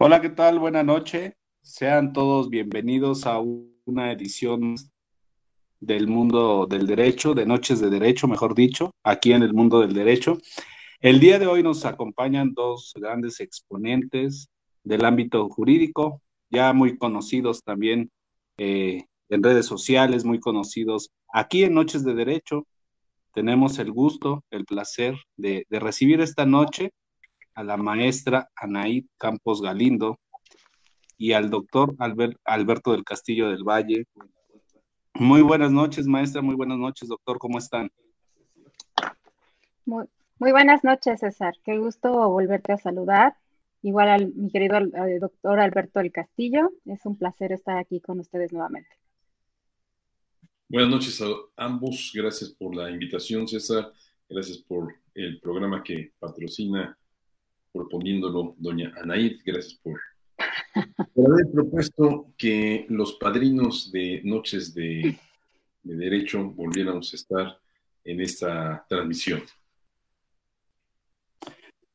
Hola, ¿qué tal? Buenas noches. Sean todos bienvenidos a una edición del mundo del derecho, de Noches de Derecho, mejor dicho, aquí en el mundo del derecho. El día de hoy nos acompañan dos grandes exponentes del ámbito jurídico, ya muy conocidos también eh, en redes sociales, muy conocidos aquí en Noches de Derecho. Tenemos el gusto, el placer de, de recibir esta noche a la maestra Anaí Campos Galindo y al doctor Alberto del Castillo del Valle. Muy buenas noches, maestra, muy buenas noches, doctor, ¿cómo están? Muy, buenas noches, César. Qué gusto volverte a saludar. Igual al mi querido doctor Alberto del Castillo, es un placer estar aquí con ustedes nuevamente. Buenas noches a ambos, gracias por la invitación, César, gracias por el programa que patrocina proponiéndolo doña Anaid. Gracias por, haber propuesto que los padrinos de Noches de, Derecho volviéramos a estar en esta transmisión.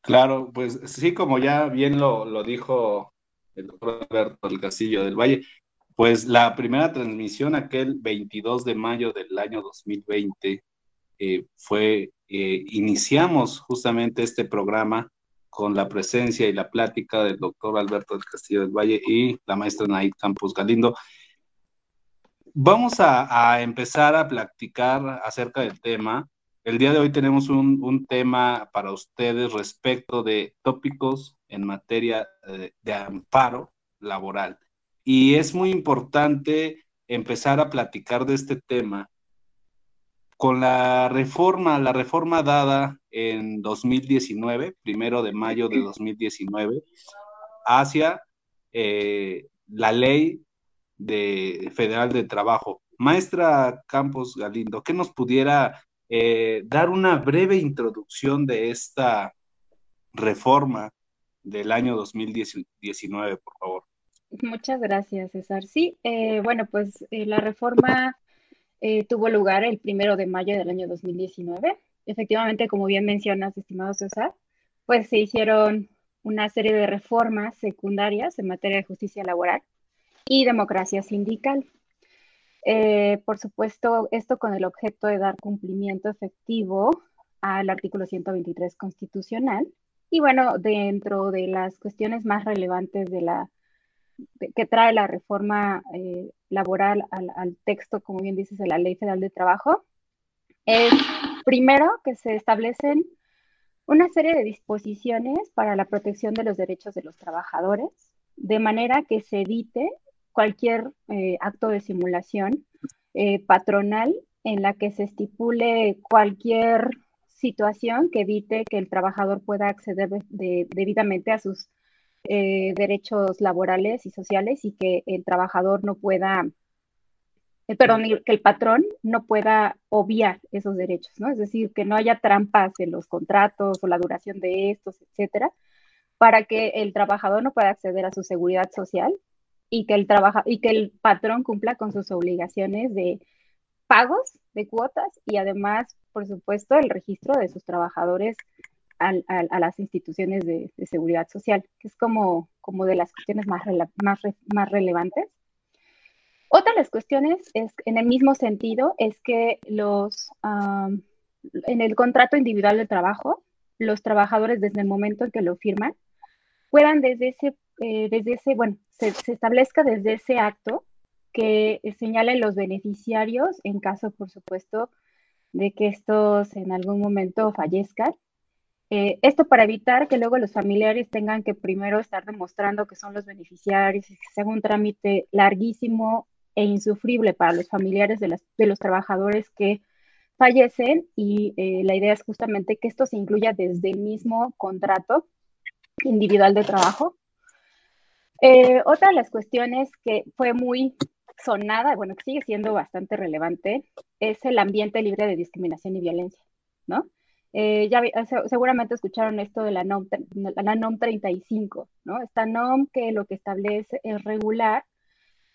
Claro, pues sí, como ya bien lo, dijo el doctor Alberto del Castillo del Valle, pues la primera transmisión aquel 22 de mayo del año 2020 eh, fue, eh, iniciamos justamente este programa con la presencia y la plática del doctor Alberto del Castillo del Valle y la maestra Naid Campos Galindo. Vamos a, empezar a platicar acerca del tema. El día de hoy tenemos un, tema para ustedes respecto de tópicos en materia de, de amparo laboral. Y es muy importante empezar a platicar de este tema con la reforma, la reforma dada en 2019, primero de mayo de 2019, hacia eh, la ley de, federal de trabajo. Maestra Campos Galindo, ¿qué nos pudiera eh, dar una breve introducción de esta reforma del año 2019, por favor? Muchas gracias, César. Sí, eh, bueno, pues la reforma eh, tuvo lugar el primero de mayo del año 2019. Efectivamente, como bien mencionas, estimado César, pues se hicieron una serie de reformas secundarias en materia de justicia laboral y democracia sindical. Eh, por supuesto, esto con el objeto de dar cumplimiento efectivo al artículo 123 constitucional. Y bueno, dentro de las cuestiones más relevantes de la que trae la reforma eh, laboral al, texto, como bien dices, de la Ley Federal de Trabajo, es primero que se establecen una serie de disposiciones para la protección de los derechos de los trabajadores, de manera que se evite cualquier eh, acto de simulación eh, patronal en la que se estipule cualquier situación que evite que el trabajador pueda acceder debidamente a sus eh, derechos laborales y sociales y que el trabajador no pueda, eh, perdón, que el patrón no pueda obviar esos derechos, ¿no? Es decir, que no haya trampas en los contratos o la duración de estos, etcétera, para que el trabajador no pueda acceder a su seguridad social y que el, trabaja y que el patrón cumpla con sus obligaciones de pagos de cuotas y además, por supuesto, el registro de sus trabajadores a, las instituciones de, seguridad social, que es como, como de las cuestiones más, más, más relevantes. Otra de las cuestiones es, en el mismo sentido, es que los, en el contrato individual de trabajo, los trabajadores desde el momento en que lo firman, puedan desde ese, eh, desde ese bueno, se, se, establezca desde ese acto que señalen los beneficiarios en caso, por supuesto, de que estos en algún momento fallezcan eh, esto para evitar que luego los familiares tengan que primero estar demostrando que son los beneficiarios y que sea un trámite larguísimo e insufrible para los familiares de, los trabajadores que fallecen y eh, la idea es justamente que esto se incluya desde el mismo contrato individual de trabajo. Eh, otra de las cuestiones que fue muy sonada, bueno, que sigue siendo bastante relevante, es el ambiente libre de discriminación y violencia, ¿no? Eh, ya seguramente escucharon esto de la NOM, la NOM 35, ¿no? Esta NOM que lo que establece es regular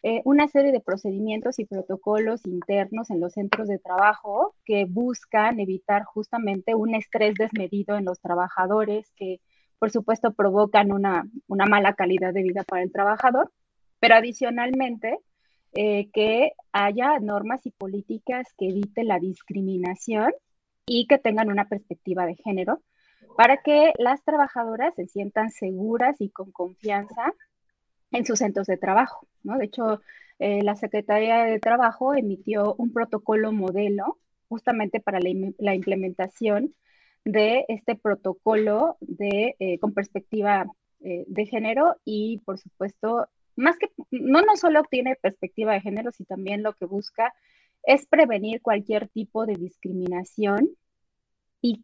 eh, una serie de procedimientos y protocolos internos en los centros de trabajo que buscan evitar justamente un estrés desmedido en los trabajadores que por supuesto provocan una, mala calidad de vida para el trabajador, pero adicionalmente eh, que haya normas y políticas que eviten la discriminación y que tengan una perspectiva de género para que las trabajadoras se sientan seguras y con confianza en sus centros de trabajo. ¿no? De hecho, eh, la Secretaría de Trabajo emitió un protocolo modelo justamente para la, implementación de este protocolo de, eh, con perspectiva eh, de género y, por supuesto, más que no, no solo tiene perspectiva de género, sino también lo que busca es prevenir cualquier tipo de discriminación y,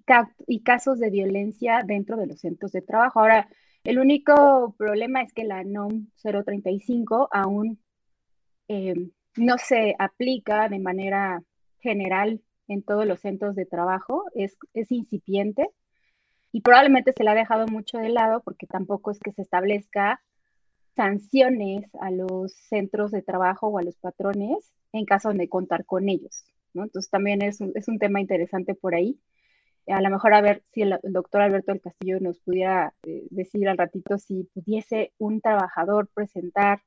casos de violencia dentro de los centros de trabajo. Ahora, el único problema es que la NOM 035 aún eh, no se aplica de manera general en todos los centros de trabajo, es, es incipiente y probablemente se le ha dejado mucho de lado porque tampoco es que se establezca sanciones a los centros de trabajo o a los patrones en caso de contar con ellos. ¿no? Entonces también es un, es un tema interesante por ahí. A lo mejor a ver si el, doctor Alberto del Castillo nos pudiera eh, decir al ratito si pudiese un trabajador presentar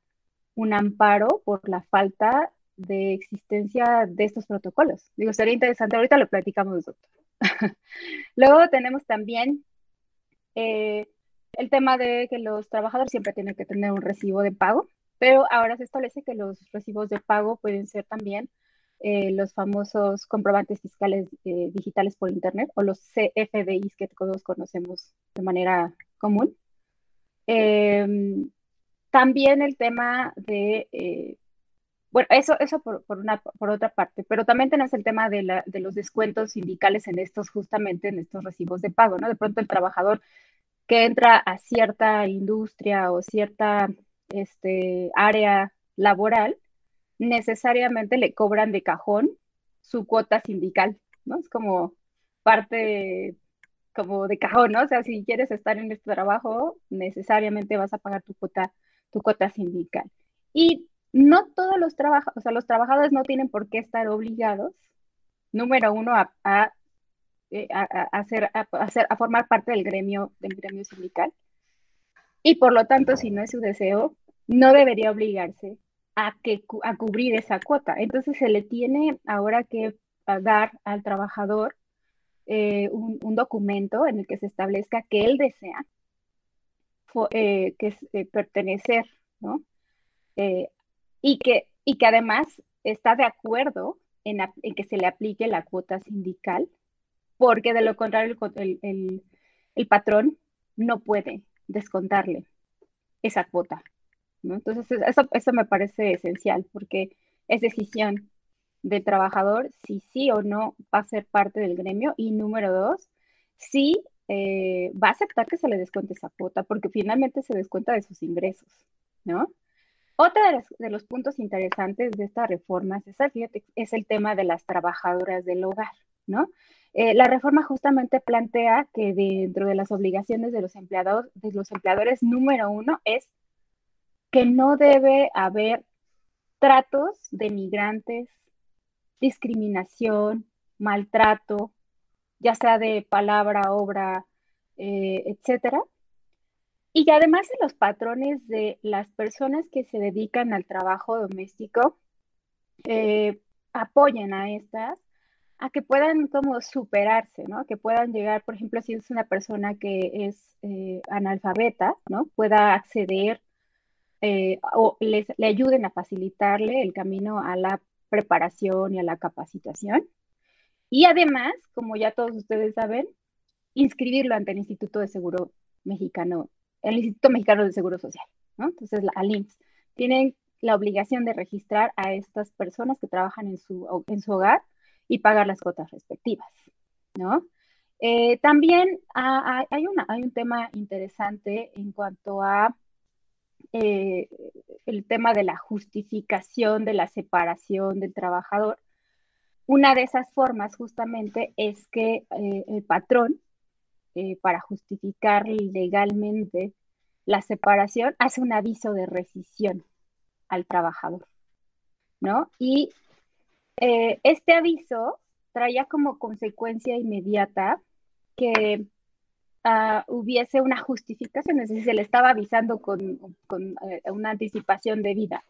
un amparo por la falta de existencia de estos protocolos. Digo, sería interesante, ahorita lo platicamos, doctor. Luego tenemos también eh, el tema de que los trabajadores siempre tienen que tener un recibo de pago, pero ahora se establece que los recibos de pago pueden ser también eh, los famosos comprobantes fiscales eh, digitales por Internet o los CFDIs que todos conocemos de manera común. Em, también el tema de, eh, bueno, eso, eso por, una, por otra parte, pero también tenemos el tema de, la, de los descuentos sindicales en estos, justamente en estos recibos de pago, ¿no? De pronto el trabajador que entra a cierta industria o cierta este, área laboral, necesariamente le cobran de cajón su cuota sindical, ¿no? Es como parte como de cajón, ¿no? O sea, si quieres estar en este trabajo, necesariamente vas a pagar tu cuota, tu cuota sindical. Y no todos los trabajadores, o sea, los trabajadores no tienen por qué estar obligados, número uno, a, a, eh, hacer, a, a formar parte del gremio, del gremio sindical. Y por lo tanto, si no es su deseo, no debería obligarse a, que, a cubrir esa cuota. Entonces se le tiene ahora que dar al trabajador eh, un, documento en el que se establezca que él desea eh, que pertenecer, ¿no? y, que, y que además está de acuerdo en, que se le aplique la cuota sindical, porque de lo contrario el, patrón no puede descontarle esa cuota. Entonces, eso, me parece esencial porque es decisión del trabajador si sí o no va a ser parte del gremio y número dos, si eh, va a aceptar que se le descuente esa cuota porque finalmente se descuenta de sus ingresos, ¿no? Otro de los, puntos interesantes de esta reforma, es el tema de las trabajadoras del hogar, ¿no? Eh, la reforma justamente plantea que dentro de las obligaciones de los empleados, de los empleadores, número uno es que no debe haber tratos de migrantes, discriminación, maltrato, ya sea de palabra, obra, eh, etcétera. Y además de los patrones de las personas que se dedican al trabajo doméstico, eh, apoyen a estas a que puedan como superarse, ¿no? Que puedan llegar, por ejemplo, si es una persona que es eh, analfabeta, ¿no? Pueda acceder eh, o les, le ayuden a facilitarle el camino a la preparación y a la capacitación. Y además, como ya todos ustedes saben, inscribirlo ante el Instituto de Seguro Mexicano, el Instituto Mexicano de Seguro Social, ¿no? Entonces, la ALIMS. Tienen la obligación de registrar a estas personas que trabajan en su, en su hogar y pagar las cuotas respectivas, ¿no? Eh, también hay, una, hay un tema interesante en cuanto a eh, el tema de la justificación de la separación del trabajador. Una de esas formas justamente es que eh, el patrón, para justificar legalmente la separación, hace un aviso de rescisión al trabajador, ¿no? Y este aviso traía como consecuencia inmediata que ah, hubiese una justificación, es decir, se le estaba avisando con, eh, una anticipación de vida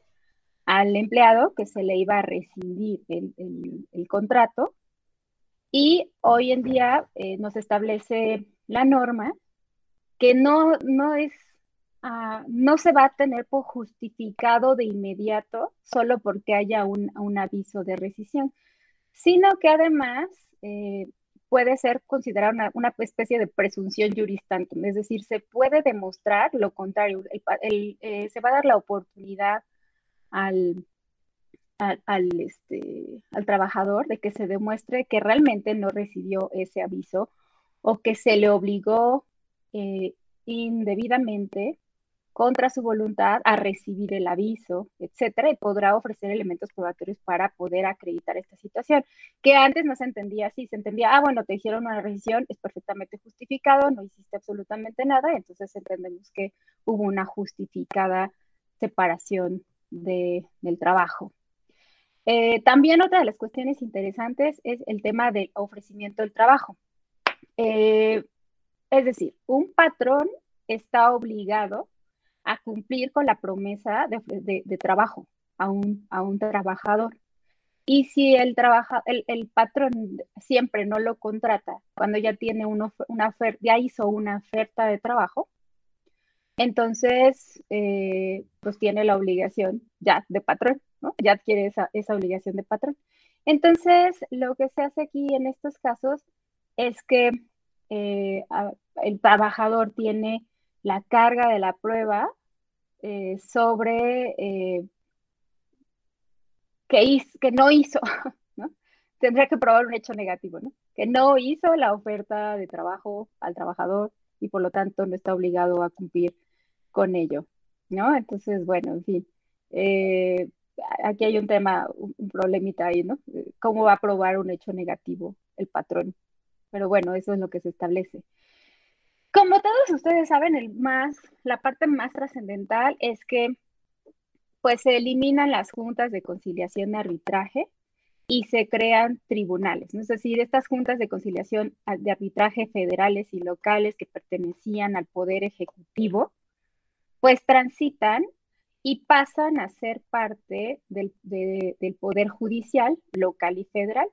al empleado que se le iba a rescindir el, contrato. Y hoy en día eh, nos establece la norma que no, no es Ah, no se va a tener por justificado de inmediato solo porque haya un, aviso de rescisión, sino que además eh, puede ser considerada una, especie de presunción juristantum, es decir, se puede demostrar lo contrario, eh, se va a dar la oportunidad este, al trabajador de que se demuestre que realmente no recibió ese aviso o que se le obligó eh, indebidamente contra su voluntad a recibir el aviso, etcétera, y podrá ofrecer elementos probatorios para poder acreditar esta situación, que antes no se entendía así, se entendía, ah, bueno, te hicieron una revisión, es perfectamente justificado, no hiciste absolutamente nada, entonces entendemos que hubo una justificada separación del trabajo. Eh, también otra de las cuestiones interesantes es el tema del ofrecimiento del trabajo. Eh, es decir, un patrón está obligado a cumplir con la promesa de, trabajo a un, a un, trabajador. Y si el, trabaja, el, patrón siempre no lo contrata cuando ya tiene una oferta, hizo una oferta de trabajo, entonces eh, pues tiene la obligación ya de patrón. Ya adquiere esa, esa obligación de patrón. Entonces, lo que se hace aquí en estos casos es que eh, el trabajador tiene la carga de la prueba eh, sobre eh, que, que no hizo, ¿no? Tendría que probar un hecho negativo, ¿no? Que no hizo la oferta de trabajo al trabajador y por lo tanto no está obligado a cumplir con ello, ¿no? Entonces, bueno, en fin. Eh, aquí hay un tema, un, un, problemita ahí, ¿no? ¿Cómo va a probar un hecho negativo el patrón? Pero bueno, eso es lo que se establece. Como todos ustedes saben, el más, la parte más trascendental es que pues se eliminan las juntas de conciliación de arbitraje y se crean tribunales, es decir, estas juntas de conciliación de arbitraje federales y locales que pertenecían al poder ejecutivo, pues transitan y pasan a ser parte del poder judicial local y federal.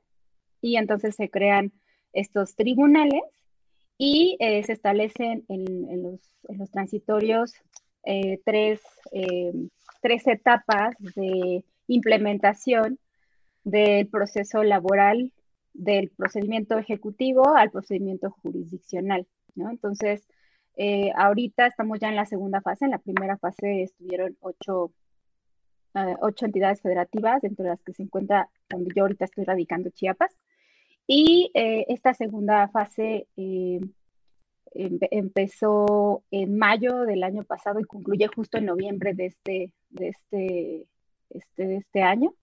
Y entonces se crean estos tribunales y eh, se establecen en, los, transitorios eh, eh, tres, etapas de implementación del proceso laboral, del procedimiento ejecutivo al procedimiento jurisdiccional. Entonces, ahorita estamos ya en la segunda fase. En la primera fase estuvieron ocho, ocho entidades federativas, entre las que se encuentra donde yo ahorita estoy radicando Chiapas. Y eh, esta segunda fase eh, empezó en mayo del año pasado y concluye justo en noviembre de este, de este, este, de este año.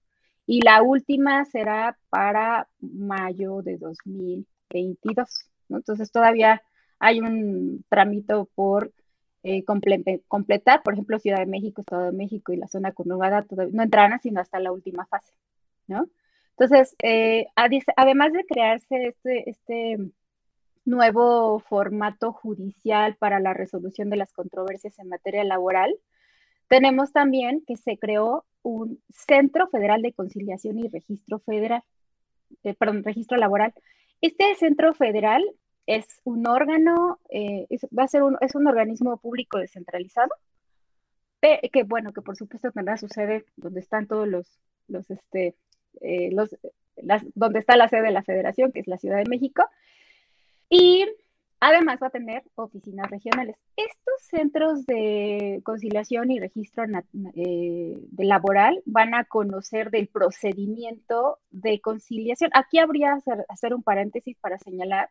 Y la última será para mayo de 2022. ¿no? Entonces todavía hay un trámite por eh, completar. Por ejemplo, Ciudad de México, Estado de México y la zona conurbada no entrarán sino hasta la última fase. ¿no? Entonces, eh, además de crearse este, este nuevo formato judicial para la resolución de las controversias en materia laboral, tenemos también que se creó un Centro Federal de Conciliación y Registro Federal, eh, perdón, Registro Laboral. Este centro federal es un órgano, eh, va a ser un, es un organismo público descentralizado, que bueno, que por supuesto tendrá su sede donde están todos los, los este, eh, donde está la sede de la federación, que es la Ciudad de México, y además va a tener oficinas regionales. Estos centros de conciliación y registro eh, laboral van a conocer del procedimiento de conciliación. Aquí habría hacer, hacer un paréntesis para señalar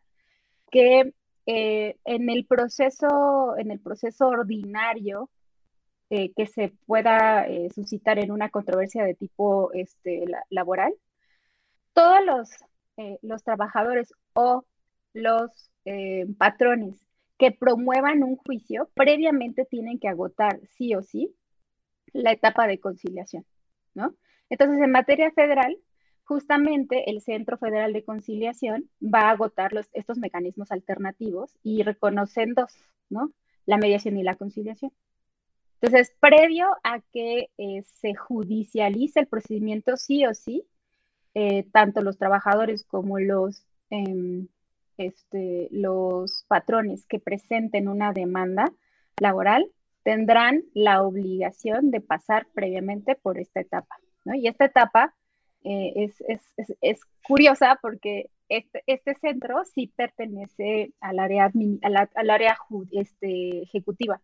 que eh, en el proceso, en el proceso ordinario eh, que se pueda eh, suscitar en una controversia de tipo este, laboral, todos los, eh, los trabajadores o los patrones que promuevan un juicio previamente tienen que agotar sí o sí la etapa de conciliación, ¿no? Entonces, en materia federal, justamente el Centro Federal de Conciliación va a agotar estos mecanismos alternativos y reconocen dos, ¿no? La mediación y la conciliación. Entonces, previo a que eh, se judicialice el procedimiento sí o sí, eh, tanto los trabajadores como los, em, este, los patrones que presenten una demanda laboral tendrán la obligación de pasar previamente por esta etapa. Y esta etapa eh, es, curiosa porque este, este, centro sí pertenece al área, al área este, ejecutiva,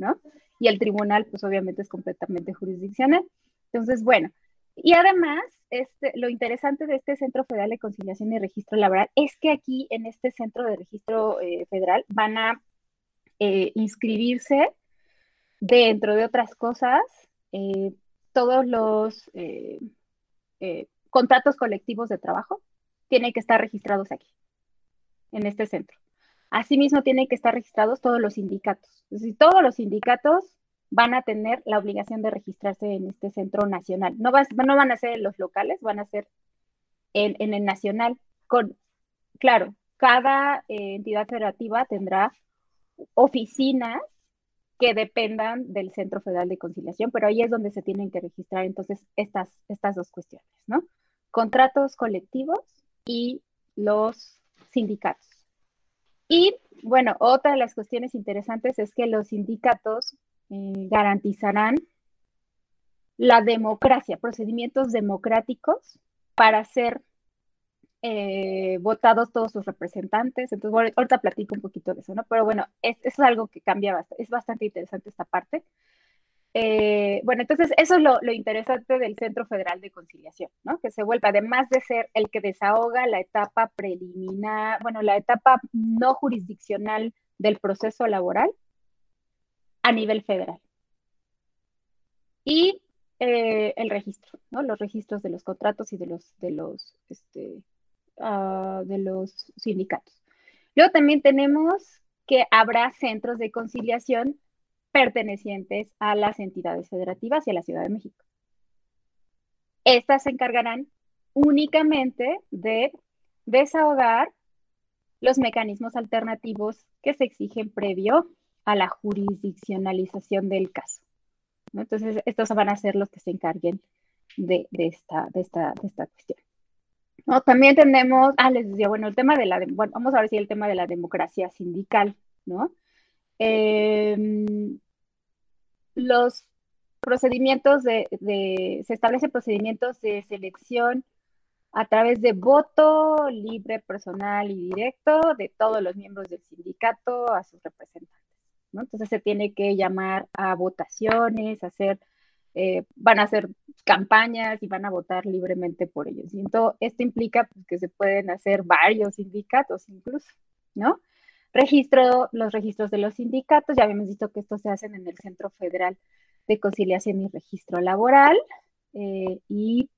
¿no? Y el tribunal, pues obviamente es completamente jurisdiccional. Entonces, bueno, y además, este, lo interesante de este Centro Federal de Conciliación y Registro Laboral es que aquí en este Centro de Registro eh, Federal van a eh, inscribirse, dentro de otras cosas, todos los eh, contratos colectivos de trabajo tienen que estar registrados aquí, en este centro. Asimismo, tienen que estar registrados todos los sindicatos. Es todos los sindicatos van a tener la obligación de registrarse en este centro nacional. No, van a ser en los locales, van a ser en, el nacional. Claro, cada eh, entidad federativa tendrá oficinas que dependan del Centro Federal de Conciliación, pero ahí es donde se tienen que registrar entonces estas, estas dos cuestiones, ¿no? Contratos colectivos y los sindicatos. Y bueno, otra de las cuestiones interesantes es que los sindicatos eh, garantizarán la democracia, procedimientos democráticos para ser eh, votados todos sus representantes. Entonces, ahorita platico un poquito de eso, ¿no? Pero bueno, es, es algo que cambia bastante, es bastante interesante esta parte. Eh, bueno, entonces eso es lo, interesante del Centro Federal de Conciliación, ¿no? Que se vuelve, además de ser el que desahoga la etapa preliminar, bueno, la etapa no jurisdiccional del proceso laboral a nivel federal. Y eh, el registro, ¿no? Los registros de los contratos y de los, de los, este, Ah, de los sindicatos. Luego también tenemos que habrá centros de conciliación pertenecientes a las entidades federativas y a la Ciudad de México. Estas se encargarán únicamente de desahogar los mecanismos alternativos que se exigen previo a la jurisdiccionalización del caso. Entonces, estos van a ser los que se encarguen de, esta, cuestión. ¿no? También tenemos, ah, les decía, bueno, el tema de la, bueno, vamos a ver si el tema de la democracia sindical, ¿no? Em, los procedimientos de, se establecen procedimientos de selección a través de voto libre, personal y directo de todos los miembros del sindicato a sus representantes. Entonces se tiene que llamar a votaciones, hacer eh, van a hacer campañas y van a votar libremente por ellos. Y esto implica pues, que se pueden hacer varios sindicatos incluso, ¿no? Registro, los registros de los sindicatos, ya habíamos visto que estos se hacen en el Centro Federal de Conciliación y Registro Laboral eh, y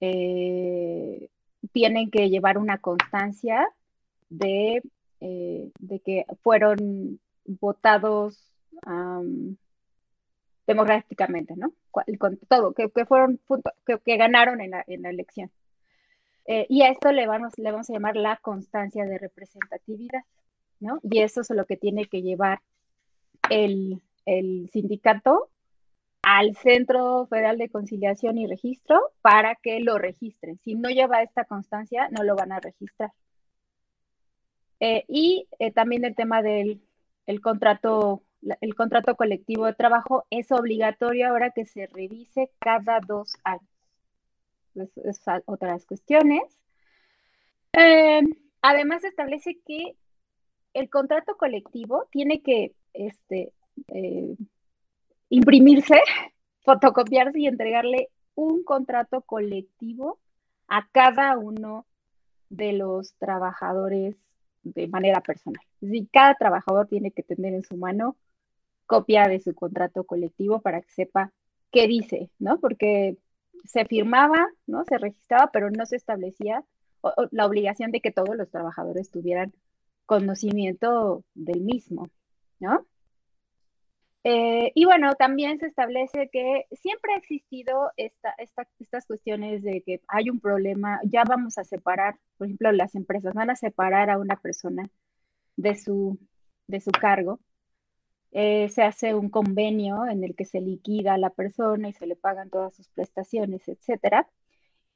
eh, tienen que llevar una constancia de, de que fueron votados democráticamente, ¿no? Con todo, que, fueron, que, ganaron en la, elección. Eh, y a esto le vamos, le vamos a llamar la constancia de representatividad, ¿no? Y eso es lo que tiene que llevar el, sindicato al Centro Federal de Conciliación y Registro para que lo registren. Si no lleva esta constancia, no lo van a registrar. Eh, y eh, también el tema del el contrato el contrato colectivo de trabajo es obligatorio ahora que se revise cada dos años. Es, otras cuestiones. Eh, además, establece que el contrato colectivo tiene que este, eh, imprimirse, fotocopiarse y entregarle un contrato colectivo a cada uno de los trabajadores de manera personal. Es cada trabajador tiene que tener en su mano copia de su contrato colectivo para que sepa qué dice, ¿no? Porque se firmaba, ¿no? Se registraba, pero no se establecía la obligación de que todos los trabajadores tuvieran conocimiento del mismo, ¿no? Eh, y bueno, también se establece que siempre ha existido esta, estas cuestiones de que hay un problema, ya vamos a separar, por ejemplo, las empresas van a separar a una persona de su, de su cargo. Eh, se hace un convenio en el que se liquida a la persona y se le pagan todas sus prestaciones, etcétera.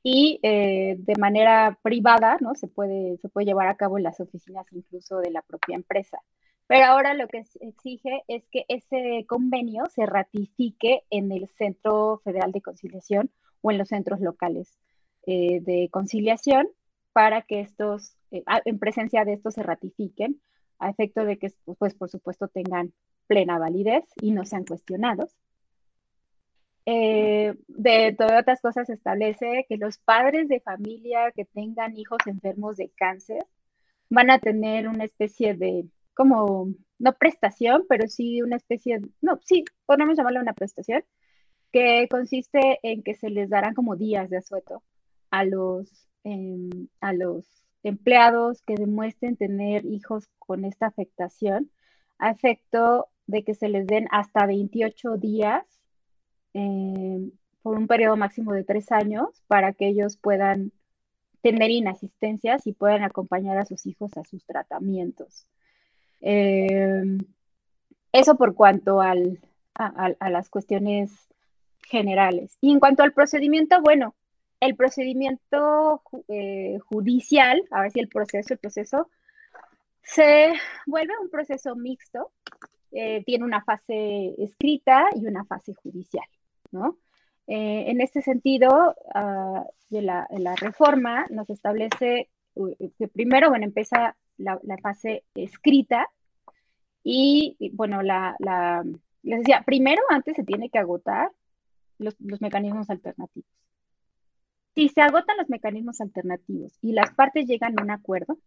Y eh, de manera privada, ¿no? Se puede, se puede llevar a cabo en las oficinas incluso de la propia empresa. Pero ahora lo que exige es que ese convenio se ratifique en el Centro Federal de Conciliación o en los centros locales eh, de conciliación para que estos, eh, en presencia de estos, se ratifiquen a efecto de que, pues, por supuesto, tengan plena validez y no sean cuestionados. Eh, de todas otras cosas, establece que los padres de familia que tengan hijos enfermos de cáncer van a tener una especie de como, no prestación, pero sí una especie, no, sí, podemos llamarla una prestación, que consiste en que se les darán como días de asueto a los, em, a los empleados que demuestren tener hijos con esta afectación, a efecto de que se les den hasta 28 días em, por un periodo máximo de tres años para que ellos puedan tener inasistencias y puedan acompañar a sus hijos a sus tratamientos. Em, eso por cuanto al, a, las cuestiones generales. Y en cuanto al procedimiento, bueno, el procedimiento eh, judicial, a ver si el proceso, el proceso, se vuelve un proceso mixto, eh, tiene una fase escrita y una fase judicial, ¿no? Eh, en este sentido, uh, de la, la, reforma nos establece que primero, bueno, empieza la, fase escrita y, bueno, la, les decía, primero antes se tiene que agotar los, mecanismos alternativos. Si se agotan los mecanismos alternativos y las partes llegan a un acuerdo,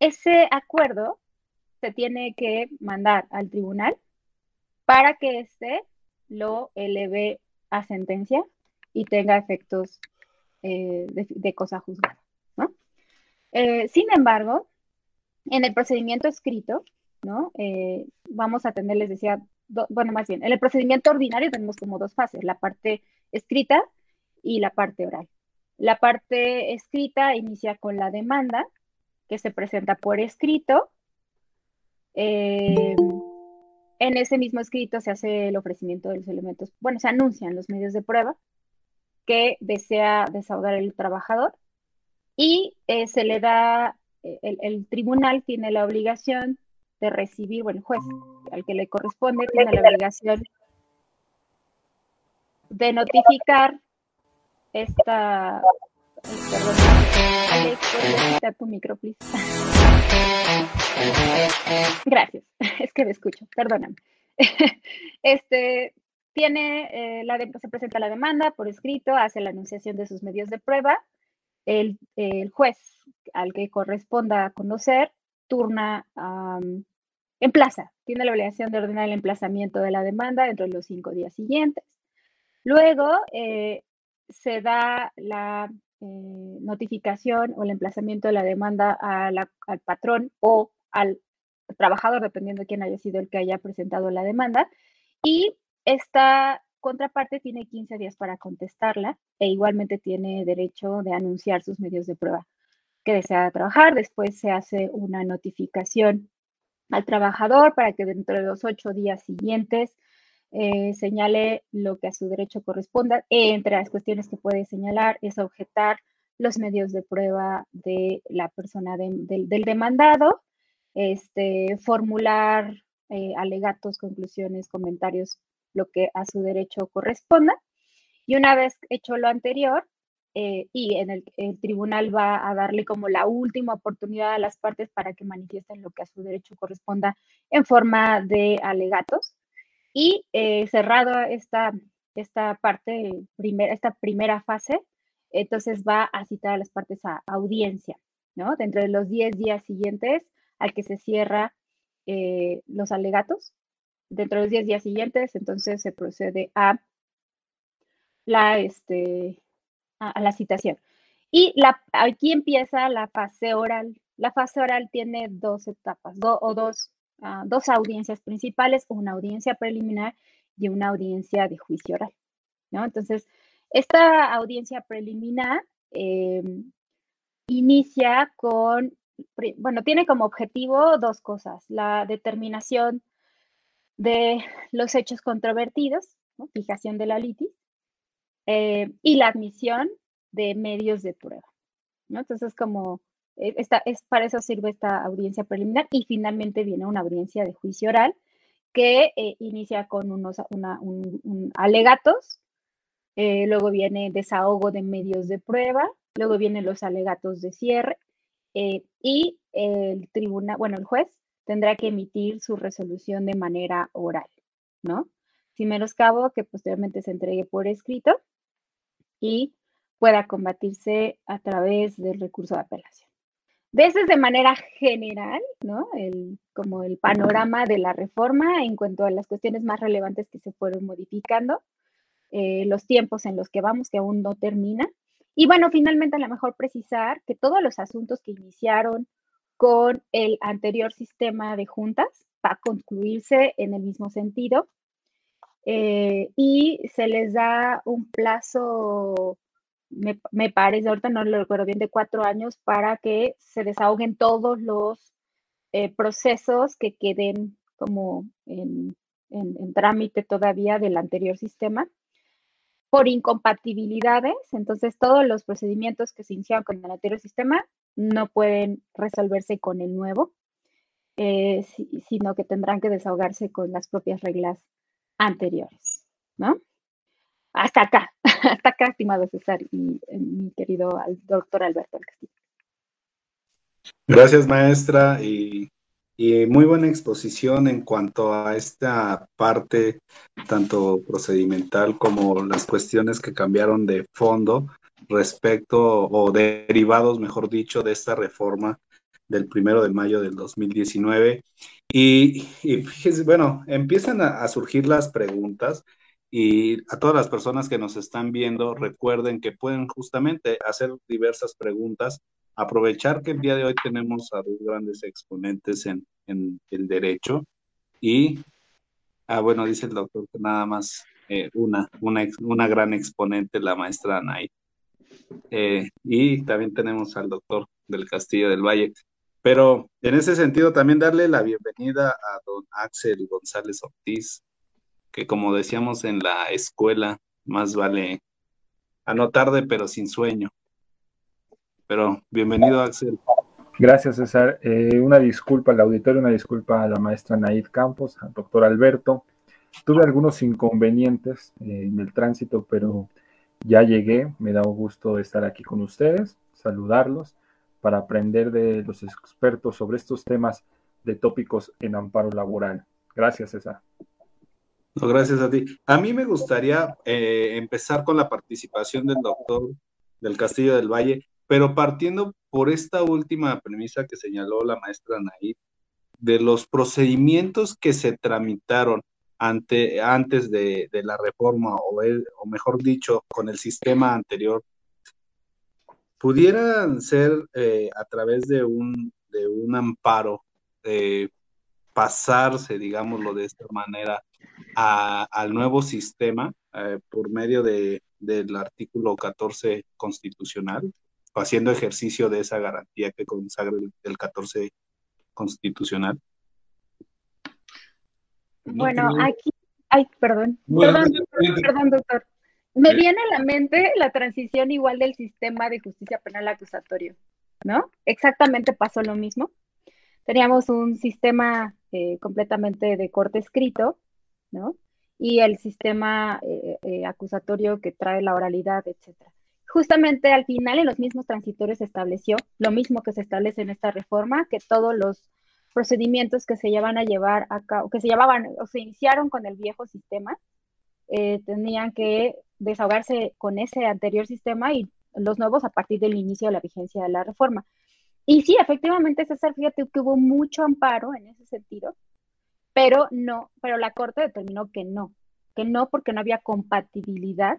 ese acuerdo se tiene que mandar al tribunal para que éste lo eleve a sentencia y tenga efectos eh, de, cosa juzgada. Eh, sin embargo, en el procedimiento escrito, ¿no? Eh, vamos a tener, les decía, bueno, más bien, en el procedimiento ordinario tenemos como dos fases, la parte escrita y la parte oral. La parte escrita inicia con la demanda, que se presenta por escrito. Eh, en ese mismo escrito se hace el ofrecimiento de los elementos, bueno, se anuncian los medios de prueba que desea desahogar el trabajador y eh, se le da el, tribunal tiene la obligación de recibir, bueno, el juez al que le corresponde tiene la obligación de notificar esta... Perdón, Alex, tu micro, please? Gracias, es que me escucho, perdóname. Este, tiene, eh, la se presenta la demanda por escrito, hace la anunciación de sus medios de prueba, el, juez al que corresponda conocer turna, en plaza, tiene la obligación de ordenar el emplazamiento de la demanda dentro de los cinco días siguientes. Luego eh, se da la eh, notificación o el emplazamiento de la demanda al patrón o al trabajador, dependiendo de quién haya sido el que haya presentado la demanda. Y esta contraparte tiene 15 días para contestarla e igualmente tiene derecho de anunciar sus medios de prueba que desea trabajar. Después se hace una notificación al trabajador para que dentro de los ocho días siguientes eh, señale lo que a su derecho corresponda. Entre las cuestiones que puede señalar es objetar los medios de prueba de la persona del demandado, este, formular eh, alegatos, conclusiones, comentarios lo que a su derecho corresponda. Y una vez hecho lo anterior, eh, y en el, tribunal va a darle como la última oportunidad a las partes para que manifiesten lo que a su derecho corresponda en forma de alegatos. Y eh, cerrado esta, esta parte, primer, esta primera fase, entonces va a citar a las partes a audiencia, ¿no? Dentro de los 10 días siguientes al que se cierra eh, los alegatos, dentro de los 10 días siguientes, entonces se procede a la, este, a, la citación. Y aquí empieza la fase oral. La fase oral tiene dos etapas, o dos ah, dos audiencias principales, una audiencia preliminar y una audiencia de juicio oral. ¿no? Entonces, esta audiencia preliminar em, inicia con, bueno, tiene como objetivo dos cosas, la determinación de los hechos controvertidos, fijación de la litis, eh, y la admisión de medios de prueba. ¿no? Entonces, como eh, esta, es, para eso sirve esta audiencia preliminar y finalmente viene una audiencia de juicio oral que eh, inicia con unos alegatos, luego viene desahogo de medios de prueba, luego vienen los alegatos de cierre y el tribunal, bueno, el juez tendrá que emitir su resolución de manera oral, ¿no? Sin menoscabo que posteriormente se entregue por escrito y pueda combatirse a través del recurso de apelación. De eso es de manera general, ¿no? El, como el panorama de la reforma en cuanto a las cuestiones más relevantes que se fueron modificando, eh, los tiempos en los que vamos, que aún no termina. Y bueno, finalmente a lo mejor precisar que todos los asuntos que iniciaron con el anterior sistema de juntas va a concluirse en el mismo sentido eh, y se les da un plazo, me, parece, ahorita no lo recuerdo bien, de cuatro años para que se desahoguen todos los eh, procesos que queden como en, en trámite todavía del anterior sistema por incompatibilidades, entonces todos los procedimientos que se iniciaron con el anterior sistema no pueden resolverse con el nuevo, eh, sino que tendrán que desahogarse con las propias reglas anteriores, ¿no? Hasta acá, hasta acá, estimado César y eh, mi querido doctor Alberto Castillo. Gracias, maestra, y, y, muy buena exposición en cuanto a esta parte, tanto procedimental como las cuestiones que cambiaron de fondo respecto o derivados, mejor dicho, de esta reforma del primero de mayo del 2019. Y, bueno, empiezan a, surgir las preguntas y a todas las personas que nos están viendo, recuerden que pueden justamente hacer diversas preguntas, aprovechar que el día de hoy tenemos a dos grandes exponentes en, en el derecho y, ah, bueno, dice el doctor que nada más eh, una, una, una gran exponente, la maestra Anay. Eh, y también tenemos al doctor del Castillo del Valle. Pero en ese sentido también darle la bienvenida a don Axel González Ortiz, que como decíamos en la escuela, más vale a no tarde pero sin sueño. Pero bienvenido Axel. Gracias César. Eh, una disculpa al auditorio, una disculpa a la maestra Naid Campos, al doctor Alberto. Tuve algunos inconvenientes eh, en el tránsito, pero ya llegué, me da un gusto estar aquí con ustedes, saludarlos para aprender de los expertos sobre estos temas de tópicos en amparo laboral. Gracias, César. No, gracias a ti. A mí me gustaría eh, empezar con la participación del doctor del Castillo del Valle, pero partiendo por esta última premisa que señaló la maestra Naid, de los procedimientos que se tramitaron ante, antes de, la reforma, o, mejor dicho, con el sistema anterior, pudieran ser eh, a través de un, de un amparo, eh, pasarse, digámoslo de esta manera, al nuevo sistema eh, por medio de, del artículo 14 constitucional, haciendo ejercicio de esa garantía que consagra el 14 constitucional. Bueno, aquí, ay, perdón, perdón, perdón, doctor. Me viene a la mente la transición igual del sistema de justicia penal acusatorio, ¿no? Exactamente pasó lo mismo. Teníamos un sistema eh, completamente de corte escrito, ¿no? Y el sistema eh, eh, acusatorio que trae la oralidad, etcétera. Justamente al final, en los mismos transitorios se estableció lo mismo que se establece en esta reforma, que todos los procedimientos que se llevan a llevar a cabo, que se llevaban o se iniciaron con el viejo sistema, eh, tenían que desahogarse con ese anterior sistema y los nuevos a partir del inicio de la vigencia de la reforma. Y sí, efectivamente, César, fíjate que hubo mucho amparo en ese sentido, pero no, pero la Corte determinó que no, que no porque no había compatibilidad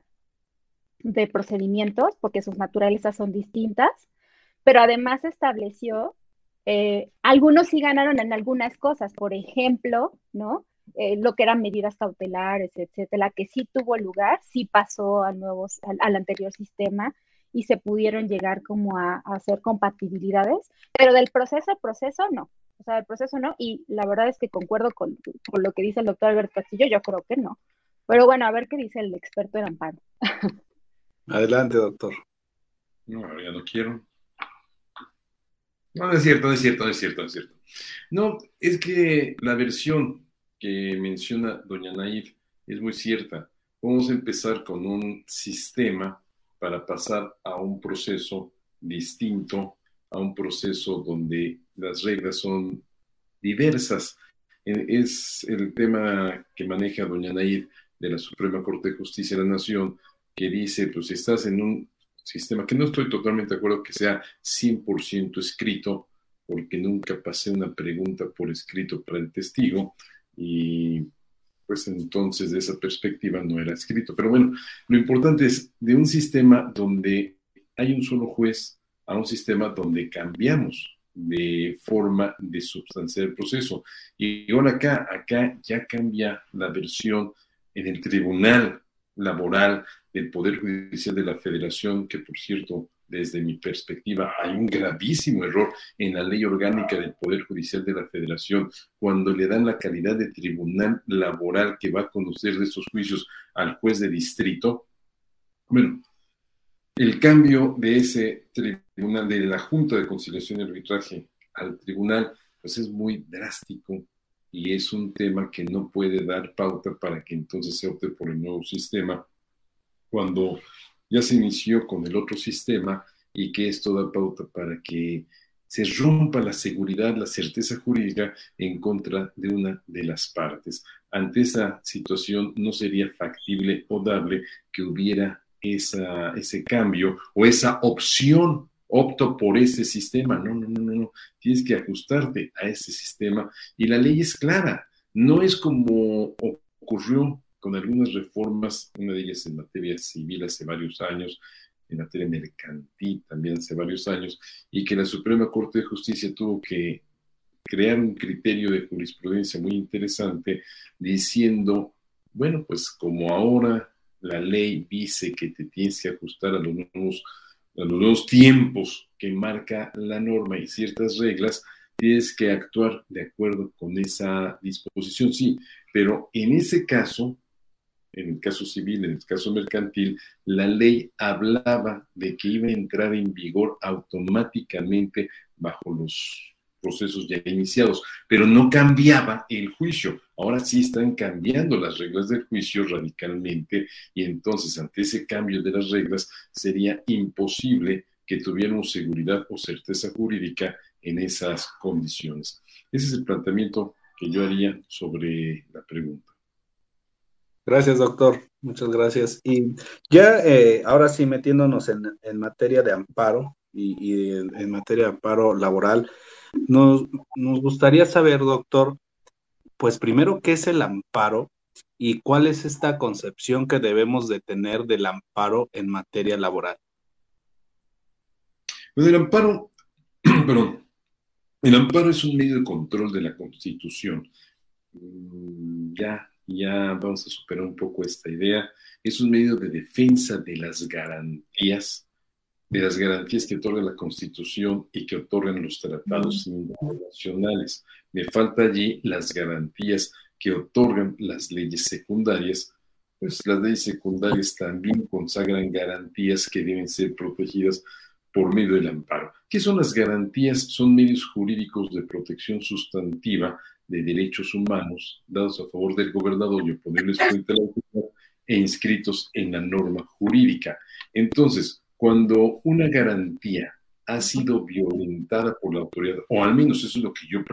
de procedimientos, porque sus naturalezas son distintas, pero además estableció eh, algunos sí ganaron en algunas cosas, por ejemplo, ¿no? Eh, lo que eran medidas cautelares, etcétera, que sí tuvo lugar, sí pasó al, nuevo, al, anterior sistema y se pudieron llegar como a, hacer compatibilidades, pero del proceso proceso no. O sea, del proceso no, y la verdad es que concuerdo con, con lo que dice el doctor Alberto Castillo, yo creo que no. Pero bueno, a ver qué dice el experto en amparo. Adelante, doctor. No, ya no quiero. No, no es cierto, no es cierto, no es cierto, no es cierto. No, es que la versión que menciona doña Naif es muy cierta. Vamos a empezar con un sistema para pasar a un proceso distinto, a un proceso donde las reglas son diversas. Eh, es el tema que maneja doña Naif de la Suprema Corte de Justicia de la Nación, que dice, pues si estás en un sistema que no estoy totalmente de acuerdo que sea 100% escrito, porque nunca pasé una pregunta por escrito para el testigo, y pues entonces de esa perspectiva no era escrito. Pero bueno, lo importante es de un sistema donde hay un solo juez a un sistema donde cambiamos de forma de sustanciar el proceso. Y ahora acá, acá ya cambia la versión en el Tribunal Laboral del Poder Judicial de la Federación, que por cierto desde mi perspectiva, hay un gravísimo error en la ley orgánica del Poder Judicial de la Federación cuando le dan la calidad de tribunal laboral que va a conocer de estos juicios al juez de distrito. Bueno, el cambio de ese tribunal, de la Junta de Conciliación y Arbitraje al tribunal, pues es muy drástico y es un tema que no puede dar pauta para que entonces se opte por el nuevo sistema cuando ya se inició con el otro sistema y que esto da pauta para que se rompa la seguridad, la certeza jurídica en contra de una de las partes. Ante esa situación no sería factible o dable que hubiera esa, ese cambio o esa opción, opto por ese sistema. No, no, no, no, no. Tienes que ajustarte a ese sistema y la ley es clara. No es como ocurrió con algunas reformas, una de ellas en materia civil hace varios años, en materia mercantil también hace varios años, y que la Suprema Corte de Justicia tuvo que crear un criterio de jurisprudencia muy interesante diciendo, bueno, pues como ahora la ley dice que te tienes que ajustar a los nuevos, los nuevos tiempos que marca la norma y ciertas reglas, tienes que actuar de acuerdo con esa disposición, sí, pero en ese caso en el caso civil, en el caso mercantil, la ley hablaba de que iba a entrar en vigor automáticamente bajo los procesos ya iniciados, pero no cambiaba el juicio. Ahora sí están cambiando las reglas del juicio radicalmente y entonces ante ese cambio de las reglas sería imposible que tuviéramos seguridad o certeza jurídica en esas condiciones. Ese es el planteamiento que yo haría sobre la pregunta. Gracias, doctor. Muchas gracias. Y ya eh, ahora sí metiéndonos en, materia de amparo y, en, materia de amparo laboral, nos, gustaría saber, doctor, pues primero, ¿qué es el amparo y cuál es esta concepción que debemos de tener del amparo en materia laboral? Pues el amparo, perdón, el amparo es un medio de control de la Constitución. Mm, ya ya vamos a superar un poco esta idea, es un medio de defensa de las garantías, de las garantías que otorga la Constitución y que otorgan los tratados internacionales. Me falta allí las garantías que otorgan las leyes secundarias, pues las leyes secundarias también consagran garantías que deben ser protegidas por medio del amparo. ¿Qué son las garantías? Son medios jurídicos de protección sustantiva de Derechos Humanos dados a favor del gobernador y oponerles frente a la autoridad e inscritos en la norma jurídica. Entonces, cuando una garantía ha sido violentada por la autoridad, o al menos eso es lo que yo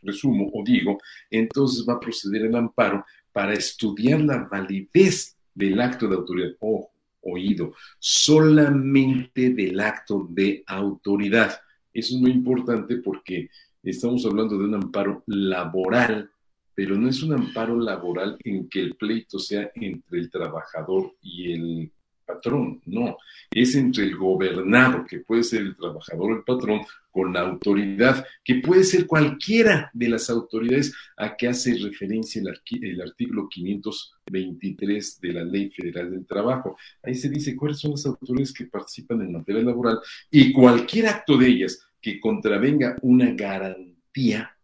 presumo o digo, entonces va a proceder el amparo para estudiar la validez del acto de autoridad. Ojo, oído, solamente del acto de autoridad. Eso es muy importante porque estamos hablando de un amparo laboral, pero no es un amparo laboral en que el pleito sea entre el trabajador y el patrón, no, es entre el gobernado, que puede ser el trabajador o el patrón, con la autoridad, que puede ser cualquiera de las autoridades a que hace referencia el, el, artículo 523 de la Ley Federal del Trabajo. Ahí se dice cuáles son las autoridades que participan en materia laboral y cualquier acto de ellas que contravenga una garantía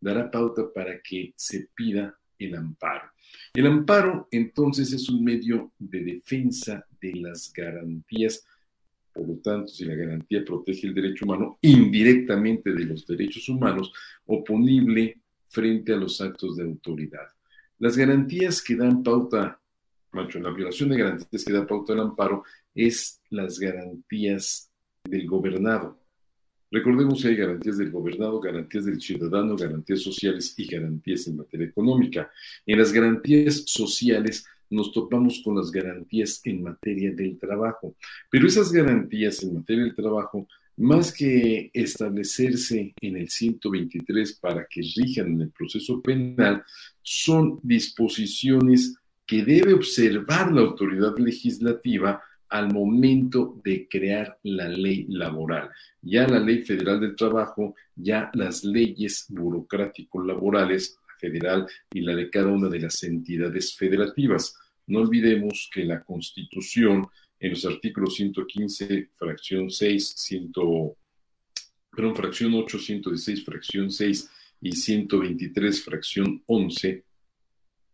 dará pauta para que se pida el amparo. El amparo, entonces, es un medio de defensa de las garantías. Por lo tanto, si la garantía protege el derecho humano indirectamente de los derechos humanos, oponible frente a los actos de autoridad. Las garantías que dan pauta, macho, la violación de garantías que da pauta al amparo es las garantías del gobernado. Recordemos que hay garantías del gobernado, garantías del ciudadano, garantías sociales y garantías en materia económica. En las garantías sociales nos topamos con las garantías en materia del trabajo, pero esas garantías en materia del trabajo, más que establecerse en el 123 para que rijan en el proceso penal, son disposiciones que debe observar la autoridad legislativa al momento de crear la ley laboral. Ya la ley federal del trabajo, ya las leyes burocrático-laborales, la federal y la de cada una de las entidades federativas. No olvidemos que la Constitución, en los artículos 115, fracción 6, 100, perdón, fracción 8, 116, fracción 6 y 123, fracción 11,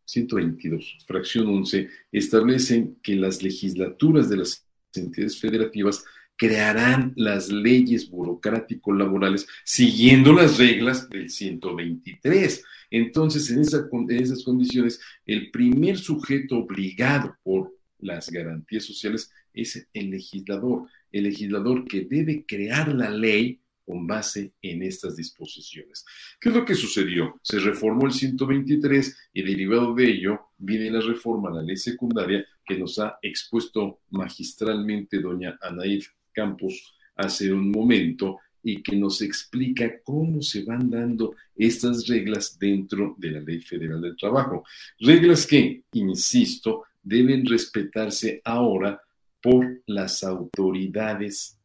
122, fracción 11, establecen que las legislaturas de las entidades federativas crearán las leyes burocrático-laborales siguiendo las reglas del 123. Entonces, en, en esas condiciones, el primer sujeto obligado por las garantías sociales es el legislador, el legislador que debe crear la ley con base en estas disposiciones. ¿Qué es lo que sucedió? Se reformó el 123 y derivado de ello viene la reforma a la ley secundaria que nos ha expuesto magistralmente doña Anaid Campos hace un momento y que nos explica cómo se van dando estas reglas dentro de la Ley Federal del Trabajo. Reglas que, insisto, deben respetarse ahora por las autoridades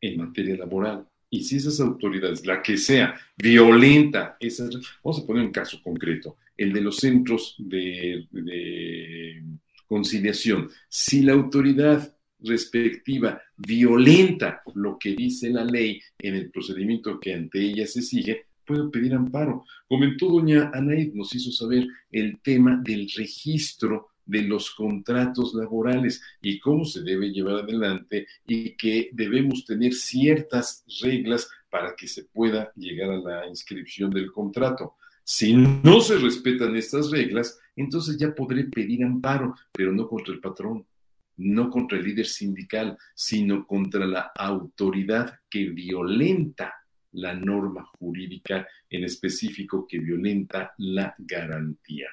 en materia laboral. Y si esas autoridades, la que sea, violenta, esas, vamos a poner un caso concreto, el de los centros de, conciliación, si la autoridad respectiva violenta lo que dice la ley en el procedimiento que ante ella se sigue, puede pedir amparo. Comentó doña Anaid, nos hizo saber el tema del registro de los contratos laborales y cómo se debe llevar adelante y que debemos tener ciertas reglas para que se pueda llegar a la inscripción del contrato. Si no se respetan estas reglas, entonces ya podré pedir amparo, pero no contra el patrón, no contra el líder sindical, sino contra la autoridad que violenta la norma jurídica, en específico que violenta la garantía.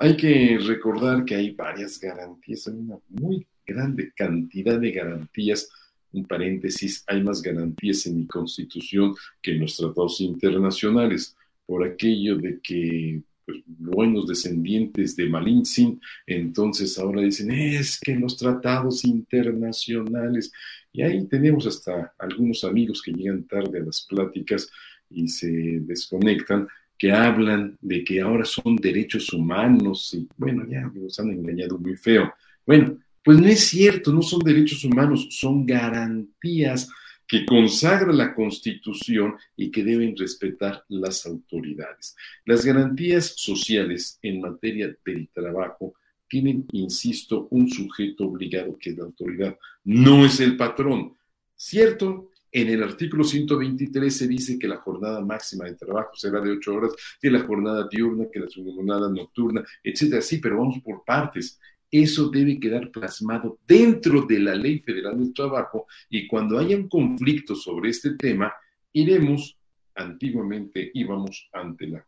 Hay que recordar que hay varias garantías, hay una muy grande cantidad de garantías. Un paréntesis, hay más garantías en mi constitución que en los tratados internacionales, por aquello de que pues, buenos descendientes de Malintzin, entonces ahora dicen, es que los tratados internacionales, y ahí tenemos hasta algunos amigos que llegan tarde a las pláticas y se desconectan, que hablan de que ahora son derechos humanos y bueno, ya nos han engañado muy feo. Bueno, pues no es cierto, no son derechos humanos, son garantías que consagra la Constitución y que deben respetar las autoridades. Las garantías sociales en materia del trabajo tienen, insisto, un sujeto obligado que es la autoridad, no es el patrón. ¿Cierto? En el artículo 123 se dice que la jornada máxima de trabajo será de ocho horas, que la jornada diurna, que la jornada nocturna, etcétera. Sí, pero vamos por partes. Eso debe quedar plasmado dentro de la Ley Federal del Trabajo y cuando haya un conflicto sobre este tema, iremos, antiguamente íbamos ante la,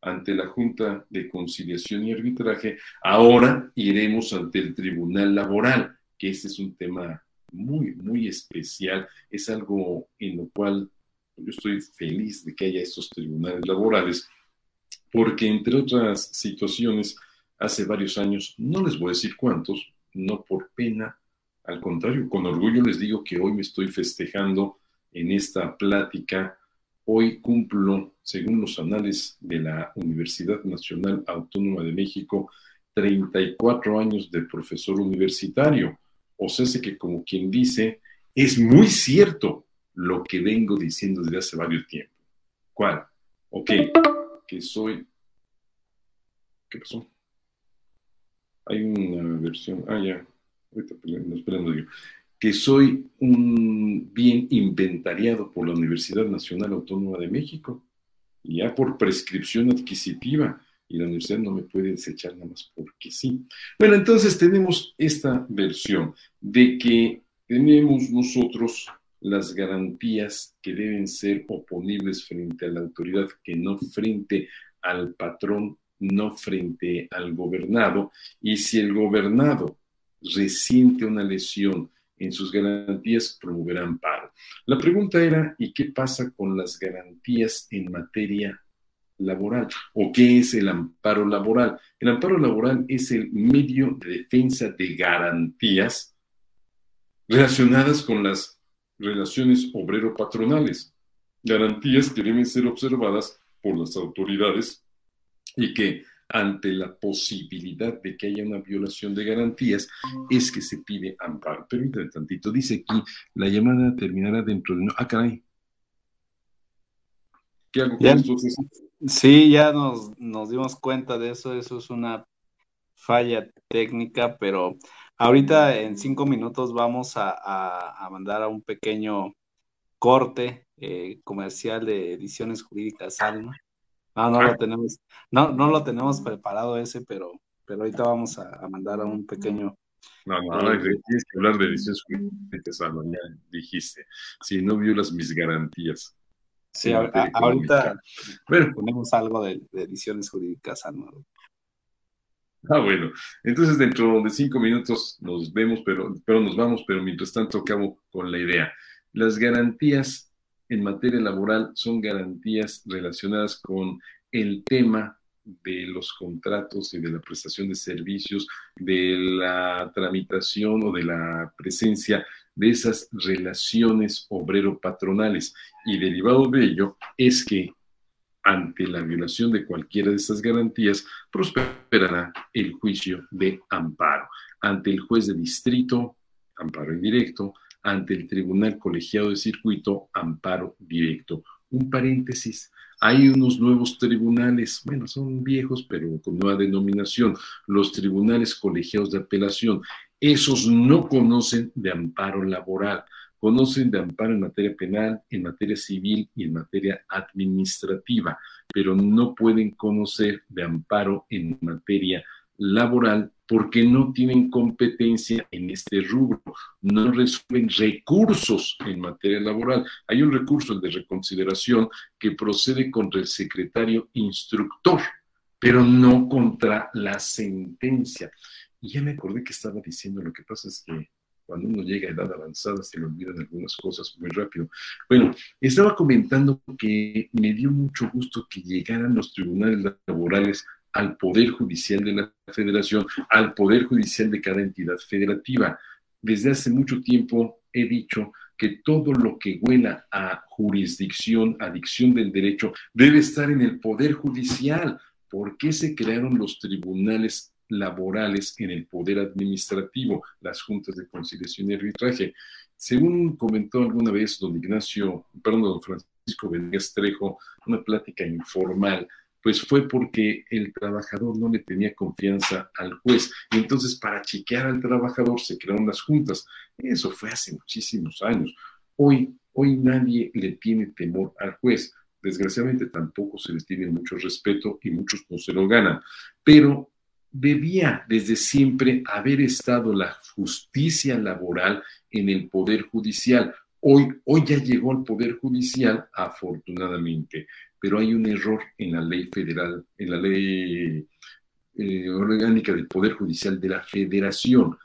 ante la Junta de Conciliación y Arbitraje, ahora iremos ante el Tribunal Laboral, que este es un tema muy, muy especial. Es algo en lo cual yo estoy feliz de que haya estos tribunales laborales, porque entre otras situaciones, hace varios años, no les voy a decir cuántos, no por pena, al contrario, con orgullo les digo que hoy me estoy festejando en esta plática. Hoy cumplo, según los anales de la Universidad Nacional Autónoma de México, 34 años de profesor universitario. O sea, que como quien dice, es muy cierto lo que vengo diciendo desde hace varios tiempos. ¿Cuál? Ok, que soy... ¿Qué pasó? Hay una versión... Ah, ya. Ahorita esperando yo. Que soy un bien inventariado por la Universidad Nacional Autónoma de México, ya por prescripción adquisitiva y la universidad no me puede desechar nada más porque sí. Bueno, entonces tenemos esta versión de que tenemos nosotros las garantías que deben ser oponibles frente a la autoridad, que no frente al patrón, no frente al gobernado. Y si el gobernado resiente una lesión en sus garantías, promoverá amparo. La pregunta era, ¿y qué pasa con las garantías en materia laboral o qué es el amparo laboral. El amparo laboral es el medio de defensa de garantías relacionadas con las relaciones obrero-patronales, garantías que deben ser observadas por las autoridades y que ante la posibilidad de que haya una violación de garantías es que se pide amparo. Permítame tantito, dice aquí, la llamada terminará dentro de... Ah, caray. ¿Qué hago con esto? Sí, ya nos, nos dimos cuenta de eso, eso es una falla técnica, pero ahorita en cinco minutos vamos a, mandar a un pequeño corte eh, comercial de ediciones jurídicas Alma. No, no lo tenemos, no, no lo tenemos preparado ese, pero, pero ahorita vamos a, mandar a un pequeño no, no, eh, tienes que hablar de ediciones jurídicas, Alma, ya dijiste. Si no violas mis garantías. Sí, ahorita bueno. ponemos algo de, ediciones jurídicas a Ah, bueno. Entonces, dentro de cinco minutos nos vemos, pero, pero nos vamos, pero mientras tanto acabo con la idea. Las garantías en materia laboral son garantías relacionadas con el tema de los contratos y de la prestación de servicios, de la tramitación o de la presencia de esas relaciones obrero-patronales. Y derivado de ello es que ante la violación de cualquiera de estas garantías, prosperará el juicio de amparo. Ante el juez de distrito, amparo indirecto, ante el tribunal colegiado de circuito, amparo directo. Un paréntesis, hay unos nuevos tribunales, bueno, son viejos, pero con nueva denominación, los tribunales colegiados de apelación. Esos no conocen de amparo laboral, conocen de amparo en materia penal, en materia civil y en materia administrativa, pero no pueden conocer de amparo en materia laboral porque no tienen competencia en este rubro, no resuelven recursos en materia laboral. Hay un recurso, de reconsideración, que procede contra el secretario instructor, pero no contra la sentencia. Y ya me acordé que estaba diciendo, lo que pasa es que cuando uno llega a edad avanzada se le olvidan algunas cosas muy rápido. Bueno, estaba comentando que me dio mucho gusto que llegaran los tribunales laborales al Poder Judicial de la Federación, al Poder Judicial de cada entidad federativa. Desde hace mucho tiempo he dicho que todo lo que huela a jurisdicción, a dicción del derecho, debe estar en el Poder Judicial. ¿Por qué se crearon los tribunales laborales en el poder administrativo, las juntas de conciliación y arbitraje. Según comentó alguna vez don Ignacio, perdón, don Francisco Venegas Trejo, una plática informal, pues fue porque el trabajador no le tenía confianza al juez. Y entonces para chequear al trabajador se crearon las juntas. Eso fue hace muchísimos años. Hoy, hoy nadie le tiene temor al juez. Desgraciadamente tampoco se les tiene mucho respeto y muchos no se lo ganan. Pero debía desde siempre haber estado la justicia laboral en el Poder Judicial. Hoy, hoy ya llegó al Poder Judicial, afortunadamente, pero hay un error en la ley federal, en la ley eh, orgánica del Poder Judicial de la Federación.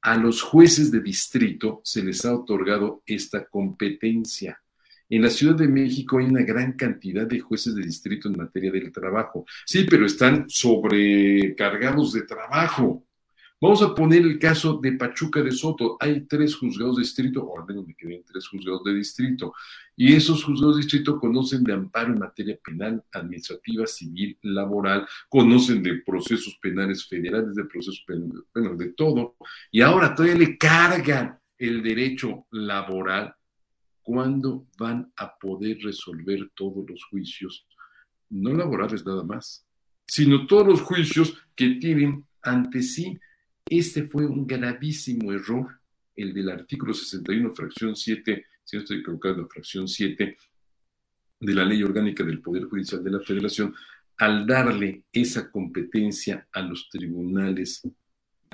A los jueces de distrito se les ha otorgado esta competencia. En la Ciudad de México hay una gran cantidad de jueces de distrito en materia del trabajo. Sí, pero están sobrecargados de trabajo. Vamos a poner el caso de Pachuca de Soto. Hay tres juzgados de distrito, o al menos me quedé en tres juzgados de distrito, y esos juzgados de distrito conocen de amparo en materia penal, administrativa, civil, laboral, conocen de procesos penales federales, de procesos penales, bueno, de todo, y ahora todavía le cargan el derecho laboral. ¿Cuándo van a poder resolver todos los juicios? No laborales nada más, sino todos los juicios que tienen ante sí este fue un gravísimo error, el del artículo 61, fracción 7, si no estoy equivocado, fracción 7 de la Ley Orgánica del Poder Judicial de la Federación, al darle esa competencia a los tribunales,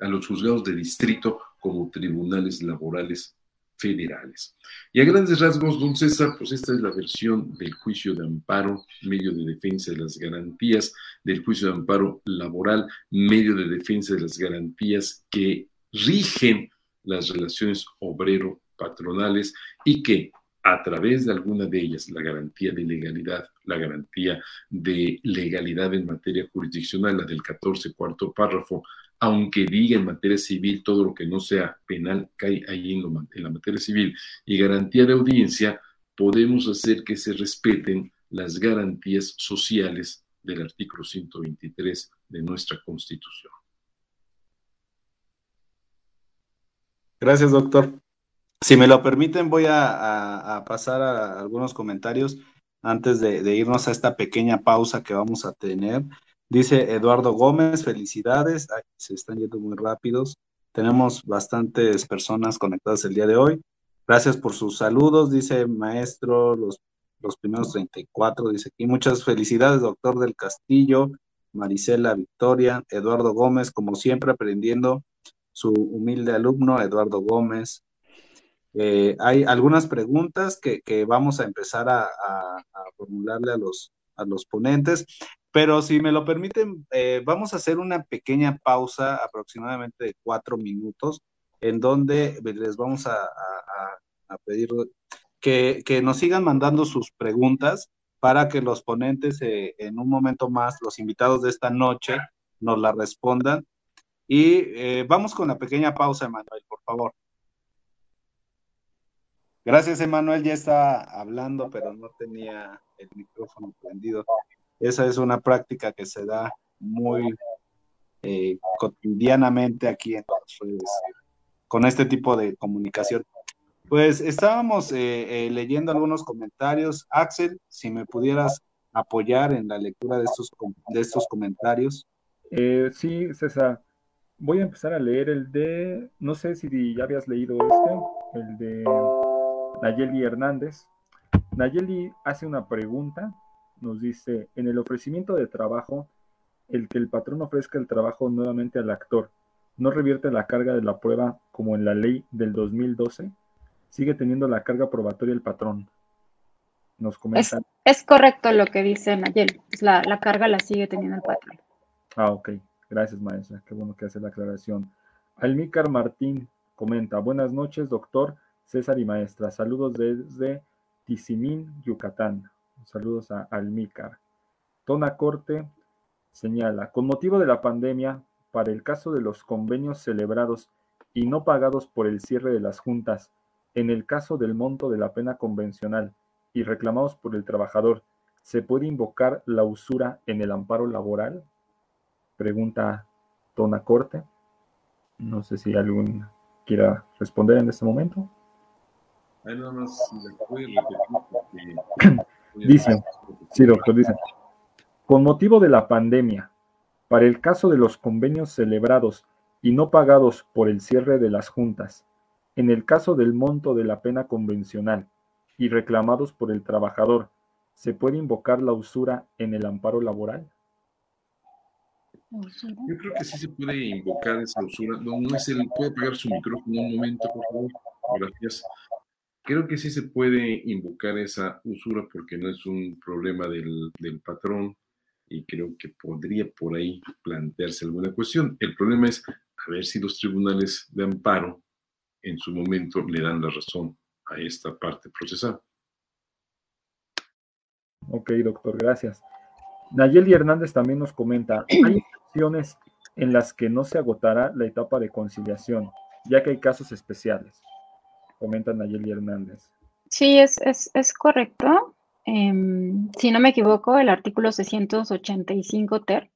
a los juzgados de distrito como tribunales laborales federales. Y a grandes rasgos, don César, pues esta es la versión del juicio de amparo, medio de defensa de las garantías, del juicio de amparo laboral, medio de defensa de las garantías que rigen las relaciones obrero-patronales y que a través de alguna de ellas, la garantía de legalidad, la garantía de legalidad en materia jurisdiccional, la del 14 cuarto párrafo, aunque diga en materia civil todo lo que no sea penal cae ahí en, la materia civil y garantía de audiencia, podemos hacer que se respeten las garantías sociales del artículo 123 de nuestra Constitución. Gracias, doctor. Si me lo permiten, voy a, pasar a algunos comentarios antes de, irnos a esta pequeña pausa que vamos a tener. Dice Eduardo Gómez, felicidades. se están yendo muy rápidos. Tenemos bastantes personas conectadas el día de hoy. Gracias por sus saludos, dice maestro, los, los primeros 34, dice aquí. Muchas felicidades, doctor del Castillo, Marisela Victoria, Eduardo Gómez, como siempre aprendiendo, su humilde alumno, Eduardo Gómez. Eh, hay algunas preguntas que, vamos a empezar a, a formularle a los, a los ponentes. Pero si me lo permiten, eh, vamos a hacer una pequeña pausa aproximadamente de cuatro minutos, en donde les vamos a, pedir que, nos sigan mandando sus preguntas para que los ponentes eh, en un momento más, los invitados de esta noche, nos la respondan. Y eh, vamos con la pequeña pausa, Emanuel, por favor. Gracias, Emanuel. Ya está hablando, pero no tenía el micrófono prendido. Esa es una práctica que se da muy eh, cotidianamente aquí en las redes con este tipo de comunicación. Pues estábamos eh, eh, leyendo algunos comentarios. Axel, si me pudieras apoyar en la lectura de estos, de estos comentarios. sí, César. Voy a empezar a leer el de, no sé si ya habías leído este, el de Nayeli Hernández. Nayeli hace una pregunta nos dice, en el ofrecimiento de trabajo, el que el patrón ofrezca el trabajo nuevamente al actor no revierte la carga de la prueba como en la ley del 2012, sigue teniendo la carga probatoria el patrón. Nos comenta. Es, correcto lo que dice Nayel, la, la carga la sigue teniendo el patrón. Ah, ok. Gracias, maestra. Qué bueno que hace la aclaración. Almícar Martín comenta, buenas noches, doctor César y maestra. Saludos desde Tizimín, Yucatán. Saludos a Almícar. Tona Corte señala, con motivo de la pandemia, para el caso de los convenios celebrados y no pagados por el cierre de las juntas, en el caso del monto de la pena convencional y reclamados por el trabajador, ¿se puede invocar la usura en el amparo laboral? Pregunta Tona Corte. No sé si algún quiera responder en este momento. Dice, sí, doctor, dice, con motivo de la pandemia, para el caso de los convenios celebrados y no pagados por el cierre de las juntas, en el caso del monto de la pena convencional y reclamados por el trabajador, ¿se puede invocar la usura en el amparo laboral? Yo creo que sí se puede invocar esa usura. No, no es el. ¿Puede apagar su micrófono un momento, por favor? Gracias. Creo que sí se puede invocar esa usura porque no es un problema del, patrón y creo que podría por ahí plantearse alguna cuestión. El problema es a ver si los tribunales de amparo en su momento le dan la razón a esta parte procesal. Ok, doctor, gracias. Nayeli Hernández también nos comenta, ¿hay excepciones en las que no se agotará la etapa de conciliación, ya que hay casos especiales. Comenta Nayeli Hernández. Sí, es, es, correcto. Em, si no me equivoco, el artículo 685 ter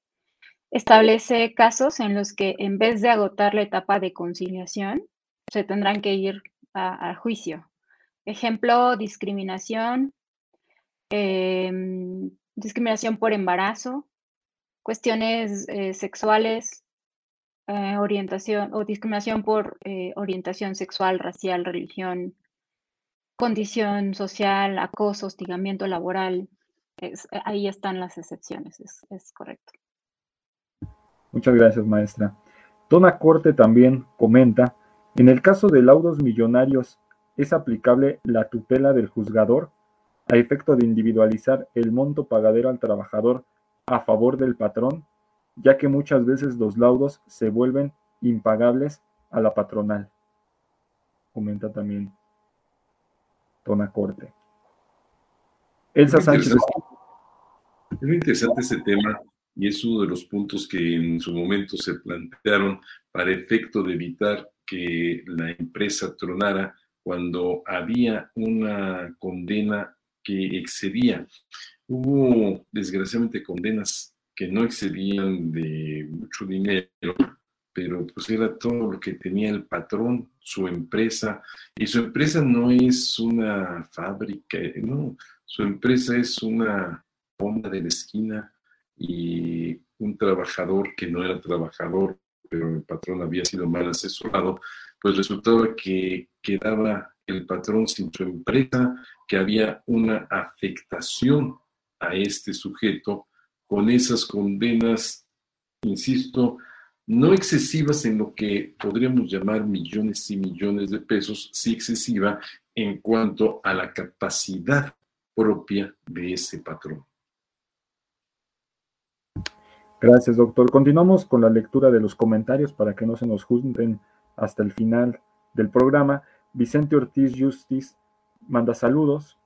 establece casos en los que en vez de agotar la etapa de conciliación, se tendrán que ir a, juicio. Ejemplo, discriminación, em, discriminación por embarazo, cuestiones eh, sexuales, eh, orientación o discriminación por eh, orientación sexual, racial, religión, condición social, acoso, hostigamiento laboral. ahí están las excepciones, es, correcto. Muchas gracias, maestra. Dona Corte también comenta, en el caso de laudos millonarios, ¿es aplicable la tutela del juzgador a efecto de individualizar el monto pagadero al trabajador a favor del patrón, ya que muchas veces los laudos se vuelven impagables a la patronal. Comenta también Tona Corte. Elsa Sánchez. Es muy interesante ese tema y es uno de los puntos que en su momento se plantearon para efecto de evitar que la empresa tronara cuando había una condena que excedía Hubo desgraciadamente condenas no excedían de mucho dinero, pero pues era todo lo que tenía el patrón, su empresa, y su empresa no es una fábrica, no, su empresa es una bomba de la esquina y un trabajador que no era trabajador, pero el patrón había sido mal asesorado, pues resultaba que quedaba el patrón sin su empresa, que había una afectación a este sujeto con esas condenas, insisto, no excesivas en lo que podríamos llamar millones y millones de pesos, sí excesiva en cuanto a la capacidad propia de ese patrón. Gracias, doctor. Continuamos con la lectura de los comentarios para que no se nos junten hasta el final del programa. Vicente Ortiz Justice manda saludos.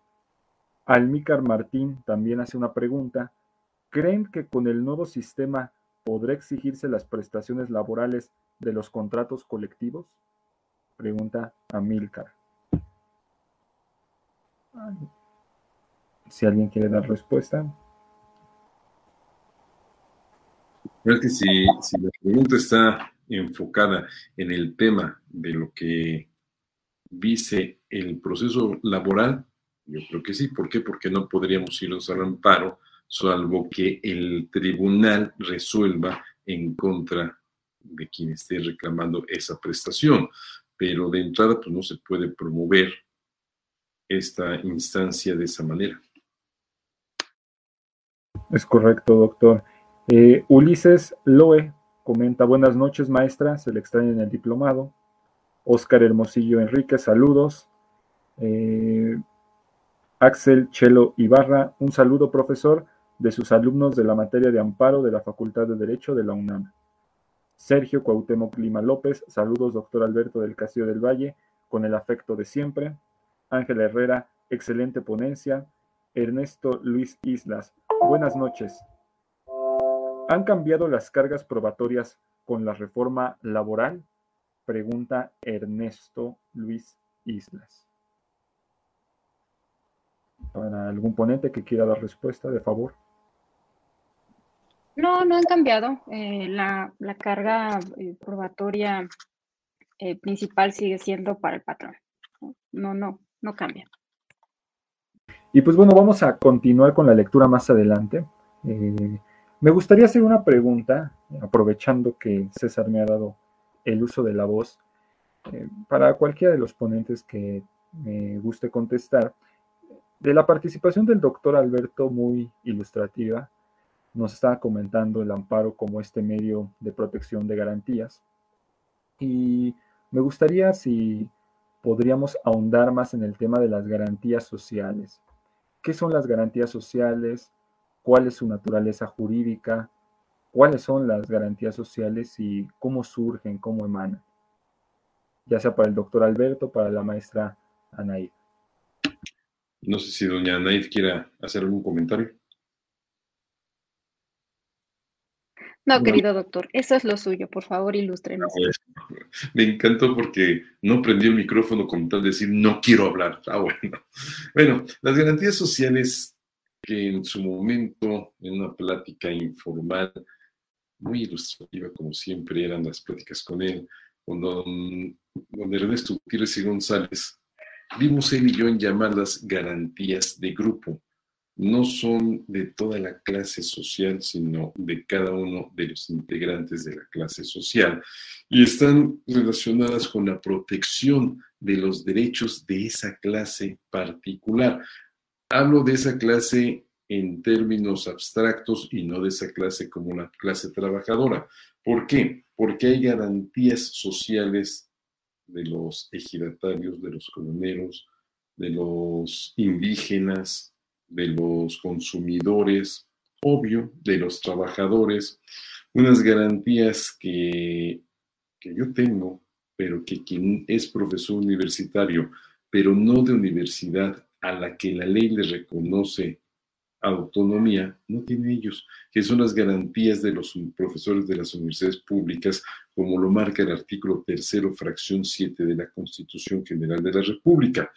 Almícar Martín también hace una pregunta. ¿Creen que con el nuevo sistema podrá exigirse las prestaciones laborales de los contratos colectivos? Pregunta Amílcar. Si alguien quiere dar respuesta. Creo que si, si la pregunta está enfocada en el tema de lo que dice el proceso laboral, yo creo que sí. ¿Por qué? Porque no podríamos irnos al amparo, salvo que el tribunal resuelva en contra de quien esté reclamando esa prestación. Pero de entrada, pues no se puede promover esta instancia de esa manera. Es correcto, doctor. Eh, Ulises Loe comenta, buenas noches, maestra, se le extraña en el diplomado. Oscar Hermosillo Enrique, saludos. Eh, Axel Chelo Ibarra, un saludo profesor de sus alumnos de la materia de amparo de la Facultad de Derecho de la UNAM. Sergio Cuauhtémoc Lima López, saludos doctor Alberto del Castillo del Valle, con el afecto de siempre. Ángel Herrera, excelente ponencia. Ernesto Luis Islas, buenas noches. ¿Han cambiado las cargas probatorias con la reforma laboral? Pregunta Ernesto Luis Islas para algún ponente que quiera dar respuesta, de favor. No, no han cambiado. Eh, la, carga eh, probatoria eh, principal sigue siendo para el patrón. No, no, no cambia. Y pues bueno, vamos a continuar con la lectura más adelante. me gustaría hacer una pregunta, aprovechando que César me ha dado el uso de la voz, para cualquiera de los ponentes que me guste contestar. De la participación del doctor Alberto, muy ilustrativa, nos estaba comentando el amparo como este medio de protección de garantías. Y me gustaría si podríamos ahondar más en el tema de las garantías sociales. ¿Qué son las garantías sociales? ¿Cuál es su naturaleza jurídica? ¿Cuáles son las garantías sociales y cómo surgen, cómo emanan? Ya sea para el doctor Alberto, para la maestra Anaí. No sé si doña Naid quiera hacer algún comentario. No, querido doctor, eso es lo suyo, por favor, ilústrenos. Me encantó porque no prendí el micrófono con tal de decir no quiero hablar. Ah, bueno. Bueno, las garantías sociales que en su momento, en una plática informal, muy ilustrativa, como siempre eran las pláticas con él, con don, don Ernesto Gutiérrez y González, vimos él y yo en llamarlas garantías de grupo no son de toda la clase social, sino de cada uno de los integrantes de la clase social y están relacionadas con la protección de los derechos de esa clase particular. Hablo de esa clase en términos abstractos y no de esa clase como una clase trabajadora. ¿Por qué? Porque hay garantías sociales de los ejidatarios, de los comuneros, de los indígenas, de los consumidores, obvio, de los trabajadores, unas garantías que, que yo tengo, pero que quien es profesor universitario, pero no de universidad a la que la ley le reconoce autonomía, no tiene ellos, que son las garantías de los profesores de las universidades públicas, como lo marca el artículo tercero, fracción 7 de la Constitución General de la República.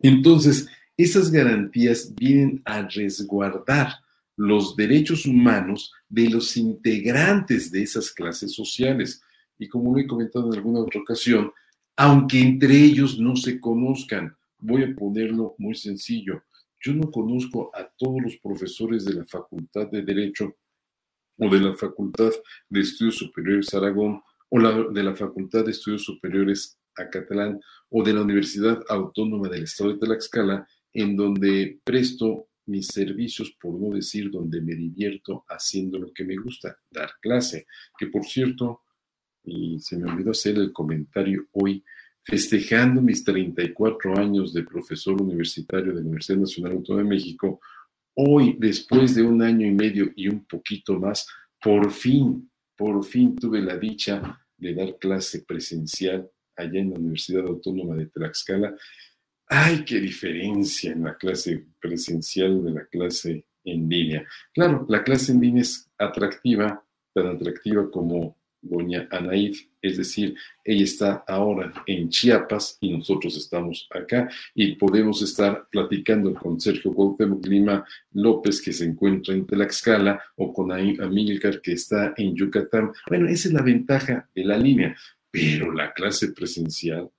Entonces, esas garantías vienen a resguardar los derechos humanos de los integrantes de esas clases sociales. Y como lo he comentado en alguna otra ocasión, aunque entre ellos no se conozcan, voy a ponerlo muy sencillo. Yo no conozco a todos los profesores de la Facultad de Derecho o de la Facultad de Estudios Superiores Aragón o de la Facultad de Estudios Superiores Acatlán o de la Universidad Autónoma del Estado de Tlaxcala en donde presto mis servicios, por no decir donde me divierto haciendo lo que me gusta, dar clase. Que por cierto, y se me olvidó hacer el comentario hoy, festejando mis 34 años de profesor universitario de la Universidad Nacional Autónoma de México, hoy, después de un año y medio y un poquito más, por fin, por fin tuve la dicha de dar clase presencial allá en la Universidad Autónoma de Tlaxcala ¡Ay, qué diferencia en la clase presencial de la clase en línea! Claro, la clase en línea es atractiva, tan atractiva como doña Anaid, es decir, ella está ahora en Chiapas y nosotros estamos acá y podemos estar platicando con Sergio Cuauhtémoc Lima López que se encuentra en Tlaxcala o con Amílcar que está en Yucatán. Bueno, esa es la ventaja de la línea, pero la clase presencial,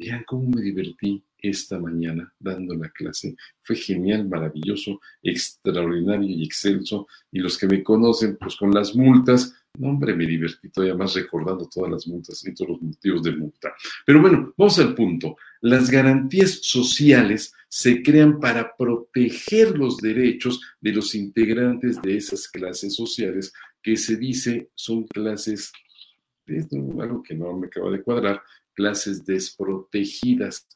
vean cómo me divertí esta mañana dando la clase. Fue genial, maravilloso, extraordinario y excelso. Y los que me conocen, pues con las multas, no, hombre, me divertí todavía más recordando todas las multas y todos los motivos de multa. Pero bueno, vamos al punto. Las garantías sociales se crean para proteger los derechos de los integrantes de esas clases sociales que se dice son clases, es algo que no me acaba de cuadrar, clases desprotegidas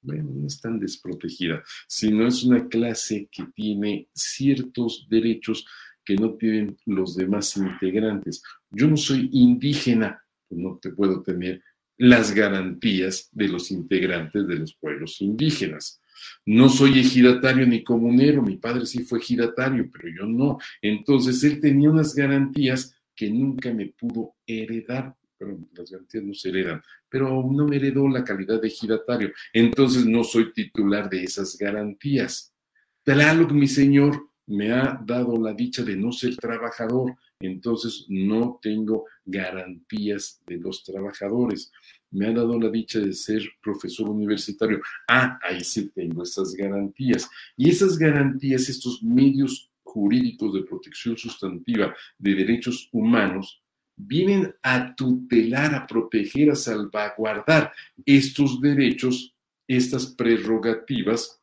bueno, no es tan desprotegida, sino es una clase que tiene ciertos derechos que no tienen los demás integrantes. Yo no soy indígena, pues no te puedo tener las garantías de los integrantes de los pueblos indígenas. No soy ejidatario ni comunero, mi padre sí fue ejidatario, pero yo no. Entonces él tenía unas garantías que nunca me pudo heredar las garantías no se heredan, pero no me heredó la calidad de giratario, entonces no soy titular de esas garantías. Tlaloc, mi señor, me ha dado la dicha de no ser trabajador, entonces no tengo garantías de los trabajadores. Me ha dado la dicha de ser profesor universitario. Ah, ahí sí tengo esas garantías. Y esas garantías, estos medios jurídicos de protección sustantiva de derechos humanos, vienen a tutelar, a proteger, a salvaguardar estos derechos, estas prerrogativas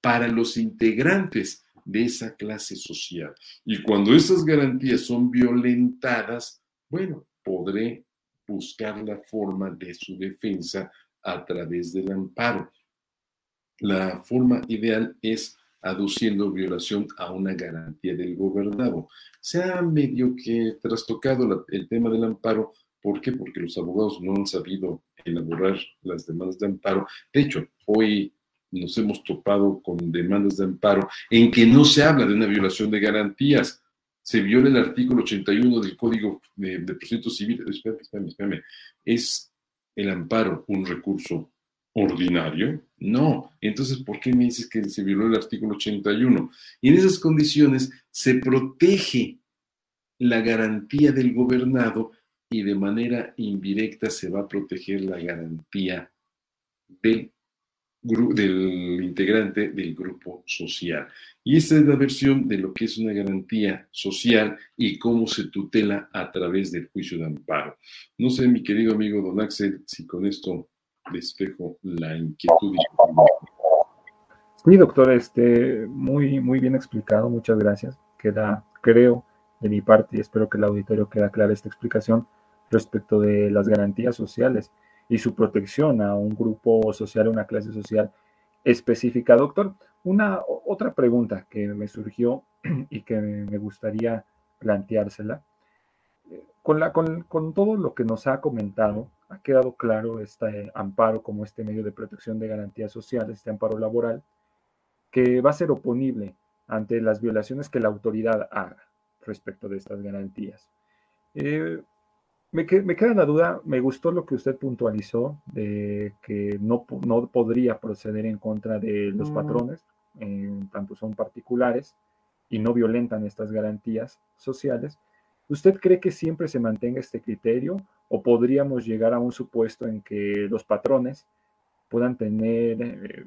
para los integrantes de esa clase social. Y cuando esas garantías son violentadas, bueno, podré buscar la forma de su defensa a través del amparo. La forma ideal es aduciendo violación a una garantía del gobernado. Se ha medio que trastocado el tema del amparo. ¿Por qué? Porque los abogados no han sabido elaborar las demandas de amparo. De hecho, hoy nos hemos topado con demandas de amparo en que no se habla de una violación de garantías, se viola el artículo 81 del Código de, Procedimiento Civil. Espérame, espérame, espérame. ¿Es el amparo un recurso ordinario? No. Entonces, ¿por qué me dices que se violó el artículo 81? Y en esas condiciones se protege la garantía del gobernado y de manera indirecta se va a proteger la garantía del, del integrante del grupo social. Y esta es la versión de lo que es una garantía social y cómo se tutela a través del juicio de amparo. No sé, mi querido amigo Don Axel, si con esto despejo la inquietud. Sí, doctor, este, muy, muy bien explicado, muchas gracias. Queda, creo, de mi parte, y espero que el auditorio quede clara esta explicación respecto de las garantías sociales y su protección a un grupo social, una clase social específica. Doctor, una otra pregunta que me surgió y que me gustaría planteársela. Con, la, con, con todo lo que nos ha comentado, ha quedado claro este amparo como este medio de protección de garantías sociales, este amparo laboral, que va a ser oponible ante las violaciones que la autoridad haga respecto de estas garantías. Eh, me, queda la duda, me gustó lo que usted puntualizó de que no, no podría proceder en contra de los mm. patrones, en tanto son particulares y no violentan estas garantías sociales. ¿Usted cree que siempre se mantenga este criterio o podríamos llegar a un supuesto en que los patrones puedan tener eh,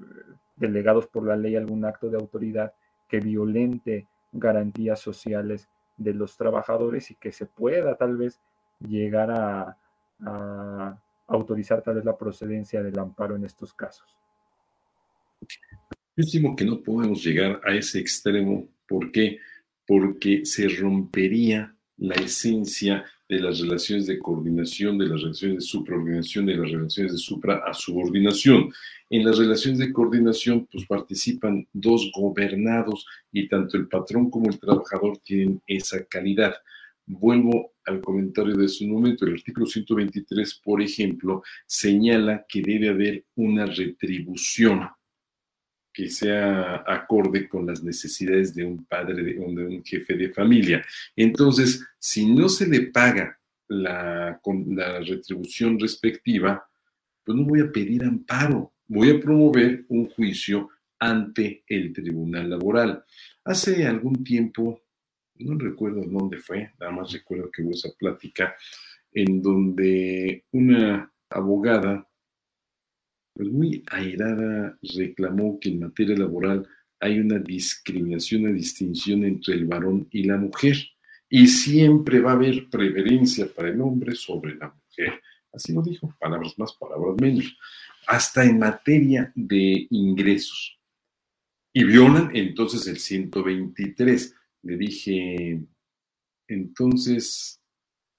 delegados por la ley algún acto de autoridad que violente garantías sociales de los trabajadores y que se pueda tal vez llegar a, autorizar tal vez la procedencia del amparo en estos casos. Yo estimo que no podemos llegar a ese extremo. ¿Por qué? Porque se rompería la esencia de las relaciones de coordinación, de las relaciones de supraordinación, de las relaciones de supra a subordinación. En las relaciones de coordinación, pues participan dos gobernados y tanto el patrón como el trabajador tienen esa calidad. Vuelvo al comentario de su momento. El artículo 123, por ejemplo, señala que debe haber una retribución que sea acorde con las necesidades de un padre, de un, jefe de familia. Entonces, si no se le paga la, la retribución respectiva, pues no voy a pedir amparo, voy a promover un juicio ante el tribunal laboral. Hace algún tiempo no recuerdo dónde fue, nada más recuerdo que hubo esa plática en donde una abogada, pues muy airada, reclamó que en materia laboral hay una discriminación, una distinción entre el varón y la mujer, y siempre va a haber preferencia para el hombre sobre la mujer. Así lo dijo, palabras más, palabras menos. Hasta en materia de ingresos. Y violan entonces el 123 le dije, entonces,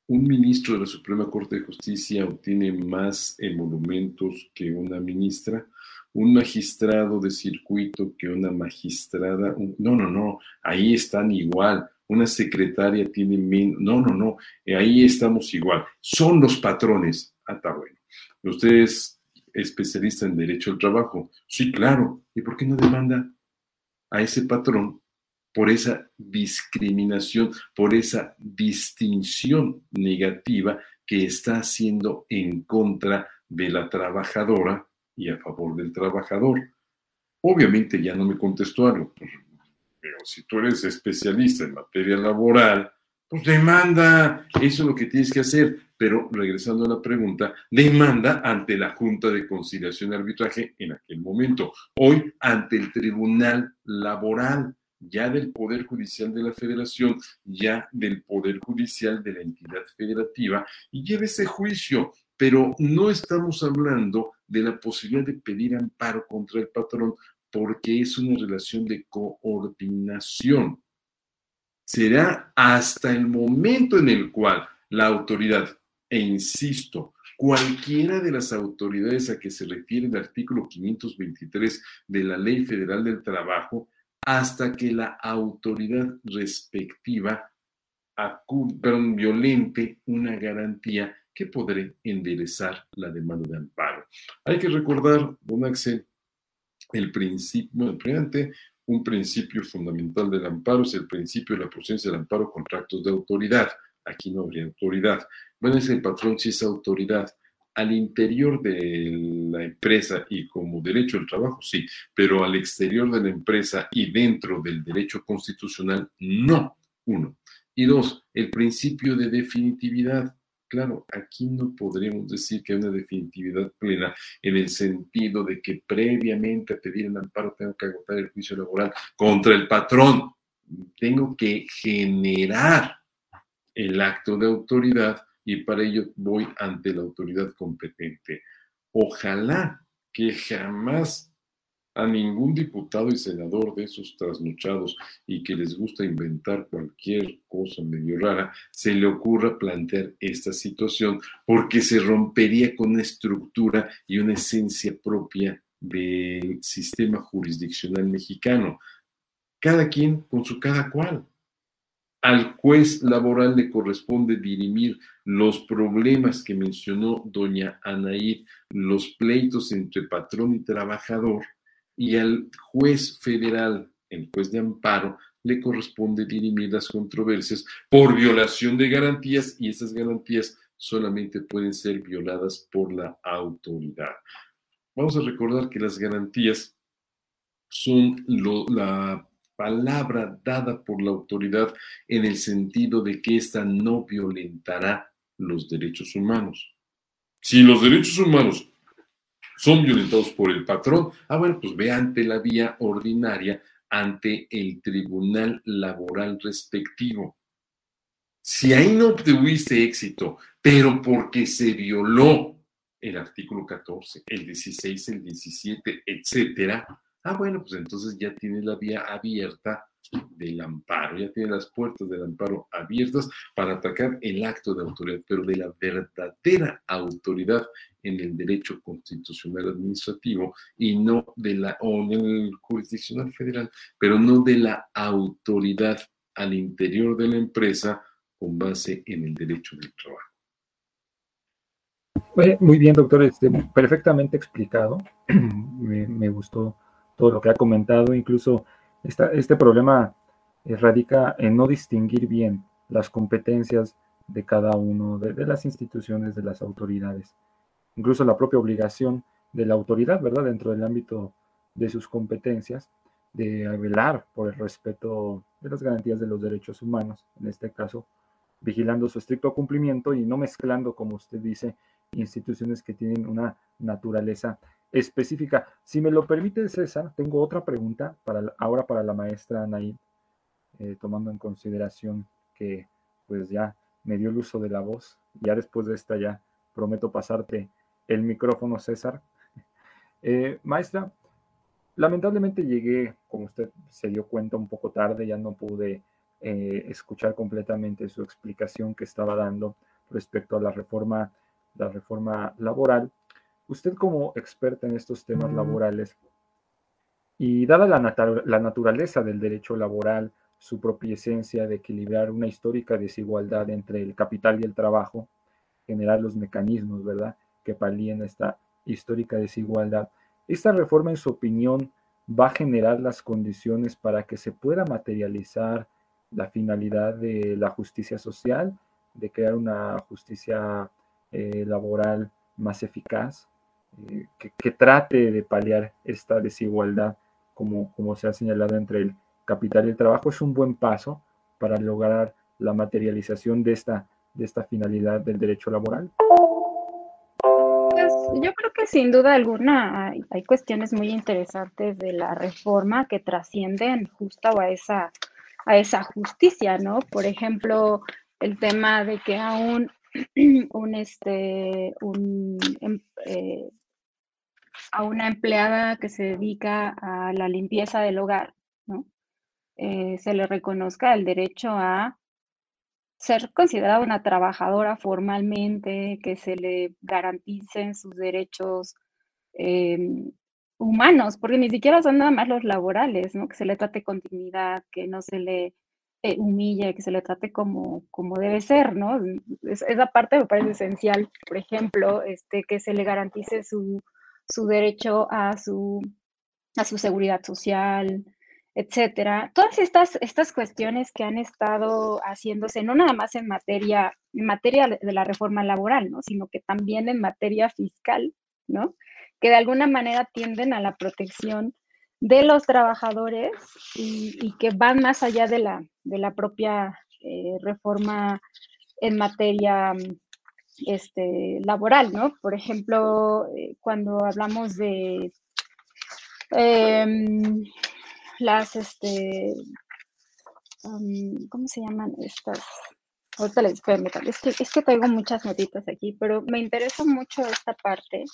un ministro de la Suprema Corte de Justicia obtiene más emolumentos que una ministra, un magistrado de circuito que una magistrada, no, no, no, ahí están igual, una secretaria tiene menos, no, no, no, ahí estamos igual, son los patrones, ah, está bueno. Usted es especialista en derecho al trabajo, sí, claro, ¿y por qué no demanda a ese patrón por esa discriminación, por esa distinción negativa que está haciendo en contra de la trabajadora y a favor del trabajador. Obviamente ya no me contestó algo, pero si tú eres especialista en materia laboral, pues demanda, eso es lo que tienes que hacer. Pero regresando a la pregunta, demanda ante la Junta de Conciliación y Arbitraje en aquel momento, hoy ante el Tribunal Laboral ya del Poder Judicial de la Federación, ya del Poder Judicial de la entidad federativa, y lleve ese juicio. Pero no estamos hablando de la posibilidad de pedir amparo contra el patrón porque es una relación de coordinación. Será hasta el momento en el cual la autoridad, e insisto, cualquiera de las autoridades a que se refiere el artículo 523 de la Ley Federal del Trabajo, hasta que la autoridad respectiva perdón, violente una garantía que podré enderezar la demanda de amparo. Hay que recordar, don Axel, el principio, un principio fundamental del amparo es el principio de la procedencia del amparo contra actos de autoridad. Aquí no habría autoridad. Bueno, es el patrón si es autoridad. Al interior de la empresa y como derecho del trabajo, sí, pero al exterior de la empresa y dentro del derecho constitucional, no. Uno. Y dos, el principio de definitividad. Claro, aquí no podremos decir que hay una definitividad plena en el sentido de que previamente a pedir el amparo tengo que agotar el juicio laboral contra el patrón. Tengo que generar el acto de autoridad y para ello voy ante la autoridad competente. Ojalá que jamás a ningún diputado y senador de esos trasnochados y que les gusta inventar cualquier cosa medio rara, se le ocurra plantear esta situación porque se rompería con una estructura y una esencia propia del sistema jurisdiccional mexicano. Cada quien con su cada cual. Al juez laboral le corresponde dirimir los problemas que mencionó doña Anaí, los pleitos entre patrón y trabajador, y al juez federal, el juez de amparo, le corresponde dirimir las controversias por violación de garantías y esas garantías solamente pueden ser violadas por la autoridad. Vamos a recordar que las garantías son la palabra dada por la autoridad en el sentido de que ésta no violentará los derechos humanos. Si los derechos humanos son violentados por el patrón, ah, bueno, pues ve ante la vía ordinaria, ante el tribunal laboral respectivo. Si ahí no obtuviste éxito, pero porque se violó el artículo 14, el 16, el 17, etcétera, ah, bueno, pues entonces ya tiene la vía abierta del amparo, ya tiene las puertas del amparo abiertas para atacar el acto de autoridad, pero de la verdadera autoridad en el derecho constitucional administrativo y no de la, o en el jurisdiccional federal, pero no de la autoridad al interior de la empresa con base en el derecho del trabajo. Muy bien, doctor, este, perfectamente explicado. me gustó todo lo que ha comentado, incluso este problema radica en no distinguir bien las competencias de cada uno de, las instituciones, de las autoridades. Incluso la propia obligación de la autoridad, ¿verdad? Dentro del ámbito de sus competencias, de velar por el respeto de las garantías de los derechos humanos, en este caso, vigilando su estricto cumplimiento y no mezclando, como usted dice, instituciones que tienen una naturaleza específica. Si me lo permite, César, tengo otra pregunta para ahora para la maestra Anaí, eh, tomando en consideración que pues ya me dio el uso de la voz. Ya después de esta ya prometo pasarte el micrófono, César. Eh, maestra, lamentablemente llegué, como usted se dio cuenta, un poco tarde, ya no pude eh, escuchar completamente su explicación que estaba dando respecto a la reforma, la reforma laboral usted como experta en estos temas laborales, y dada la, la, naturaleza del derecho laboral, su propia esencia de equilibrar una histórica desigualdad entre el capital y el trabajo, generar los mecanismos, ¿verdad?, que palíen esta histórica desigualdad. Esta reforma, en su opinión, va a generar las condiciones para que se pueda materializar la finalidad de la justicia social, de crear una justicia eh, laboral más eficaz, eh, que, trate de paliar esta desigualdad, como, como se ha señalado entre el capital y el trabajo, es un buen paso para lograr la materialización de esta, de esta finalidad del derecho laboral. Pues, yo creo que sin duda alguna hay, hay, cuestiones muy interesantes de la reforma que trascienden justo a esa, a esa justicia, ¿no? Por ejemplo, el tema de que aún un, este, un, em, eh, a una empleada que se dedica a la limpieza del hogar, ¿no? Eh, se le reconozca el derecho a ser considerada una trabajadora formalmente, que se le garanticen sus derechos em, humanos, porque ni siquiera son nada más los laborales, ¿no? Que se le trate con dignidad, que no se le eh, humille, que se le trate como, como debe ser, ¿no? esa parte me parece esencial. Por ejemplo, este, que se le garantice su, su derecho a su, a su seguridad social, etcétera. Todas estas, estas cuestiones que han estado haciéndose, no nada más en materia, materia de la reforma laboral, ¿no? sino que también en materia fiscal, ¿no? que de alguna manera tienden a la protección de los trabajadores y, que van más allá de la, de la propia eh, reforma en materia este, laboral, ¿no? Por ejemplo, eh, cuando hablamos de em, las, este, ¿cómo se llaman estas? Ahorita les es que, es que traigo muchas notitas aquí, pero me interesa mucho esta parte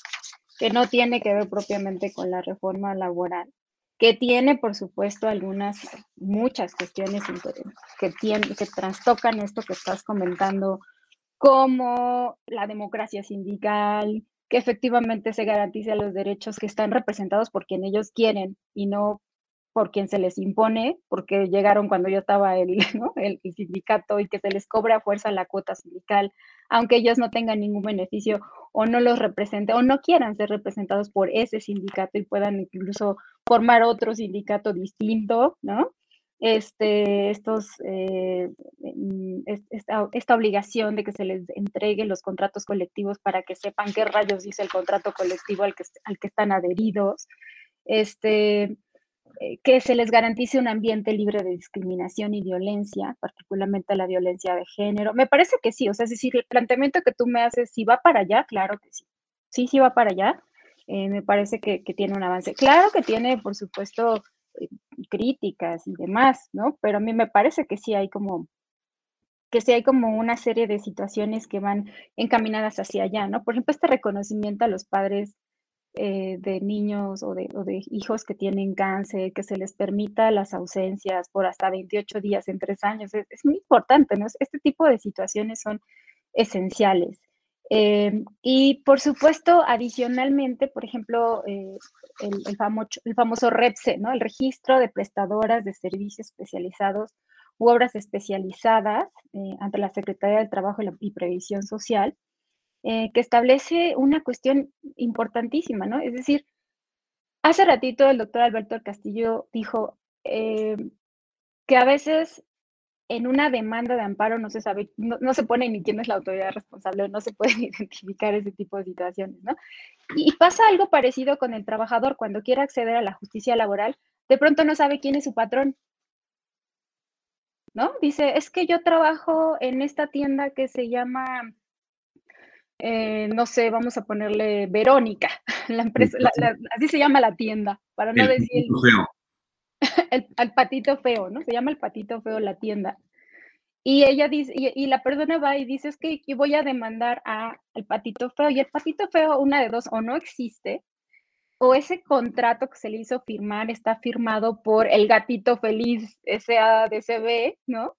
que no tiene que ver propiamente con la reforma laboral, que tiene, por supuesto, algunas, muchas cuestiones que, que trastocan esto que estás comentando, como la democracia sindical, que efectivamente se garantice los derechos que están representados por quien ellos quieren y no por quien se les impone, porque llegaron cuando yo estaba el, el, sindicato y que se les cobra a fuerza la cuota sindical, aunque ellos no tengan ningún beneficio o no los representen o no quieran ser representados por ese sindicato y puedan incluso formar otro sindicato distinto, ¿no? Este, estos, eh, mm, esta, esta, obligación de que se les entreguen los contratos colectivos para que sepan qué rayos dice el contrato colectivo al que, al que están adheridos, este, eh, que se les garantice un ambiente libre de discriminación y violencia, particularmente la violencia de género. Me parece que sí, o sea, es decir, el planteamiento que tú me haces, si va para allá, claro que sí. Sí, sí va para allá. Eh, me parece que, tiene un avance. Claro que tiene, por supuesto, críticas y demás, ¿no? Pero a mí me parece que sí hay como que sí hay como una serie de situaciones que van encaminadas hacia allá, ¿no? Por ejemplo, este reconocimiento a los padres eh, de niños o de, hijos que tienen cáncer, que se les permita las ausencias por hasta 28 días en tres años. Es, muy importante, ¿no? Este tipo de situaciones son esenciales. Eh, y por supuesto, adicionalmente, por ejemplo, eh, el, famoso, el, famoso, REPSE, ¿no? El registro de prestadoras de servicios especializados u obras especializadas ante la Secretaría del Trabajo y Previsión Social, eh, que establece una cuestión importantísima, ¿no? Es decir, hace ratito el doctor Alberto Castillo dijo eh, que a veces en una demanda de amparo no se sabe, no, se pone ni quién es la autoridad responsable, no se pueden identificar ese tipo de situaciones, ¿no? Y, pasa algo parecido con el trabajador cuando quiere acceder a la justicia laboral, de pronto no sabe quién es su patrón, ¿no? Dice, es que yo trabajo en esta tienda que se llama eh, no sé, vamos a ponerle Verónica, la empresa, así se llama la tienda, para no decir el, el, patito feo, ¿no? Se llama el patito feo la tienda. Y ella dice, y, la persona va y dice, es que voy a demandar a el patito feo, y el patito feo, una de dos, o no existe, o ese contrato que se le hizo firmar está firmado por el gatito feliz SADCB, ¿no?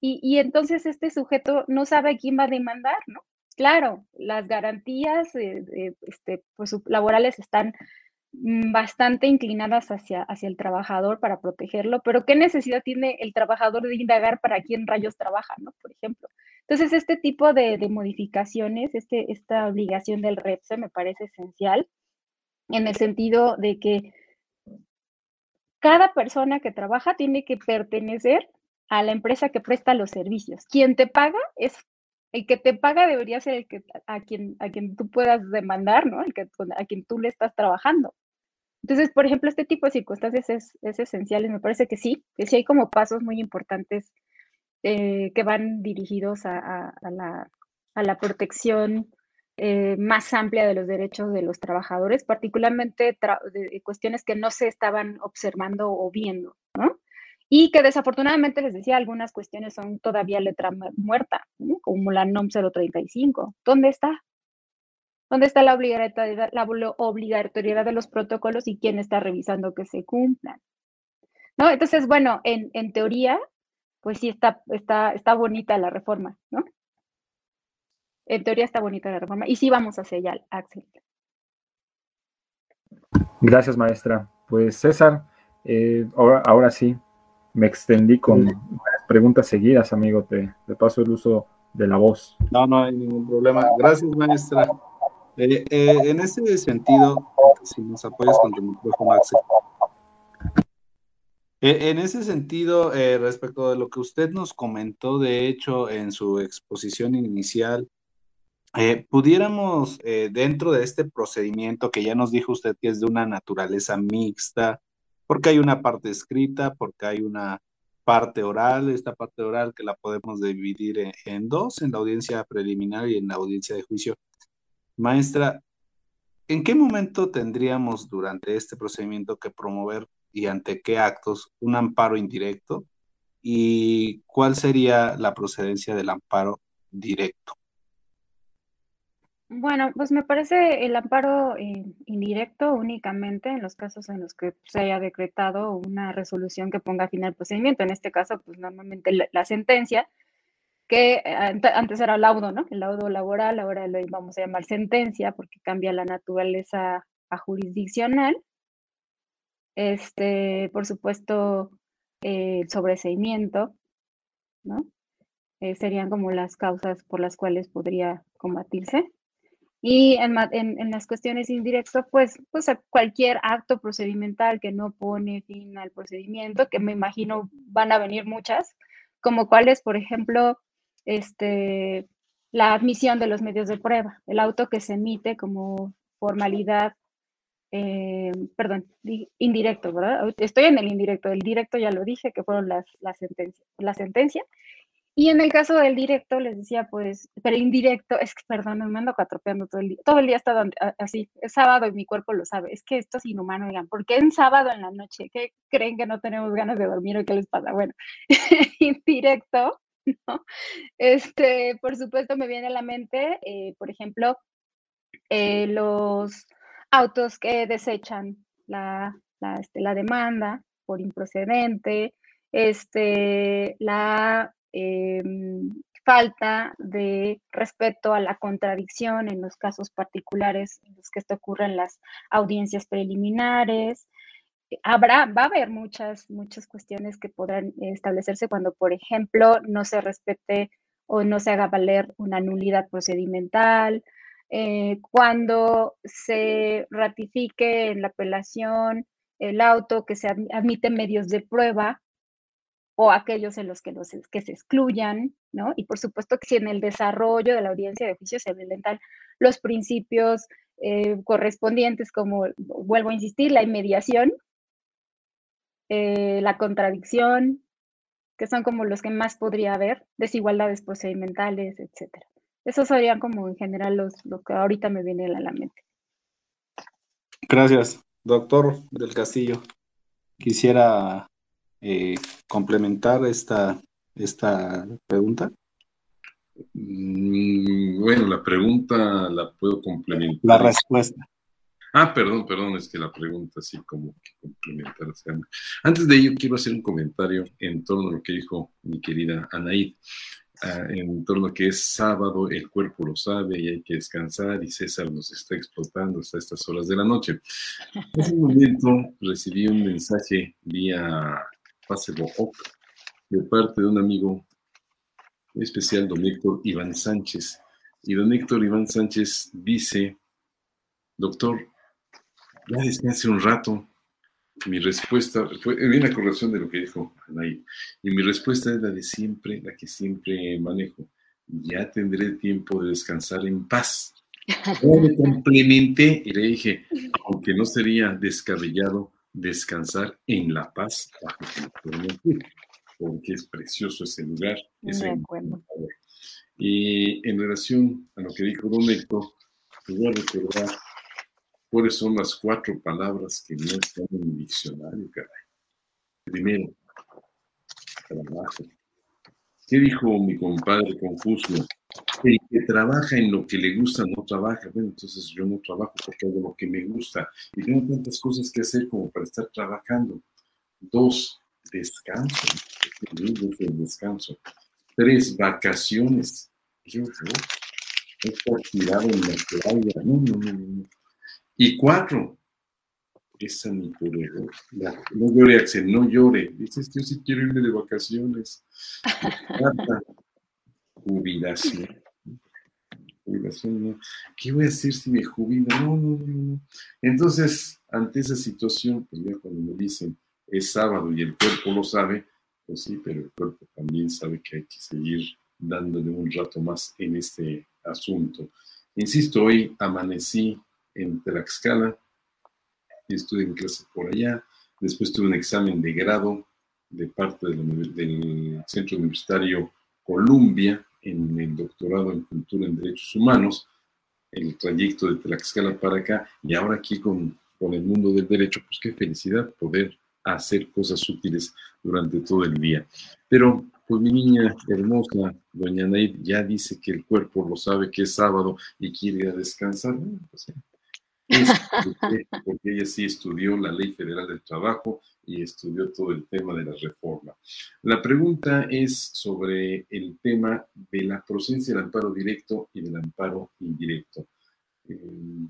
Y, y entonces este sujeto no sabe quién va a demandar, ¿no? Claro, las garantías eh, este, pues, laborales están bastante inclinadas hacia, hacia el trabajador para protegerlo, pero ¿qué necesidad tiene el trabajador de indagar para quién rayos trabaja, ¿no? Por ejemplo. Entonces, este tipo de, modificaciones, este, esta obligación del REPSE me parece esencial en el sentido de que cada persona que trabaja tiene que pertenecer a la empresa que presta los servicios. Quien te paga es el que te paga debería ser el que a quien, a quien tú puedas demandar, ¿no? El que, a quien tú le estás trabajando. Entonces, por ejemplo, este tipo de circunstancias es, esencial y me parece que sí, que sí hay como pasos muy importantes eh, que van dirigidos a, la, protección eh, más amplia de los derechos de los trabajadores, particularmente de cuestiones que no se estaban observando o viendo, ¿no? Y que desafortunadamente les decía, algunas cuestiones son todavía letra muerta, como la NOM 035. ¿Dónde está? ¿Dónde está la obligatoriedad, la obligatoriedad de los protocolos y quién está revisando que se cumplan? ¿No? Entonces, bueno, en, en teoría, pues sí está, está, está bonita la reforma, ¿no? En teoría está bonita la reforma y sí vamos hacia allá, Axel. Gracias, maestra. Pues César, eh, ahora, ahora sí, me extendí con preguntas seguidas, amigo. Te, paso el uso de la voz. No, no hay ningún problema. Gracias, maestra. Eh, eh, en ese sentido, si nos apoyas con tu micrófono, Axel. E, en ese sentido, eh, respecto de lo que usted nos comentó, de hecho, en su exposición inicial, eh, pudiéramos, eh, dentro de este procedimiento que ya nos dijo usted que es de una naturaleza mixta, porque hay una parte escrita, porque hay una parte oral, esta parte oral que la podemos dividir en dos, en la audiencia preliminar y en la audiencia de juicio. Maestra, ¿en qué momento tendríamos durante este procedimiento que promover y ante qué actos un amparo indirecto y cuál sería la procedencia del amparo directo. Bueno, pues me parece el amparo eh, indirecto únicamente en los casos en los que se haya decretado una resolución que ponga fin al procedimiento. En este caso, pues normalmente la, sentencia, que eh, antes era laudo, ¿no? El laudo laboral, ahora lo vamos a llamar sentencia porque cambia la naturaleza a jurisdiccional este, por supuesto, el sobreseimiento, ¿no? Eh, serían como las causas por las cuales podría combatirse. Y en, las cuestiones indirectas, pues, pues cualquier acto procedimental que no pone fin al procedimiento, que me imagino van a venir muchas, como cuáles, por ejemplo, este, la admisión de los medios de prueba, el auto que se emite como formalidad eh, perdón, indirecto, ¿verdad? Estoy en el indirecto, el directo ya lo dije, que fueron las, la, sentencia, la sentencia. Y en el caso del directo, les decía, pues, pero indirecto, es que, perdón, me ando atropeando todo el día. Todo el día está así, es sábado y mi cuerpo lo sabe. Es que esto es inhumano, digan, ¿por qué en sábado en la noche? ¿Qué creen que no tenemos ganas de dormir o qué les pasa? Bueno, indirecto, ¿no? Este, por supuesto, me viene a la mente, eh, por ejemplo, eh, los autos que desechan la, este, la, demanda por improcedente, este, la em, falta de respeto a la contradicción en los casos particulares en los que esto ocurre en las audiencias preliminares. Habrá, va a haber muchas, muchas cuestiones que podrán establecerse cuando, por ejemplo, no se respete o no se haga valer una nulidad procedimental, eh, cuando se ratifique en la apelación el auto que se admite medios de prueba o aquellos en los que, los, que se excluyan, ¿no? Y por supuesto que si en el desarrollo de la audiencia de juicio se violentan los principios eh, correspondientes, como, vuelvo a insistir, la inmediación, eh, la contradicción, que son como los que más podría haber, desigualdades procedimentales, etcétera. Esos serían como en general los, lo que ahorita me viene a la mente. Gracias, doctor del Castillo. Quisiera eh, complementar esta, esta pregunta. Mm, bueno, la pregunta la puedo complementar. La respuesta. Ah, perdón, perdón, es que la pregunta así como que complementar. Antes de ello, quiero hacer un comentario en torno a lo que dijo mi querida Anaid. Ah, en torno a que es sábado, el cuerpo lo sabe y hay que descansar y César nos está explotando hasta estas horas de la noche. En ese momento recibí un mensaje vía Facebook de parte de un amigo muy especial, don Héctor Iván Sánchez. Y don Héctor Iván Sánchez dice, doctor, ya descanse un rato, mi respuesta fue bien la corrección de lo que dijo Anaí. Y mi respuesta es la de siempre, la que siempre manejo. Ya tendré tiempo de descansar en paz. Yo le complementé y le dije, aunque no sería descabellado descansar en la paz, porque es precioso ese lugar. Ese y en relación a lo que dijo Don Héctor, voy a recordar ¿Cuáles son las cuatro palabras que no están en el diccionario, caray? Primero, trabajo. ¿Qué dijo mi compadre Confucio? El que trabaja en lo que le gusta no trabaja. Bueno, entonces yo no trabajo porque hago lo que me gusta y tengo tantas cosas que hacer como para estar trabajando. Dos, descanso. descanso. Tres, vacaciones. Yo, yo, estar tirado en la playa. No, no, no, no. Y cuatro, esa ni por No llore, Axel, no llore. Dices, yo sí quiero irme de vacaciones. Jubilación. ¿Qué voy a hacer si me jubilo? No, no, no, no. Entonces, ante esa situación, pues ya cuando me dicen, es sábado y el cuerpo lo sabe, pues sí, pero el cuerpo también sabe que hay que seguir dándole un rato más en este asunto. Insisto, hoy amanecí en Tlaxcala, estuve en clase por allá, después tuve un examen de grado de parte del Centro Universitario Columbia en el doctorado en Cultura en Derechos Humanos, el trayecto de Tlaxcala para acá y ahora aquí con, con el mundo del derecho, pues qué felicidad poder hacer cosas útiles durante todo el día. Pero pues mi niña hermosa, doña Naid, ya dice que el cuerpo lo sabe que es sábado y quiere descansar. Pues, porque ella sí estudió la Ley Federal del Trabajo y estudió todo el tema de la reforma. La pregunta es sobre el tema de la procedencia del amparo directo y del amparo indirecto. Eh,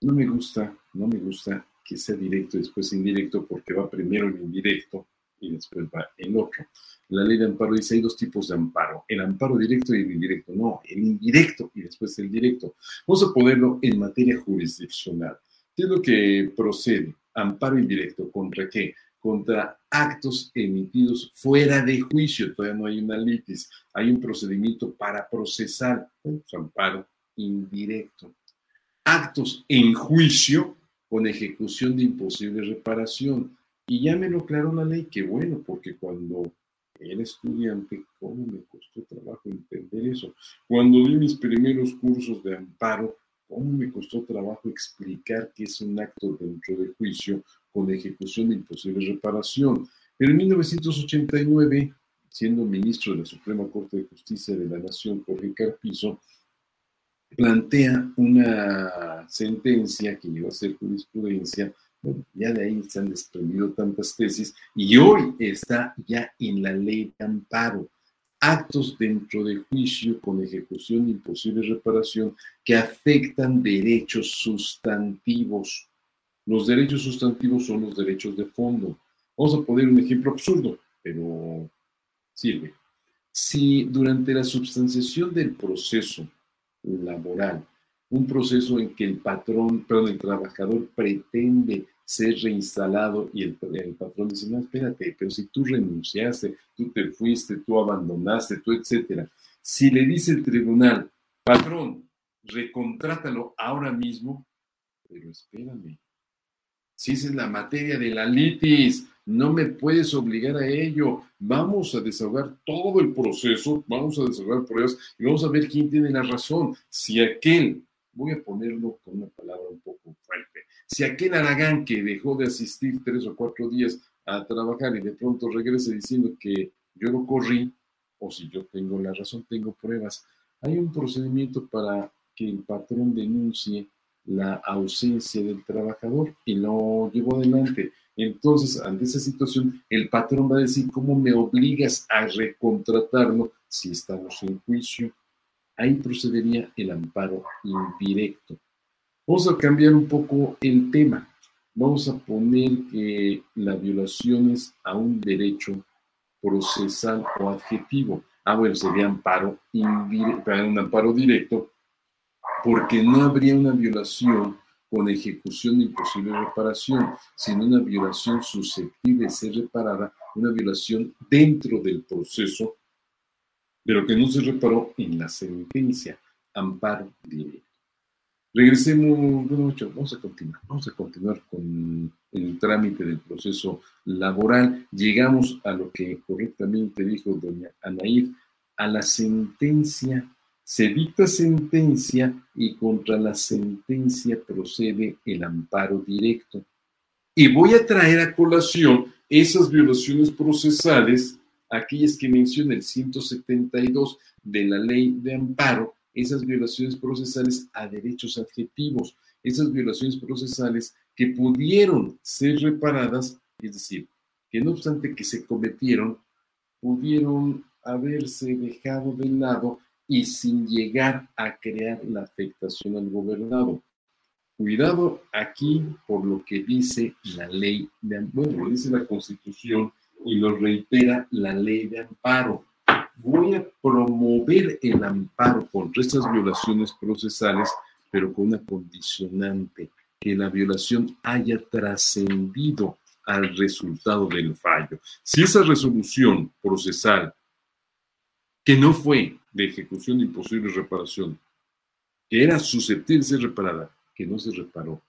no me gusta, no me gusta que sea directo y después indirecto porque va primero el indirecto y después va el otro. La ley de amparo dice hay dos tipos de amparo, el amparo directo y el indirecto. No, el indirecto y después el directo. Vamos a ponerlo en materia jurisdiccional. ¿Qué es lo que procede? Amparo indirecto. ¿Contra qué? Contra actos emitidos fuera de juicio. Todavía no hay una litis. Hay un procedimiento para procesar. Pues, amparo indirecto. Actos en juicio con ejecución de imposible reparación. Y ya me lo aclaró la ley, que bueno, porque cuando era estudiante, ¿cómo me costó trabajo entender eso? Cuando di mis primeros cursos de amparo, ¿cómo me costó trabajo explicar que es un acto dentro de juicio con ejecución de imposible reparación? En 1989, siendo ministro de la Suprema Corte de Justicia de la Nación, Jorge Carpizo, plantea una sentencia que llegó a ser jurisprudencia ya de ahí se han desprendido tantas tesis y hoy está ya en la ley de amparo. Actos dentro de juicio con ejecución de imposible reparación que afectan derechos sustantivos. Los derechos sustantivos son los derechos de fondo. Vamos a poner un ejemplo absurdo, pero sirve. Si durante la substanciación del proceso laboral un proceso en que el patrón, perdón, el trabajador pretende ser reinstalado y el, patrón dice, no, espérate, pero si tú renunciaste, tú te fuiste, tú abandonaste, tú, etcétera. Si le dice el tribunal, patrón, recontrátalo ahora mismo, pero espérame, si esa es la materia de la litis, no me puedes obligar a ello. Vamos a desahogar todo el proceso, vamos a desahogar pruebas y vamos a ver quién tiene la razón. Si aquel voy a ponerlo con una palabra un poco fuerte. Si aquel Aragán que dejó de asistir tres o cuatro días a trabajar y de pronto regrese diciendo que yo lo corrí, o si yo tengo la razón, tengo pruebas, hay un procedimiento para que el patrón denuncie la ausencia del trabajador y lo llevó adelante. Entonces, ante esa situación, el patrón va a decir, ¿cómo me obligas a recontratarlo si estamos en juicio? Ahí procedería el amparo indirecto. Vamos a cambiar un poco el tema. Vamos a poner que la violación es a un derecho procesal o adjetivo. Ah, bueno, sería amparo indirecto, un amparo directo, porque no habría una violación con ejecución de imposible reparación, sino una violación susceptible de ser reparada, una violación dentro del proceso pero que no se reparó en la sentencia, amparo directo. Regresemos, bueno, vamos a continuar, vamos a continuar con el trámite del proceso laboral. Llegamos a lo que correctamente dijo doña Anaíd, a la sentencia, se dicta sentencia y contra la sentencia procede el amparo directo. Y voy a traer a colación esas violaciones procesales aquellas que menciona el 172 de la ley de amparo, esas violaciones procesales a derechos adjetivos, esas violaciones procesales que pudieron ser reparadas, es decir, que no obstante que se cometieron, pudieron haberse dejado de lado y sin llegar a crear la afectación al gobernado. Cuidado aquí por lo que dice la ley de, bueno, dice la Constitución y lo reitera la ley de amparo. Voy a promover el amparo contra estas violaciones procesales, pero con una condicionante, que la violación haya trascendido al resultado del fallo. Si esa resolución procesal, que no fue de ejecución de imposible reparación, que era susceptible de ser reparada, que no se reparó,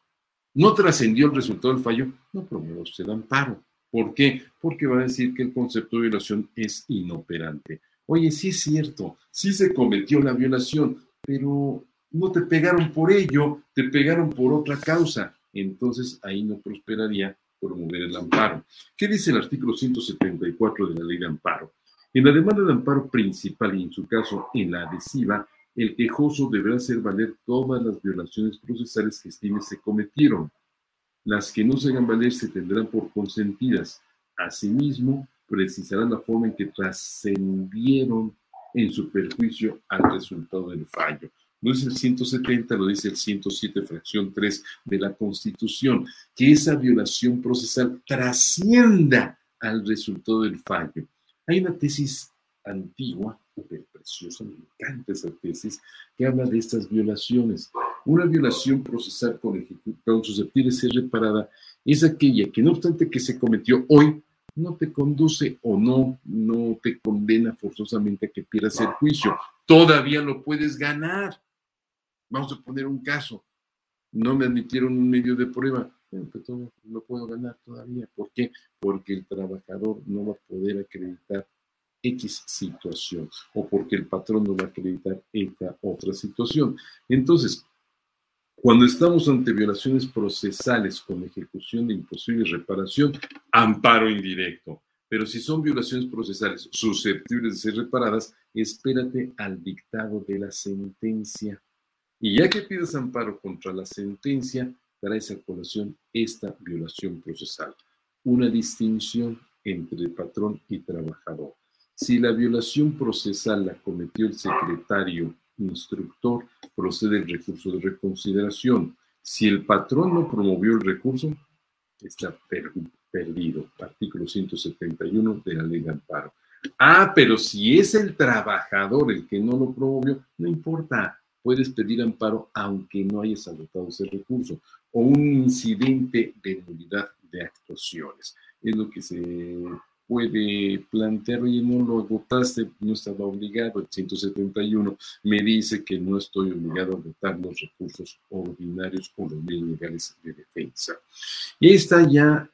no trascendió el resultado del fallo, no promueva usted amparo. ¿Por qué? Porque va a decir que el concepto de violación es inoperante. Oye, sí es cierto, sí se cometió la violación, pero no te pegaron por ello, te pegaron por otra causa. Entonces ahí no prosperaría promover el amparo. ¿Qué dice el artículo 174 de la ley de amparo? En la demanda de amparo principal y en su caso en la adhesiva, el quejoso deberá hacer valer todas las violaciones procesales que estime se cometieron. Las que no se hagan valer se tendrán por consentidas. Asimismo, precisará la forma en que trascendieron en su perjuicio al resultado del fallo. No es el 170, lo dice el 107, fracción 3 de la Constitución, que esa violación procesal trascienda al resultado del fallo. Hay una tesis antigua, súper preciosa, me encanta esa tesis, que habla de estas violaciones. Una violación procesal con, con susceptible de ser reparada es aquella que no obstante que se cometió hoy, no te conduce o no, no te condena forzosamente a que pierdas el juicio. Todavía lo puedes ganar. Vamos a poner un caso. No me admitieron un medio de prueba. Pues lo puedo ganar todavía. ¿Por qué? Porque el trabajador no va a poder acreditar X situación o porque el patrón no va a acreditar esta otra situación. Entonces, cuando estamos ante violaciones procesales con ejecución de imposible reparación, amparo indirecto. Pero si son violaciones procesales susceptibles de ser reparadas, espérate al dictado de la sentencia. Y ya que pidas amparo contra la sentencia, traes a colación esta violación procesal. Una distinción entre patrón y trabajador. Si la violación procesal la cometió el secretario instructor, procede el recurso de reconsideración. Si el patrón no promovió el recurso, está perdido. Artículo 171 de la ley de amparo. Ah, pero si es el trabajador el que no lo promovió, no importa, puedes pedir amparo aunque no hayas agotado ese recurso o un incidente de nulidad de actuaciones. Es lo que se puede plantear, oye, no lo agotaste, no estaba obligado, el 171 me dice que no estoy obligado a agotar los recursos ordinarios o los medios legales de defensa. Y ahí está ya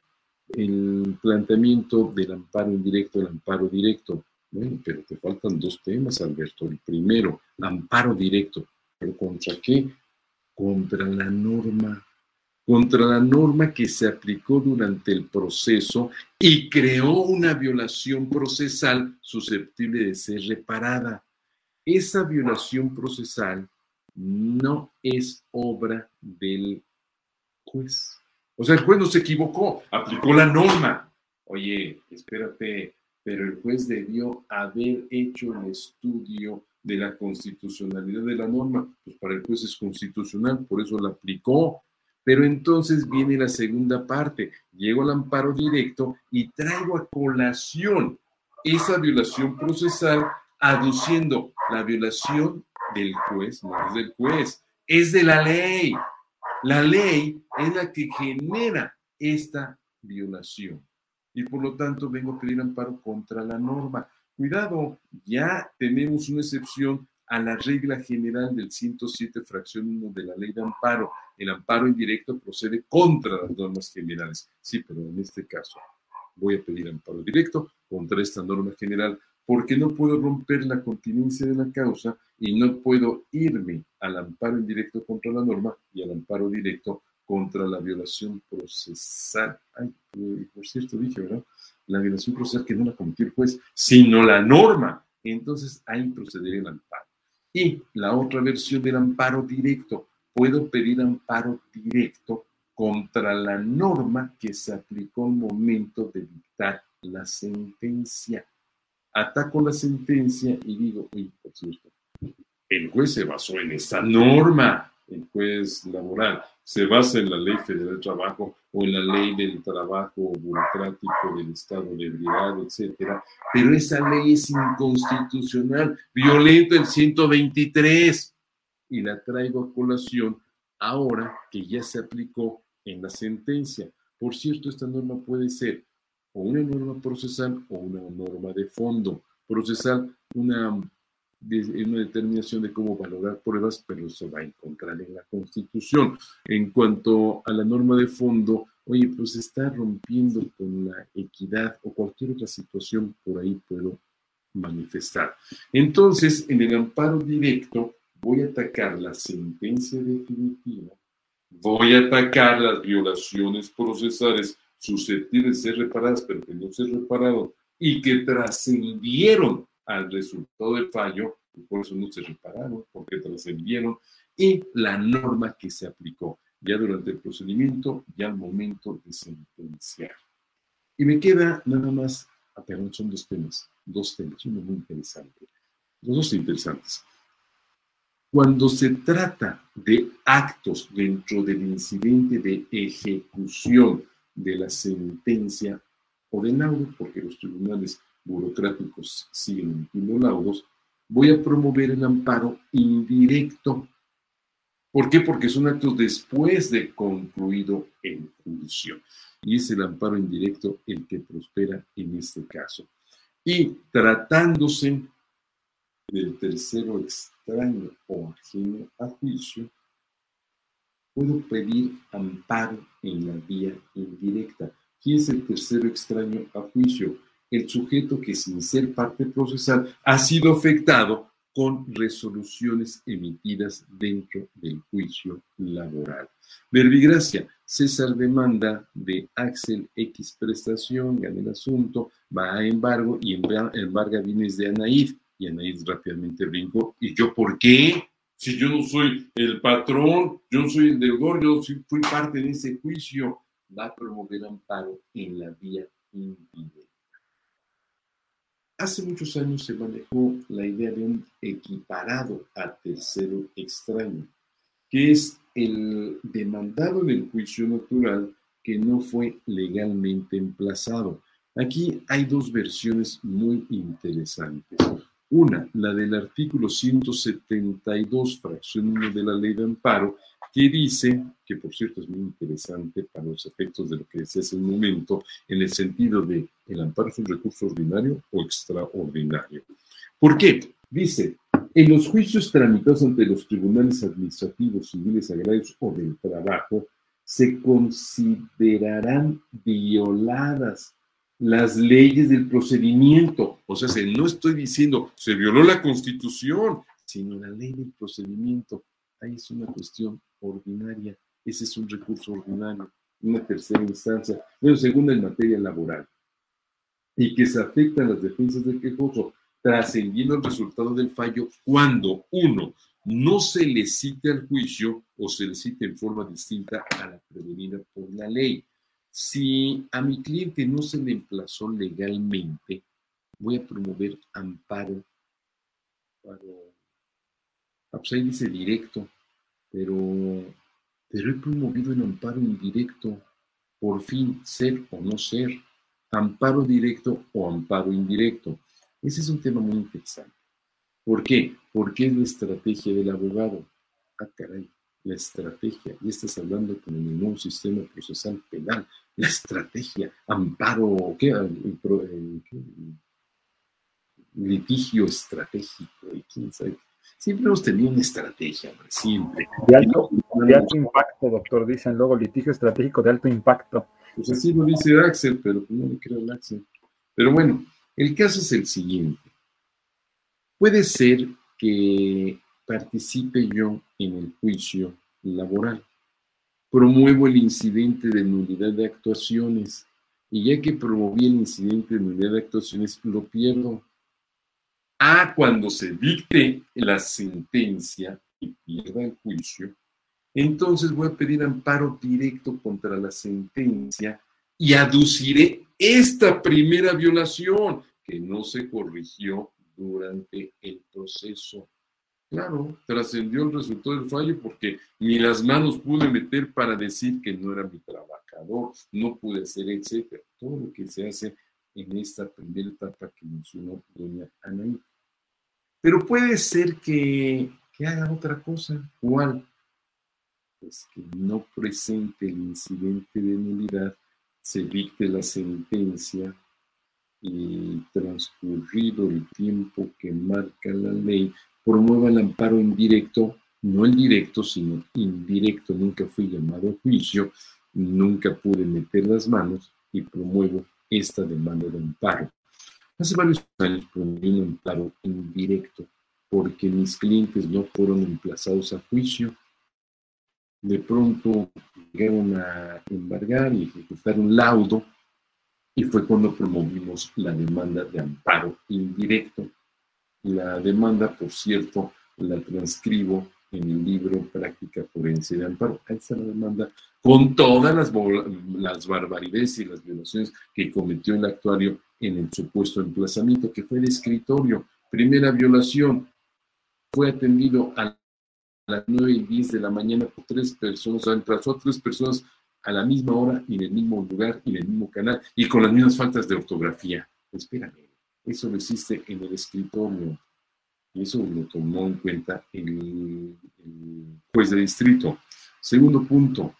el planteamiento del amparo indirecto, el amparo directo. Bueno, pero te faltan dos temas, Alberto. El primero, amparo directo. ¿Pero contra qué? Contra la norma contra la norma que se aplicó durante el proceso y creó una violación procesal susceptible de ser reparada. Esa violación procesal no es obra del juez. O sea, el juez no se equivocó, aplicó la norma. Oye, espérate, pero el juez debió haber hecho el estudio de la constitucionalidad de la norma. Pues para el juez es constitucional, por eso la aplicó. Pero entonces viene la segunda parte. Llego al amparo directo y traigo a colación esa violación procesal aduciendo la violación del juez, no es del juez, es de la ley. La ley es la que genera esta violación. Y por lo tanto vengo a pedir amparo contra la norma. Cuidado, ya tenemos una excepción a la regla general del 107, fracción 1 de la ley de amparo. El amparo indirecto procede contra las normas generales. Sí, pero en este caso voy a pedir amparo directo contra esta norma general porque no puedo romper la continencia de la causa y no puedo irme al amparo indirecto contra la norma y al amparo directo contra la violación procesal. Ay, por cierto, dije, ¿verdad? La violación procesal que no la cometió el juez, sino la norma. Entonces ahí procedería el amparo. Y la otra versión del amparo directo, puedo pedir amparo directo contra la norma que se aplicó al momento de dictar la sentencia. Ataco la sentencia y digo, uy, por cierto, el juez se basó en esa norma, el juez laboral se basa en la ley federal del trabajo o en la ley del trabajo burocrático del estado de ebriedad, etcétera, pero esa ley es inconstitucional, violenta el 123 y la traigo a colación ahora que ya se aplicó en la sentencia. Por cierto, esta norma puede ser o una norma procesal o una norma de fondo. Procesal, una, una determinación de cómo valorar pruebas, pero se va a encontrar en la Constitución. En cuanto a la norma de fondo, oye, pues está rompiendo con la equidad o cualquier otra situación por ahí puedo manifestar. Entonces, en el amparo directo, voy a atacar la sentencia definitiva, voy a atacar las violaciones procesales susceptibles de ser reparadas, pero que no ser reparado, y que trascendieron al resultado del fallo, por eso no se repararon, porque trascendieron, y la norma que se aplicó ya durante el procedimiento, ya al momento de sentenciar. Y me queda nada más, perdón, son dos temas, dos temas, uno muy interesante, los dos interesantes. Cuando se trata de actos dentro del incidente de ejecución de la sentencia o de laudo, porque los tribunales burocráticos siguen laudos, voy a promover el amparo indirecto. ¿Por qué? Porque son actos después de concluido el juicio. Y es el amparo indirecto el que prospera en este caso. Y tratándose del tercero extraño o ajeno a juicio, puedo pedir amparo en la vía indirecta. ¿Quién es el tercero extraño a juicio? El sujeto que sin ser parte procesal ha sido afectado con resoluciones emitidas dentro del juicio laboral. Verbigracia, César demanda de Axel X prestación, gana el asunto, va a embargo y embarga bienes de Anaid. Y Anaid rápidamente brincó. ¿Y yo por qué? Si yo no soy el patrón, yo no soy el deudor, yo fui parte de ese juicio, va a promover amparo en la vía indirecta. Hace muchos años se manejó la idea de un equiparado a tercero extraño, que es el demandado en el juicio natural que no fue legalmente emplazado. Aquí hay dos versiones muy interesantes. Una, la del artículo 172, fracción 1 de la ley de amparo, que dice, que por cierto es muy interesante para los efectos de lo que hace un momento, en el sentido de el amparo es un recurso ordinario o extraordinario. ¿Por qué? Dice, en los juicios tramitados ante los tribunales administrativos, civiles, agrarios o del trabajo, se considerarán violadas las leyes del procedimiento. O sea, no estoy diciendo se violó la constitución, sino la ley del procedimiento. Ahí es una cuestión ordinaria. Ese es un recurso ordinario, una tercera instancia. Pero segunda en materia laboral. Y que se afectan las defensas del quejoso, trascendiendo el resultado del fallo cuando, uno, no se le cite al juicio o se le cite en forma distinta a la prevenida por la ley. Si a mi cliente no se le emplazó legalmente, voy a promover amparo. Para... Ah, pues ahí dice directo, pero, pero he promovido el amparo indirecto. Por fin, ser o no ser. Amparo directo o amparo indirecto. Ese es un tema muy interesante. ¿Por qué? Porque es la estrategia del abogado. Ah, caray la estrategia, y estás hablando con el nuevo sistema procesal penal, la estrategia, amparo, ¿qué? litigio estratégico, y quién sabe. Siempre hemos tenido una estrategia, siempre. De alto, impacto, doctor, dicen luego litigio estratégico de alto impacto. Pues así lo dice Axel, pero no le creo a Axel. Pero bueno, el caso es el siguiente. Puede ser que participe yo en el juicio laboral. Promuevo el incidente de nulidad de actuaciones y ya que promoví el incidente de nulidad de actuaciones, lo pierdo. Ah, cuando se dicte la sentencia y pierda el juicio, entonces voy a pedir amparo directo contra la sentencia y aduciré esta primera violación que no se corrigió durante el proceso. Claro, trascendió el resultado del fallo porque ni las manos pude meter para decir que no era mi trabajador, no pude hacer, etcétera. Todo lo que se hace en esta primera etapa que mencionó doña Anaí. Pero puede ser que, que haga otra cosa. ¿Cuál? Pues que no presente el incidente de nulidad se dicte la sentencia y transcurrido el tiempo que marca la ley, promueva el amparo indirecto, no el directo, sino indirecto, nunca fui llamado a juicio, nunca pude meter las manos y promuevo esta demanda de amparo. Hace varios años promoví un amparo indirecto porque mis clientes no fueron emplazados a juicio. De pronto llegaron a embargar y ejecutar un laudo y fue cuando promovimos la demanda de amparo indirecto. La demanda, por cierto, la transcribo en el libro Práctica Forense de Amparo. Ahí está la demanda con todas las, barbaridades y las violaciones que cometió el actuario en el supuesto emplazamiento, que fue de escritorio. Primera violación, fue atendido a las 9 y 10 de la mañana por tres personas, o a tres personas a la misma hora y en el mismo lugar y en el mismo canal y con las mismas faltas de ortografía. Espérame, eso lo existe en el escritorio y eso lo tomó en cuenta el, juez de distrito. Segundo punto,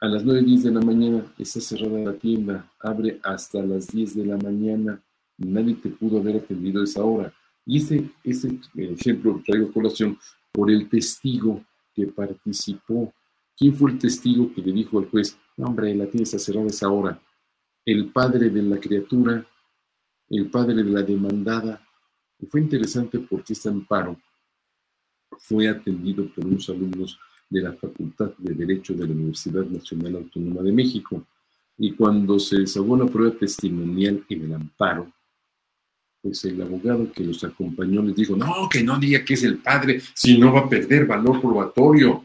a las 9 y 10 de la mañana está cerrada la tienda, abre hasta las 10 de la mañana, nadie te pudo haber atendido esa hora. Y este, este ejemplo lo traigo colación por el testigo que participó ¿Quién fue el testigo que le dijo al juez, hombre, la tienda está cerrada esa hora? El padre de la criatura, el padre de la demandada. Y fue interesante porque este amparo fue atendido por unos alumnos de la Facultad de Derecho de la Universidad Nacional Autónoma de México. Y cuando se desahogó la prueba testimonial en el amparo, pues el abogado que los acompañó les dijo, no, que no diga que es el padre, si no va a perder valor probatorio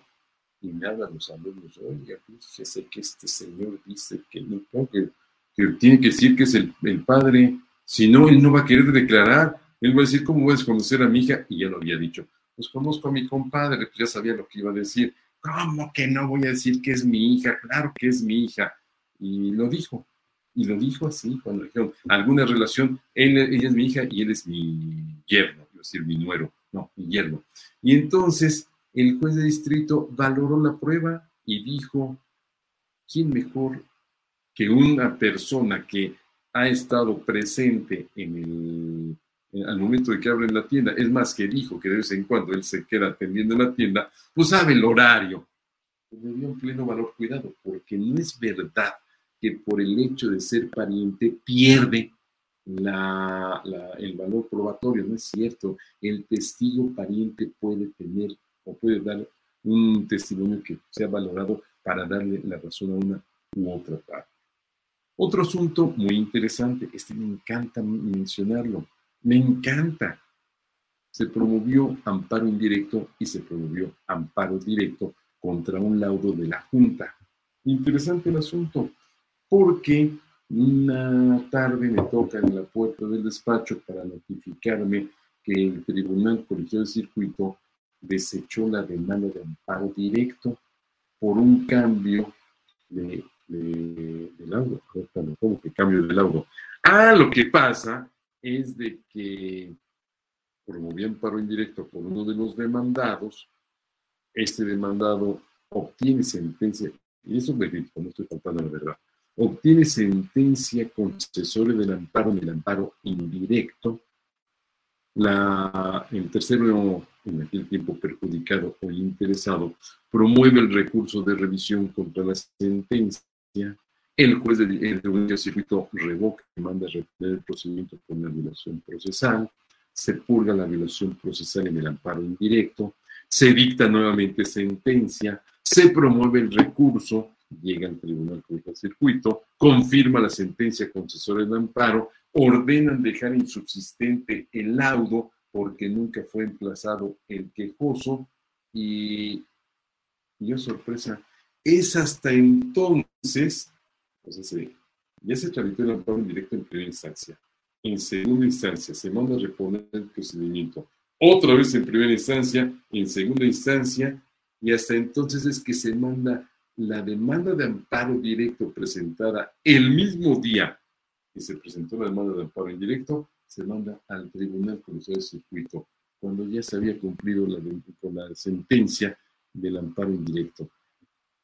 y hablan los alumnos, oiga, fíjese que este señor dice que no, que, que tiene que decir que es el, el, padre, si no, él no va a querer declarar, él va a decir, ¿cómo voy a desconocer a mi hija? Y ya lo había dicho, pues conozco a mi compadre, pues ya sabía lo que iba a decir, ¿cómo que no voy a decir que es mi hija? Claro que es mi hija. Y lo dijo, y lo dijo así, cuando dijeron, alguna relación, él, ella es mi hija y él es mi yerno, es decir, mi nuero, no, mi yerno. Y entonces, el juez de distrito valoró la prueba y dijo, ¿quién mejor que una persona que ha estado presente en el, al momento de que abren la tienda? Es más, que dijo que de vez en cuando él se queda atendiendo en la tienda, pues sabe el horario. Le dio un pleno valor cuidado, porque no es verdad que por el hecho de ser pariente pierde la, el valor probatorio, no es cierto. El testigo pariente puede tener puede dar un testimonio que sea valorado para darle la razón a una u otra parte. Otro asunto muy interesante, este me encanta mencionarlo, me encanta. Se promovió amparo indirecto y se promovió amparo directo contra un laudo de la Junta. Interesante el asunto, porque una tarde me toca en la puerta del despacho para notificarme que el Tribunal Colegiado de Circuito desechó la demanda de amparo directo por un cambio de, de, laudo. ¿Cómo que cambio de laudo? Ah, lo que pasa es de que promovía amparo indirecto por uno de los demandados, este demandado obtiene sentencia, y eso me dijo, no estoy faltando la verdad, obtiene sentencia concesoria del amparo en el amparo indirecto. La, el tercero en aquel tiempo perjudicado o interesado, promueve el recurso de revisión contra la sentencia, el juez del circuito revoca y manda a repetir el procedimiento por una violación procesal, se purga la violación procesal en el amparo indirecto, se dicta nuevamente sentencia, se promueve el recurso, llega al tribunal del circuito, confirma la sentencia concesora del amparo, ordenan dejar insubsistente el laudo porque nunca fue emplazado el quejoso y, yo sorpresa, es hasta entonces, pues ya se tramitó el amparo directo en primera instancia. En segunda instancia se manda a reponer el procedimiento. Otra vez en primera instancia, en segunda instancia, y hasta entonces es que se manda la demanda de amparo directo presentada el mismo día que se presentó la demanda de amparo indirecto se manda al Tribunal Colegiado de Circuito cuando ya se había cumplido con la sentencia del amparo indirecto.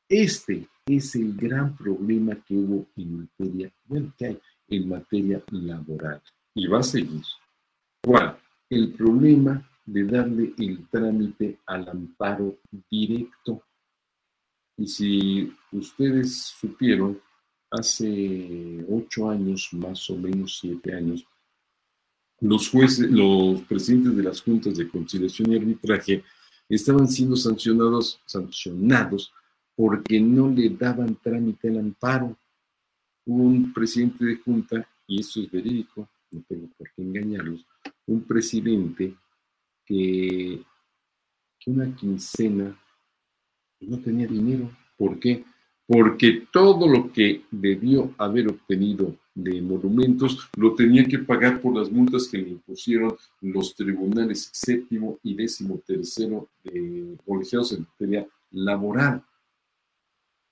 Este es el gran problema que hubo en materia, bueno, que hay en materia laboral y va a seguir. ¿Cuál? El problema de darle el trámite al amparo directo. Y si ustedes supieron, hace ocho años, más o menos siete años, los jueces, los presidentes de las juntas de conciliación y arbitraje estaban siendo sancionados, sancionados porque no le daban trámite al amparo. Un presidente de junta, y esto es verídico, no tengo por qué engañarlos, un presidente que, que una quincena no tenía dinero. ¿Por qué? Porque todo lo que debió haber obtenido de monumentos lo tenía que pagar por las multas que le impusieron los tribunales séptimo y décimo tercero de colegiados en materia laboral.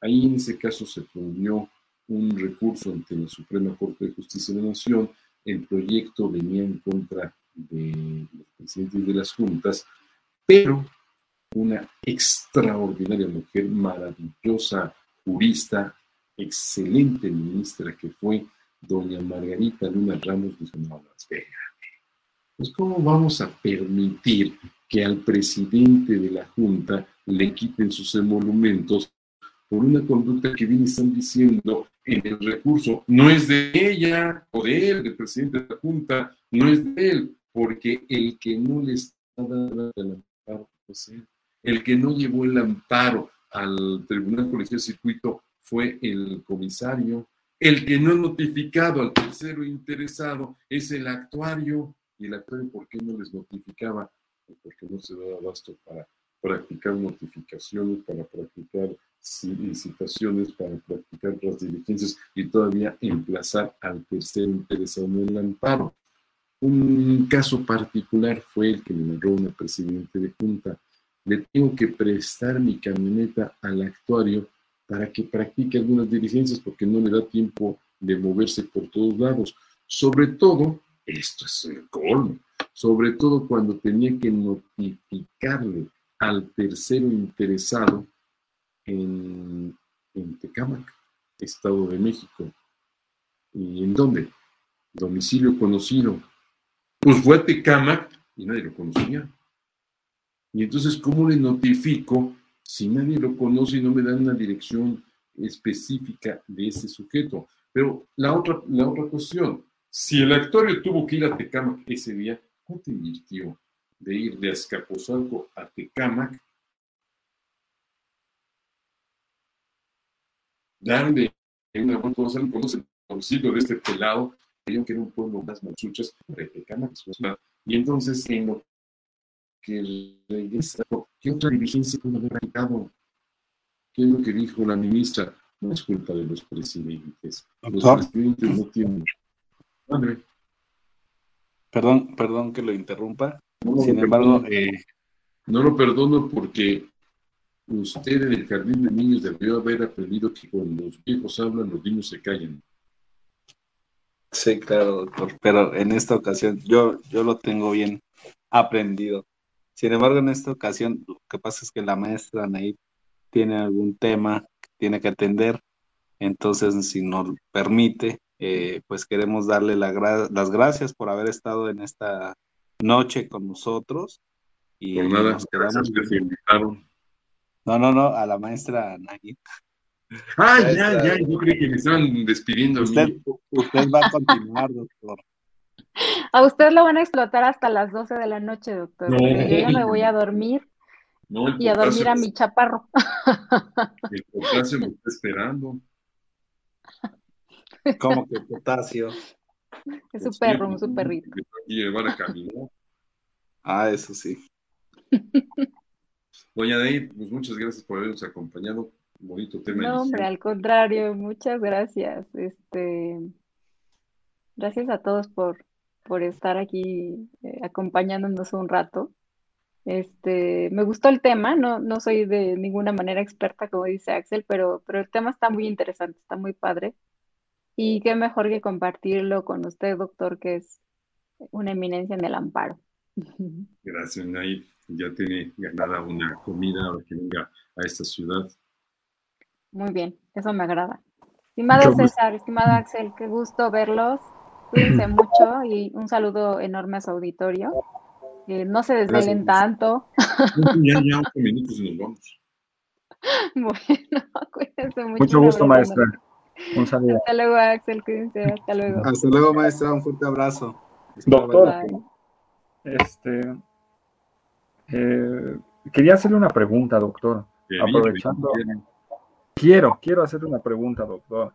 Ahí en ese caso se promovió un recurso ante la Suprema Corte de Justicia de la Nación. El proyecto venía en contra de los presidentes de las juntas, pero una extraordinaria mujer, maravillosa jurista, excelente ministra que fue doña Margarita Luna Ramos, dijo, no, Pues, ¿cómo vamos a permitir que al presidente de la Junta le quiten sus emolumentos por una conducta que bien están diciendo en el recurso, no es de ella o de él, del presidente de la Junta, no es de él, porque el que no le está dando el amparo, pues él, el que no llevó el amparo al Tribunal Colegial Circuito fue el comisario, el que no ha notificado al tercero interesado es el actuario, y el actuario, ¿por qué no les notificaba? Porque no se daba abasto para practicar notificaciones, para practicar licitaciones, para practicar las diligencias y todavía emplazar al tercero interesado en el amparo. Un caso particular fue el que me narró una presidente de junta. Le tengo que prestar mi camioneta al actuario para que practique algunas diligencias porque no le da tiempo de moverse por todos lados. Sobre todo, esto es el colmo, sobre todo cuando tenía que notificarle al tercero interesado en, en Tecámac, Estado de México. ¿Y en dónde? Domicilio conocido. Pues fue a Tecámac y nadie lo conocía. Y entonces, ¿cómo le notifico si nadie lo conoce y no me dan una dirección específica de ese sujeto? Pero la otra, la otra cuestión, si el actorio tuvo que ir a Tecámac ese día, ¿cuánto invirtió de ir de Azcapotzalco a Tecámac darle una buena cosa, conoce el domicilio de este pelado, que era un pueblo más manchuchas, y entonces en lo que regresa, ¿qué otra dirigencia pudo haber radicado? ¿Qué es lo que dijo la ministra? No es culpa de los presidentes. Los presidentes no tienen. Perdón, perdón que lo interrumpa. Sin embargo, eh... no lo perdono porque Usted en el jardín de niños debió haber aprendido que cuando los viejos hablan, los niños se callan. Sí, claro, doctor, pero en esta ocasión yo, yo lo tengo bien aprendido. Sin embargo, en esta ocasión lo que pasa es que la maestra Naib tiene algún tema que tiene que atender, entonces si nos permite, eh, pues queremos darle las gracias por haber estado en esta noche con nosotros. Y por nada, gracias que se invitaron. No, no, no, a la maestra Nagui. Ah, ya, ya, yo creí que me estaban despidiendo. Usted, usted va a continuar, doctor. A usted lo van a explotar hasta las 12 de la noche, doctor. No, yo ya me voy a dormir y a dormir a mi chaparro. El potasio me está esperando. ¿Cómo que potasio? Es su perro, un su perrito. Y llevar a caminar. Ah, eso sí. Doña Dey, pues muchas gracias por habernos acompañado. Bonito tema. No, hombre, al contrario, muchas gracias. Este, gracias a todos por, por estar aquí eh, acompañándonos un rato. Este, me gustó el tema, no, no soy de ninguna manera experta, como dice Axel, pero, pero el tema está muy interesante, está muy padre. Y qué mejor que compartirlo con usted, doctor, que es una eminencia en el amparo. Gracias, Naif ya tiene ganada una comida ahora que venga a esta ciudad. Muy bien, eso me agrada. Estimado César, estimado Axel, qué gusto verlos. Cuídense mucho y un saludo enorme a su auditorio. no se desvelen tanto. Ya, ya, ocho minutos y nos vamos. Bueno, cuídense mucho. Mucho gusto, maestra. Un saludo. Hasta luego, Axel, cuídense. Hasta luego. Hasta luego, maestra. Un fuerte abrazo. Doctor, este, eh, quería hacerle una pregunta, doctor. Aprovechando. Quiero, quiero hacerle una pregunta, doctor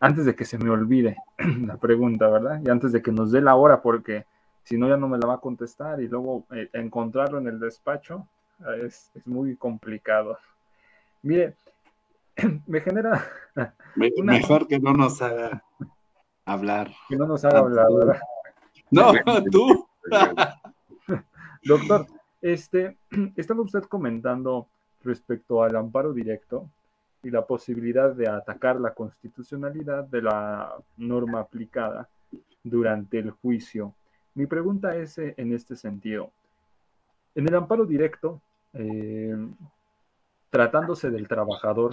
antes de que se me olvide la pregunta, ¿verdad? Y antes de que nos dé la hora, porque si no ya no me la va a contestar y luego eh, encontrarlo en el despacho eh, es, muy complicado. Mire, me genera... Mejor que no nos haga hablar. Que no nos haga hablar, ¿verdad? No, tú. Doctor, este, estaba usted comentando respecto al amparo directo y la posibilidad de atacar la constitucionalidad de la norma aplicada durante el juicio. Mi pregunta es eh, en este sentido. En el amparo directo, eh, tratándose del trabajador,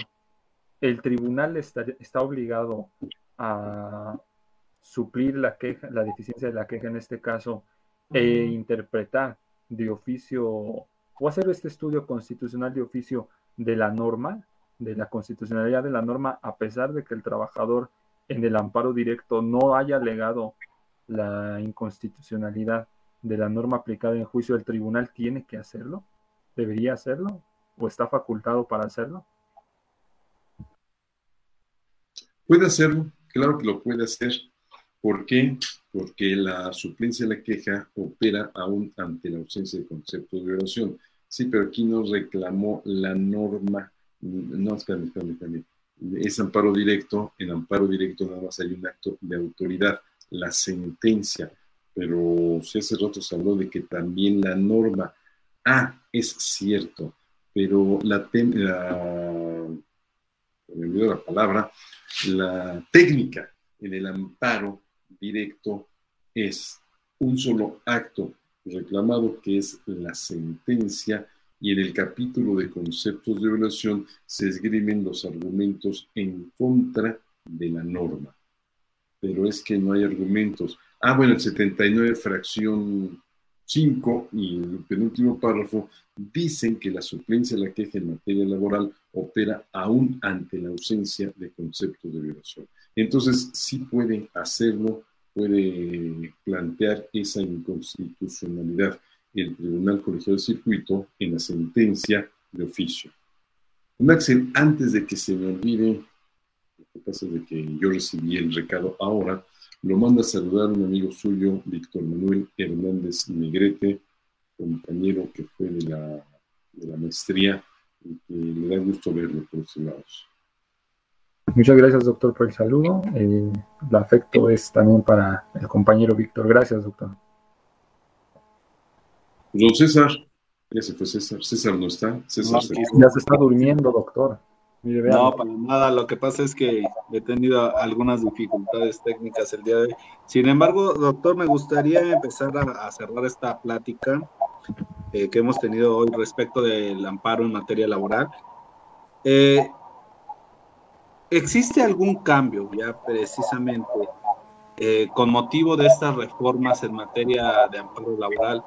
el tribunal está, está, obligado a suplir la queja, la deficiencia de la queja en este caso, e interpretar de oficio o hacer este estudio constitucional de oficio de la norma de la constitucionalidad de la norma, a pesar de que el trabajador en el amparo directo no haya alegado la inconstitucionalidad de la norma aplicada en juicio, del tribunal tiene que hacerlo? ¿Debería hacerlo? ¿O está facultado para hacerlo? Puede hacerlo, claro que lo puede hacer. ¿Por qué? Porque la suplencia de la queja opera aún ante la ausencia de concepto de violación. Sí, pero aquí nos reclamó la norma no, espérame, espérame, espérame. Es amparo directo. En amparo directo nada más hay un acto de autoridad, la sentencia. Pero si hace rato se habló de que también la norma. Ah, es cierto, pero la, la, me la palabra, la técnica en el amparo directo es un solo acto reclamado que es la sentencia y en el capítulo de conceptos de violación se esgrimen los argumentos en contra de la norma. Pero es que no hay argumentos. Ah, bueno, el 79, fracción 5 y el penúltimo párrafo dicen que la suplencia de la queja en materia laboral opera aún ante la ausencia de conceptos de violación. Entonces, sí puede hacerlo, puede plantear esa inconstitucionalidad el Tribunal Colegiado de Circuito en la sentencia de oficio. Maxel, antes de que se me olvide, lo que pasa es de que yo recibí el recado ahora, lo manda a saludar un amigo suyo, Víctor Manuel Hernández Negrete, compañero que fue de la, de la maestría, y que le da gusto verlo por estos lados. Muchas gracias, doctor, por el saludo. el afecto es también para el compañero Víctor. Gracias, doctor. Don César, ya se fue César. César no está. César Ya se está durmiendo, doctor. No, para nada. Lo que pasa es que he tenido algunas dificultades técnicas el día de hoy. Sin embargo, doctor, me gustaría empezar a, cerrar esta plática eh, que hemos tenido hoy respecto del amparo en materia laboral. Eh, ¿Existe algún cambio ya precisamente eh, con motivo de estas reformas en materia de amparo laboral?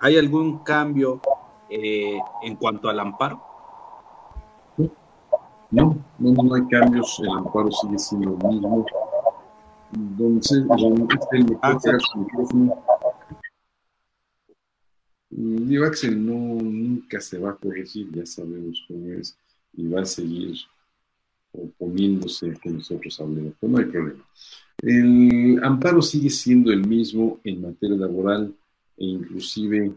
¿Hay algún cambio eh, en cuanto al amparo? No, no, no hay cambios, el amparo sigue siendo lo mismo. Entonces, Axel, Axel. Digo, Axel no, nunca se va a corregir, ya sabemos cómo es, y va a seguir oponiéndose que nosotros hablemos, pero no hay problema. El amparo sigue siendo el mismo en materia laboral, e inclusive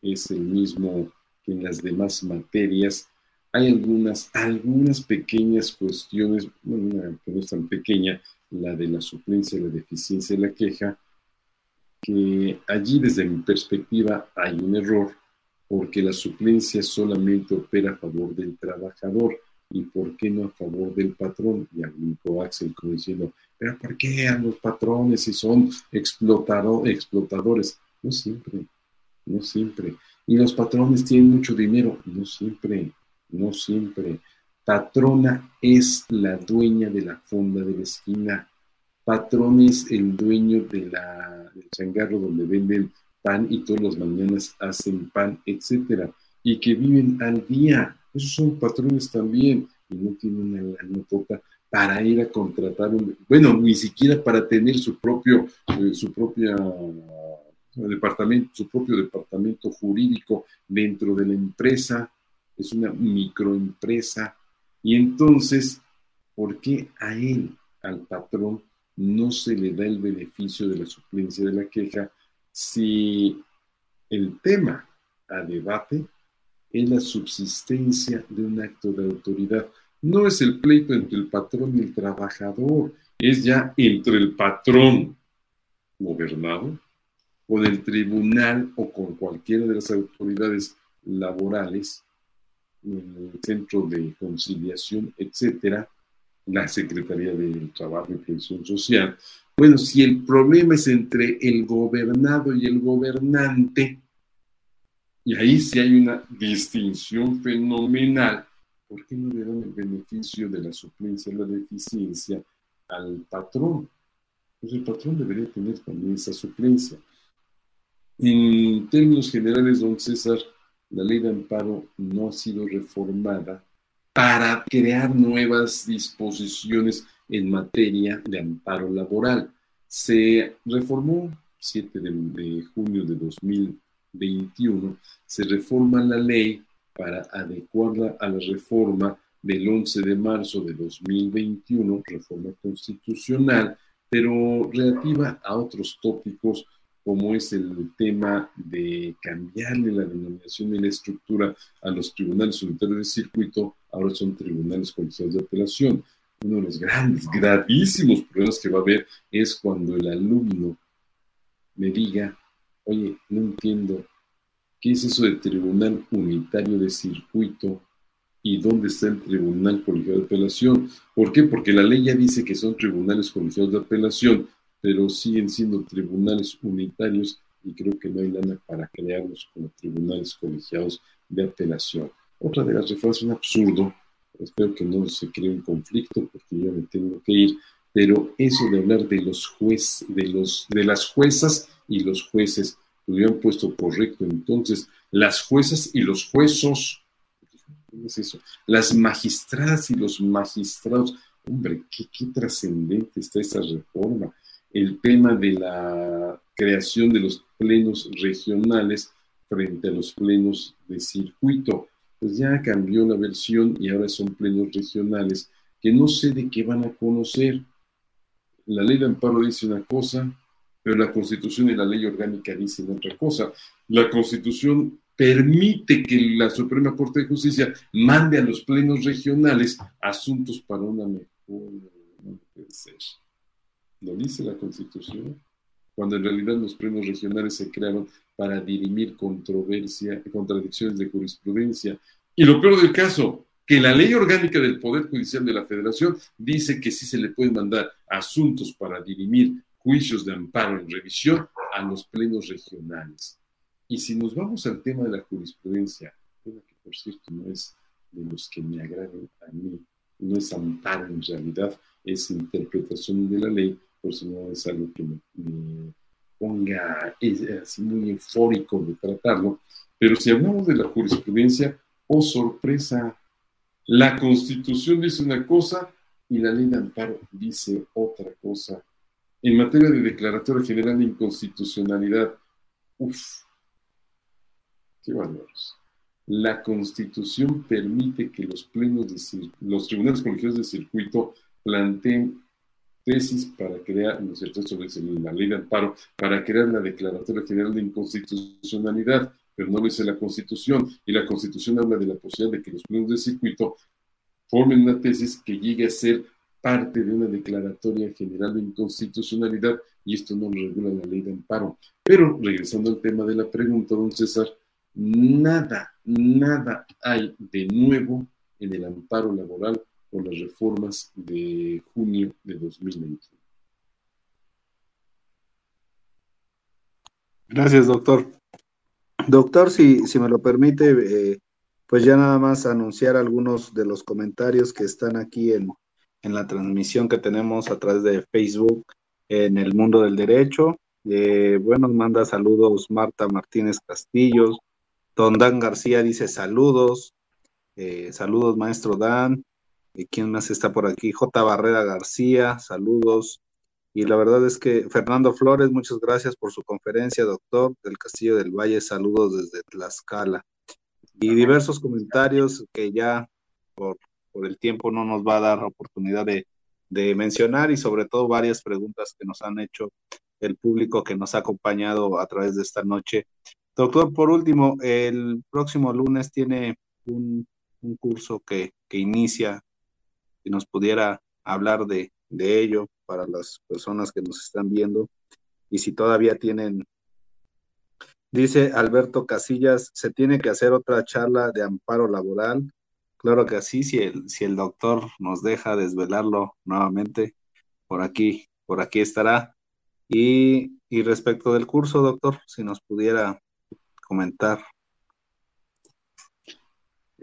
es el mismo que en las demás materias. Hay algunas, algunas pequeñas cuestiones, una que no es tan pequeña, la de la suplencia, la deficiencia de la queja, que allí desde mi perspectiva hay un error, porque la suplencia solamente opera a favor del trabajador y por qué no a favor del patrón. Y argumentó Axel como diciendo, pero ¿por qué a los patrones si son explotadores? No siempre, no siempre. Y los patrones tienen mucho dinero, no siempre, no siempre. Patrona es la dueña de la fonda de la esquina. Patrón es el dueño de la, del changarro donde venden pan y todas las mañanas hacen pan, etcétera. Y que viven al día. Esos son patrones también. Y no tienen una nota para ir a contratar un, bueno, ni siquiera para tener su propio, eh, su propia departamento, su propio departamento jurídico dentro de la empresa, es una microempresa. Y entonces, ¿por qué a él, al patrón, no se le da el beneficio de la suplencia de la queja si el tema a debate es la subsistencia de un acto de autoridad? No es el pleito entre el patrón y el trabajador, es ya entre el patrón gobernado con el tribunal o con cualquiera de las autoridades laborales, centro de conciliación, etcétera, la Secretaría de Trabajo y Previsión Social. Bueno, si el problema es entre el gobernado y el gobernante, y ahí sí hay una distinción fenomenal, ¿por qué no le dan el beneficio de la suplencia o la deficiencia al patrón? Pues el patrón debería tener también esa suplencia. En términos generales, don César, la ley de amparo no ha sido reformada para crear nuevas disposiciones en materia de amparo laboral. Se reformó 7 de, de junio de 2021, se reforma la ley para adecuarla a la reforma del 11 de marzo de 2021, reforma constitucional, pero relativa a otros tópicos como es el tema de cambiarle la denominación y la estructura a los tribunales unitarios de circuito, ahora son tribunales colegiados de apelación. Uno de los grandes, gravísimos problemas que va a haber es cuando el alumno me diga, oye, no entiendo, ¿qué es eso de tribunal unitario de circuito? ¿Y dónde está el tribunal colegiado de apelación? ¿Por qué? Porque la ley ya dice que son tribunales colegiados de apelación, pero siguen siendo tribunales unitarios y creo que no hay lana para crearlos como tribunales colegiados de apelación. Otra de las reformas es un absurdo, espero que no se cree un conflicto porque yo me tengo que ir, pero eso de hablar de los jueces, de, de las juezas y los jueces, lo hubieran puesto correcto entonces, las juezas y los juezos. Las magistradas y los magistrados, hombre, qué, qué trascendente está esa reforma el tema de la creación de los plenos regionales frente a los plenos de circuito. Pues ya cambió la versión y ahora son plenos regionales que no sé de qué van a conocer. La ley de amparo dice una cosa, pero la constitución y la ley orgánica dicen otra cosa. La constitución permite que la Suprema Corte de Justicia mande a los plenos regionales asuntos para una mejor. Puede ser lo dice la Constitución, cuando en realidad los plenos regionales se crearon para dirimir controversia, contradicciones de jurisprudencia. Y lo peor del caso, que la ley orgánica del Poder Judicial de la Federación dice que sí se le pueden mandar asuntos para dirimir juicios de amparo en revisión a los plenos regionales. Y si nos vamos al tema de la jurisprudencia, que por cierto no es de los que me agraden a mí, no es amparo en realidad, es interpretación de la ley, por eso no es algo que me, ponga así muy eufórico de tratarlo, pero si hablamos de la jurisprudencia, oh sorpresa, la constitución dice una cosa y la ley de amparo dice otra cosa. En materia de declaratoria general de inconstitucionalidad, uff, qué valores. La constitución permite que los plenos de los tribunales colegiados de circuito planteen tesis para crear, ¿no es cierto? Esto la ley de amparo, para crear la Declaratoria General de Inconstitucionalidad, pero no lo dice la Constitución, y la Constitución habla de la posibilidad de que los plenos de circuito formen una tesis que llegue a ser parte de una Declaratoria General de Inconstitucionalidad, y esto no lo regula la ley de amparo. Pero regresando al tema de la pregunta, don César, nada, nada hay de nuevo en el amparo laboral con las reformas de junio de 2021. Gracias, doctor. Doctor, si, si me lo permite, eh, pues ya nada más anunciar algunos de los comentarios que están aquí en, en la transmisión que tenemos a través de Facebook en el mundo del derecho. Eh, bueno, manda saludos Marta Martínez Castillos. Don Dan García dice saludos. Eh, saludos, maestro Dan. ¿Y quién más está por aquí? J. Barrera García, saludos. Y la verdad es que Fernando Flores, muchas gracias por su conferencia, doctor del Castillo del Valle, saludos desde Tlaxcala. Y diversos comentarios que ya por, por el tiempo no nos va a dar oportunidad de, de mencionar y sobre todo varias preguntas que nos han hecho el público que nos ha acompañado a través de esta noche. Doctor, por último, el próximo lunes tiene un, curso que, inicia, y nos pudiera hablar de, de ello para las personas que nos están viendo y si todavía tienen Dice Alberto Casillas, ¿se tiene que hacer otra charla de amparo laboral? Claro que sí, si el, si el doctor nos deja desvelarlo nuevamente, por aquí, por aquí estará. Y, respecto del curso, doctor, si nos pudiera comentar.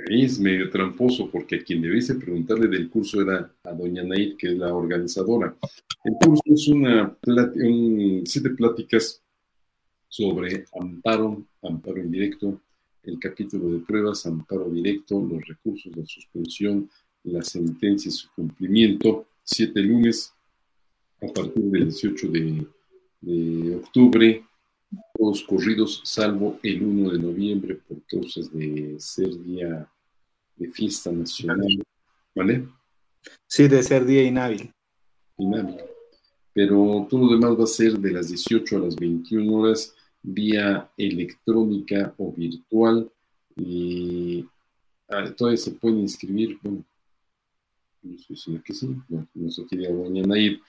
Es medio tramposo porque a quien debiese preguntarle del curso era a doña Naid, que es la organizadora. El curso es una un, siete pláticas sobre amparo, amparo indirecto, el capítulo de pruebas, amparo directo, los recursos, de suspensión, la sentencia y su cumplimiento, siete lunes a partir del 18 de de octubre, todos corridos, salvo el 1 de noviembre por causas de ser día de fiesta nacional, ¿vale? Sí, de ser día inhábil. Inhábil. Pero todo lo demás va a ser de las 18 a las 21 horas vía electrónica o virtual y ah, todavía se puede inscribir, bueno, no sé que sí, no, no se quería mañana ir,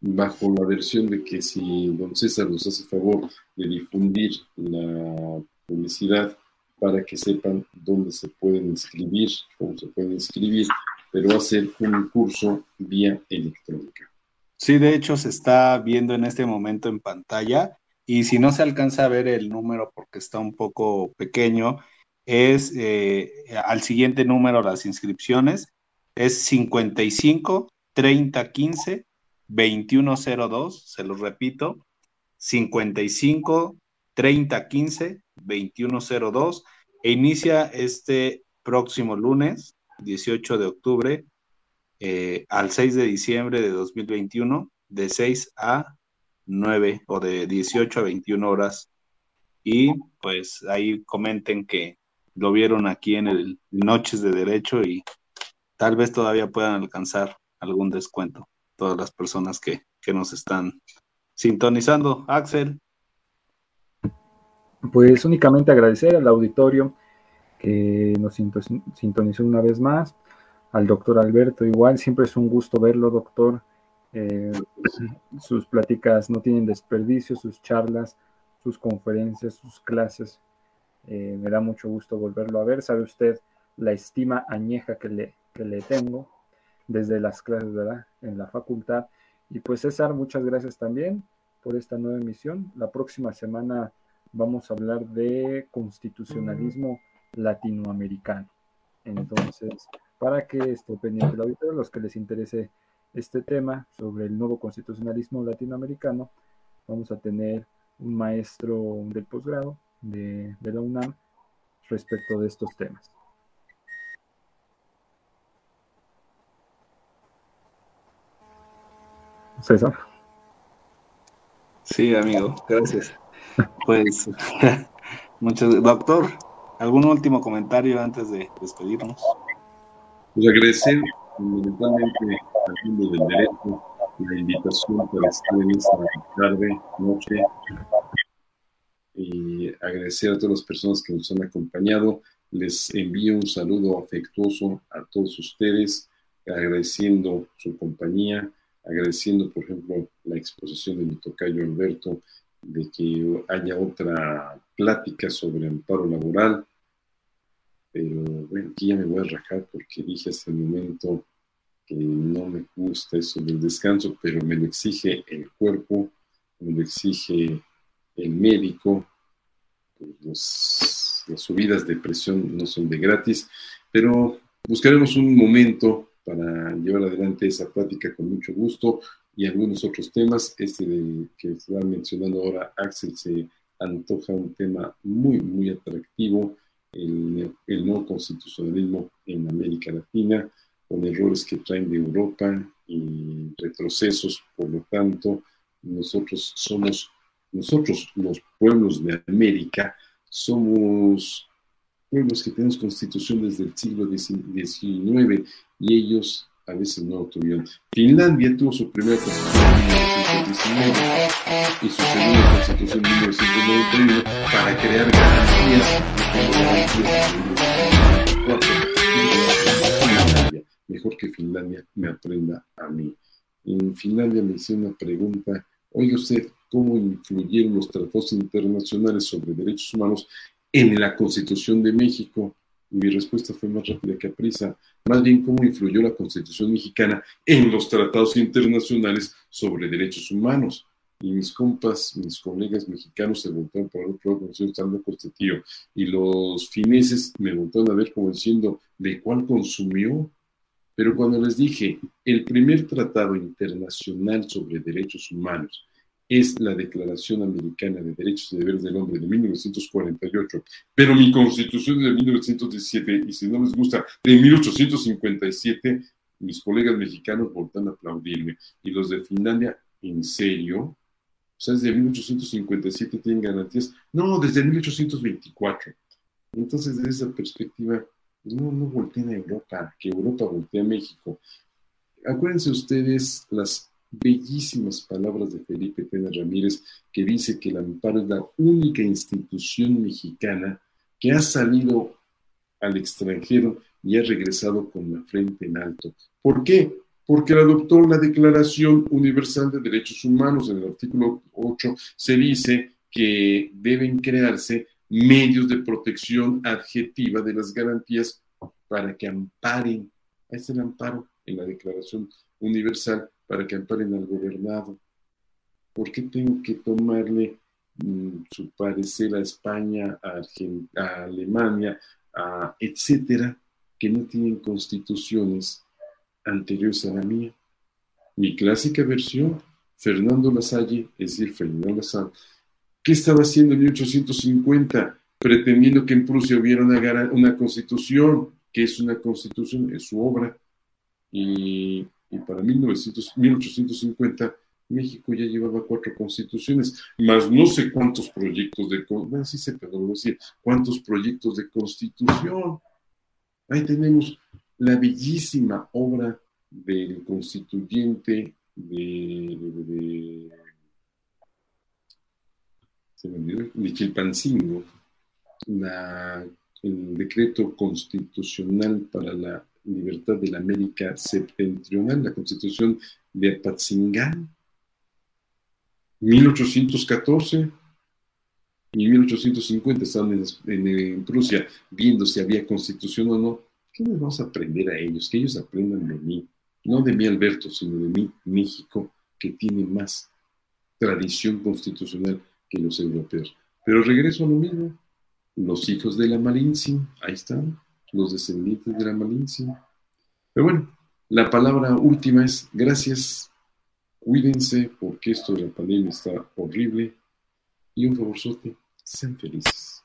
bajo la versión de que si don César nos hace favor de difundir la publicidad para que sepan dónde se pueden inscribir, cómo se pueden inscribir, pero ser un curso vía electrónica. Sí, de hecho se está viendo en este momento en pantalla y si no se alcanza a ver el número porque está un poco pequeño, es eh, al siguiente número las inscripciones, es 55 30 15 2102, se los repito, 55 30 15 2102 e inicia este próximo lunes, 18 de octubre, eh, al 6 de diciembre de 2021, de 6 a 9 o de 18 a 21 horas. Y pues ahí comenten que lo vieron aquí en el Noches de Derecho y tal vez todavía puedan alcanzar algún descuento todas las personas que, nos están sintonizando. Axel. Pues únicamente agradecer al auditorio que nos sintonizó una vez más, al doctor Alberto igual, siempre es un gusto verlo, doctor. Eh, sus pláticas no tienen desperdicio, sus charlas, sus conferencias, sus clases. Eh, me da mucho gusto volverlo a ver. Sabe usted la estima añeja que le, que le tengo desde las clases, ¿verdad? En la facultad. Y pues César, muchas gracias también por esta nueva emisión. La próxima semana vamos a hablar de constitucionalismo latinoamericano. Entonces, para que esté pendiente el auditorio, los que les interese este tema sobre el nuevo constitucionalismo latinoamericano, vamos a tener un maestro del posgrado de, de la UNAM respecto de estos temas. César. Sí, amigo, gracias. Pues, muchas doctor, ¿algún último comentario antes de despedirnos? Pues agradecer fundamentalmente al mundo del derecho la invitación para estar en esta tarde, noche, y agradecer a todas las personas que nos han acompañado. Les envío un saludo afectuoso a todos ustedes, agradeciendo su compañía agradeciendo, por ejemplo, la exposición de mi tocayo Alberto, de que haya otra plática sobre amparo laboral. Pero bueno, aquí ya me voy a rajar porque dije hace un momento que no me gusta eso del descanso, pero me lo exige el cuerpo, me lo exige el médico, pues los las subidas de presión no son de gratis, pero buscaremos un momento para llevar adelante esa plática con mucho gusto y algunos otros temas. Este del que está mencionando ahora Axel se antoja un tema muy, muy atractivo, el, el no constitucionalismo en América Latina, con errores que traen de Europa y retrocesos, por lo tanto, nosotros somos, nosotros los pueblos de América, somos pueblos que tenemos constitución desde el siglo XIX y ellos a veces no tuvieron. Finlandia tuvo su primera constitución en 1919 y su segunda constitución en 1991 para crear garantías mejor que Finlandia me aprenda a mí. En Finlandia me hice una pregunta, oiga usted, ¿cómo influyeron los tratados internacionales sobre derechos humanos en la Constitución de México? mi respuesta fue más rápida que a prisa. Más bien, cómo influyó la Constitución mexicana en los tratados internacionales sobre derechos humanos. Y mis compas, mis colegas mexicanos se voltaron el otro lado como locos este tío. Y los fineses me voltaron a ver como diciendo, ¿de cuál consumió? Pero cuando les dije, el primer tratado internacional sobre derechos humanos es la Declaración Americana de Derechos y Deberes del Hombre de 1948, pero mi constitución de 1917 y si no les gusta, de 1857, mis colegas mexicanos voltan a aplaudirme y los de Finlandia, ¿en serio? O sea, desde 1857 tienen garantías. No, desde 1824. Entonces, desde esa perspectiva, no, no a Europa, que Europa voltea a México. Acuérdense ustedes las bellísimas palabras de Felipe Pena Ramírez, que dice que el amparo es la única institución mexicana que ha salido al extranjero y ha regresado con la frente en alto. ¿Por qué? Porque adoptó la Declaración Universal de Derechos Humanos. En el artículo 8 se dice que deben crearse medios de protección adjetiva de las garantías para que amparen. Ahí el amparo en la Declaración Universal para que amparen al gobernado. ¿Por qué tengo que tomarle mm, su parecer a España, a, Alemania, a etcétera, que no tienen constituciones anteriores a la mía? Mi clásica versión, Fernando Lasalle, es decir, Fernando Lasalle, ¿qué estaba haciendo en 1850? Pretendiendo que en Prusia hubiera una, una constitución, que es una constitución, es su obra, y y para 1900, 1850 México ya llevaba cuatro constituciones, más no sé cuántos proyectos de, bueno, cuántos proyectos de constitución. Ahí tenemos la bellísima obra del constituyente de, de, de Chilpancingo, la, el decreto constitucional para la libertad de la América septentrional, la constitución de Apatzingán, 1814 y 1850 estaban en, Prusia viendo si había constitución o no. ¿Qué les vamos a aprender a ellos? Que ellos aprendan de mí, no de mí Alberto, sino de mí México, que tiene más tradición constitucional que los europeos. Pero regreso a lo mismo, los hijos de la Malintzin, ahí están, los descendientes de la malicia. Pero bueno, la palabra última es gracias, cuídense porque esto de la pandemia está horrible y un favorzote, sean felices.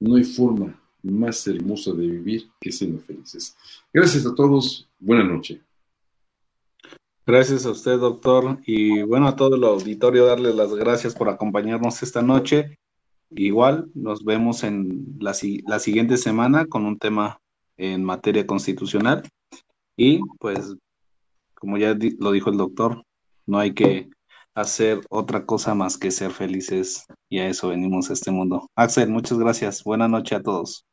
No hay forma más hermosa de vivir que siendo felices. Gracias a todos, buena noche. Gracias a usted, doctor, y bueno, a todo el auditorio darles las gracias por acompañarnos esta noche Igual nos vemos en la, la siguiente semana con un tema en materia constitucional y pues como ya lo dijo el doctor, no hay que hacer otra cosa más que ser felices y a eso venimos a este mundo. Axel, muchas gracias. Buenas noches a todos.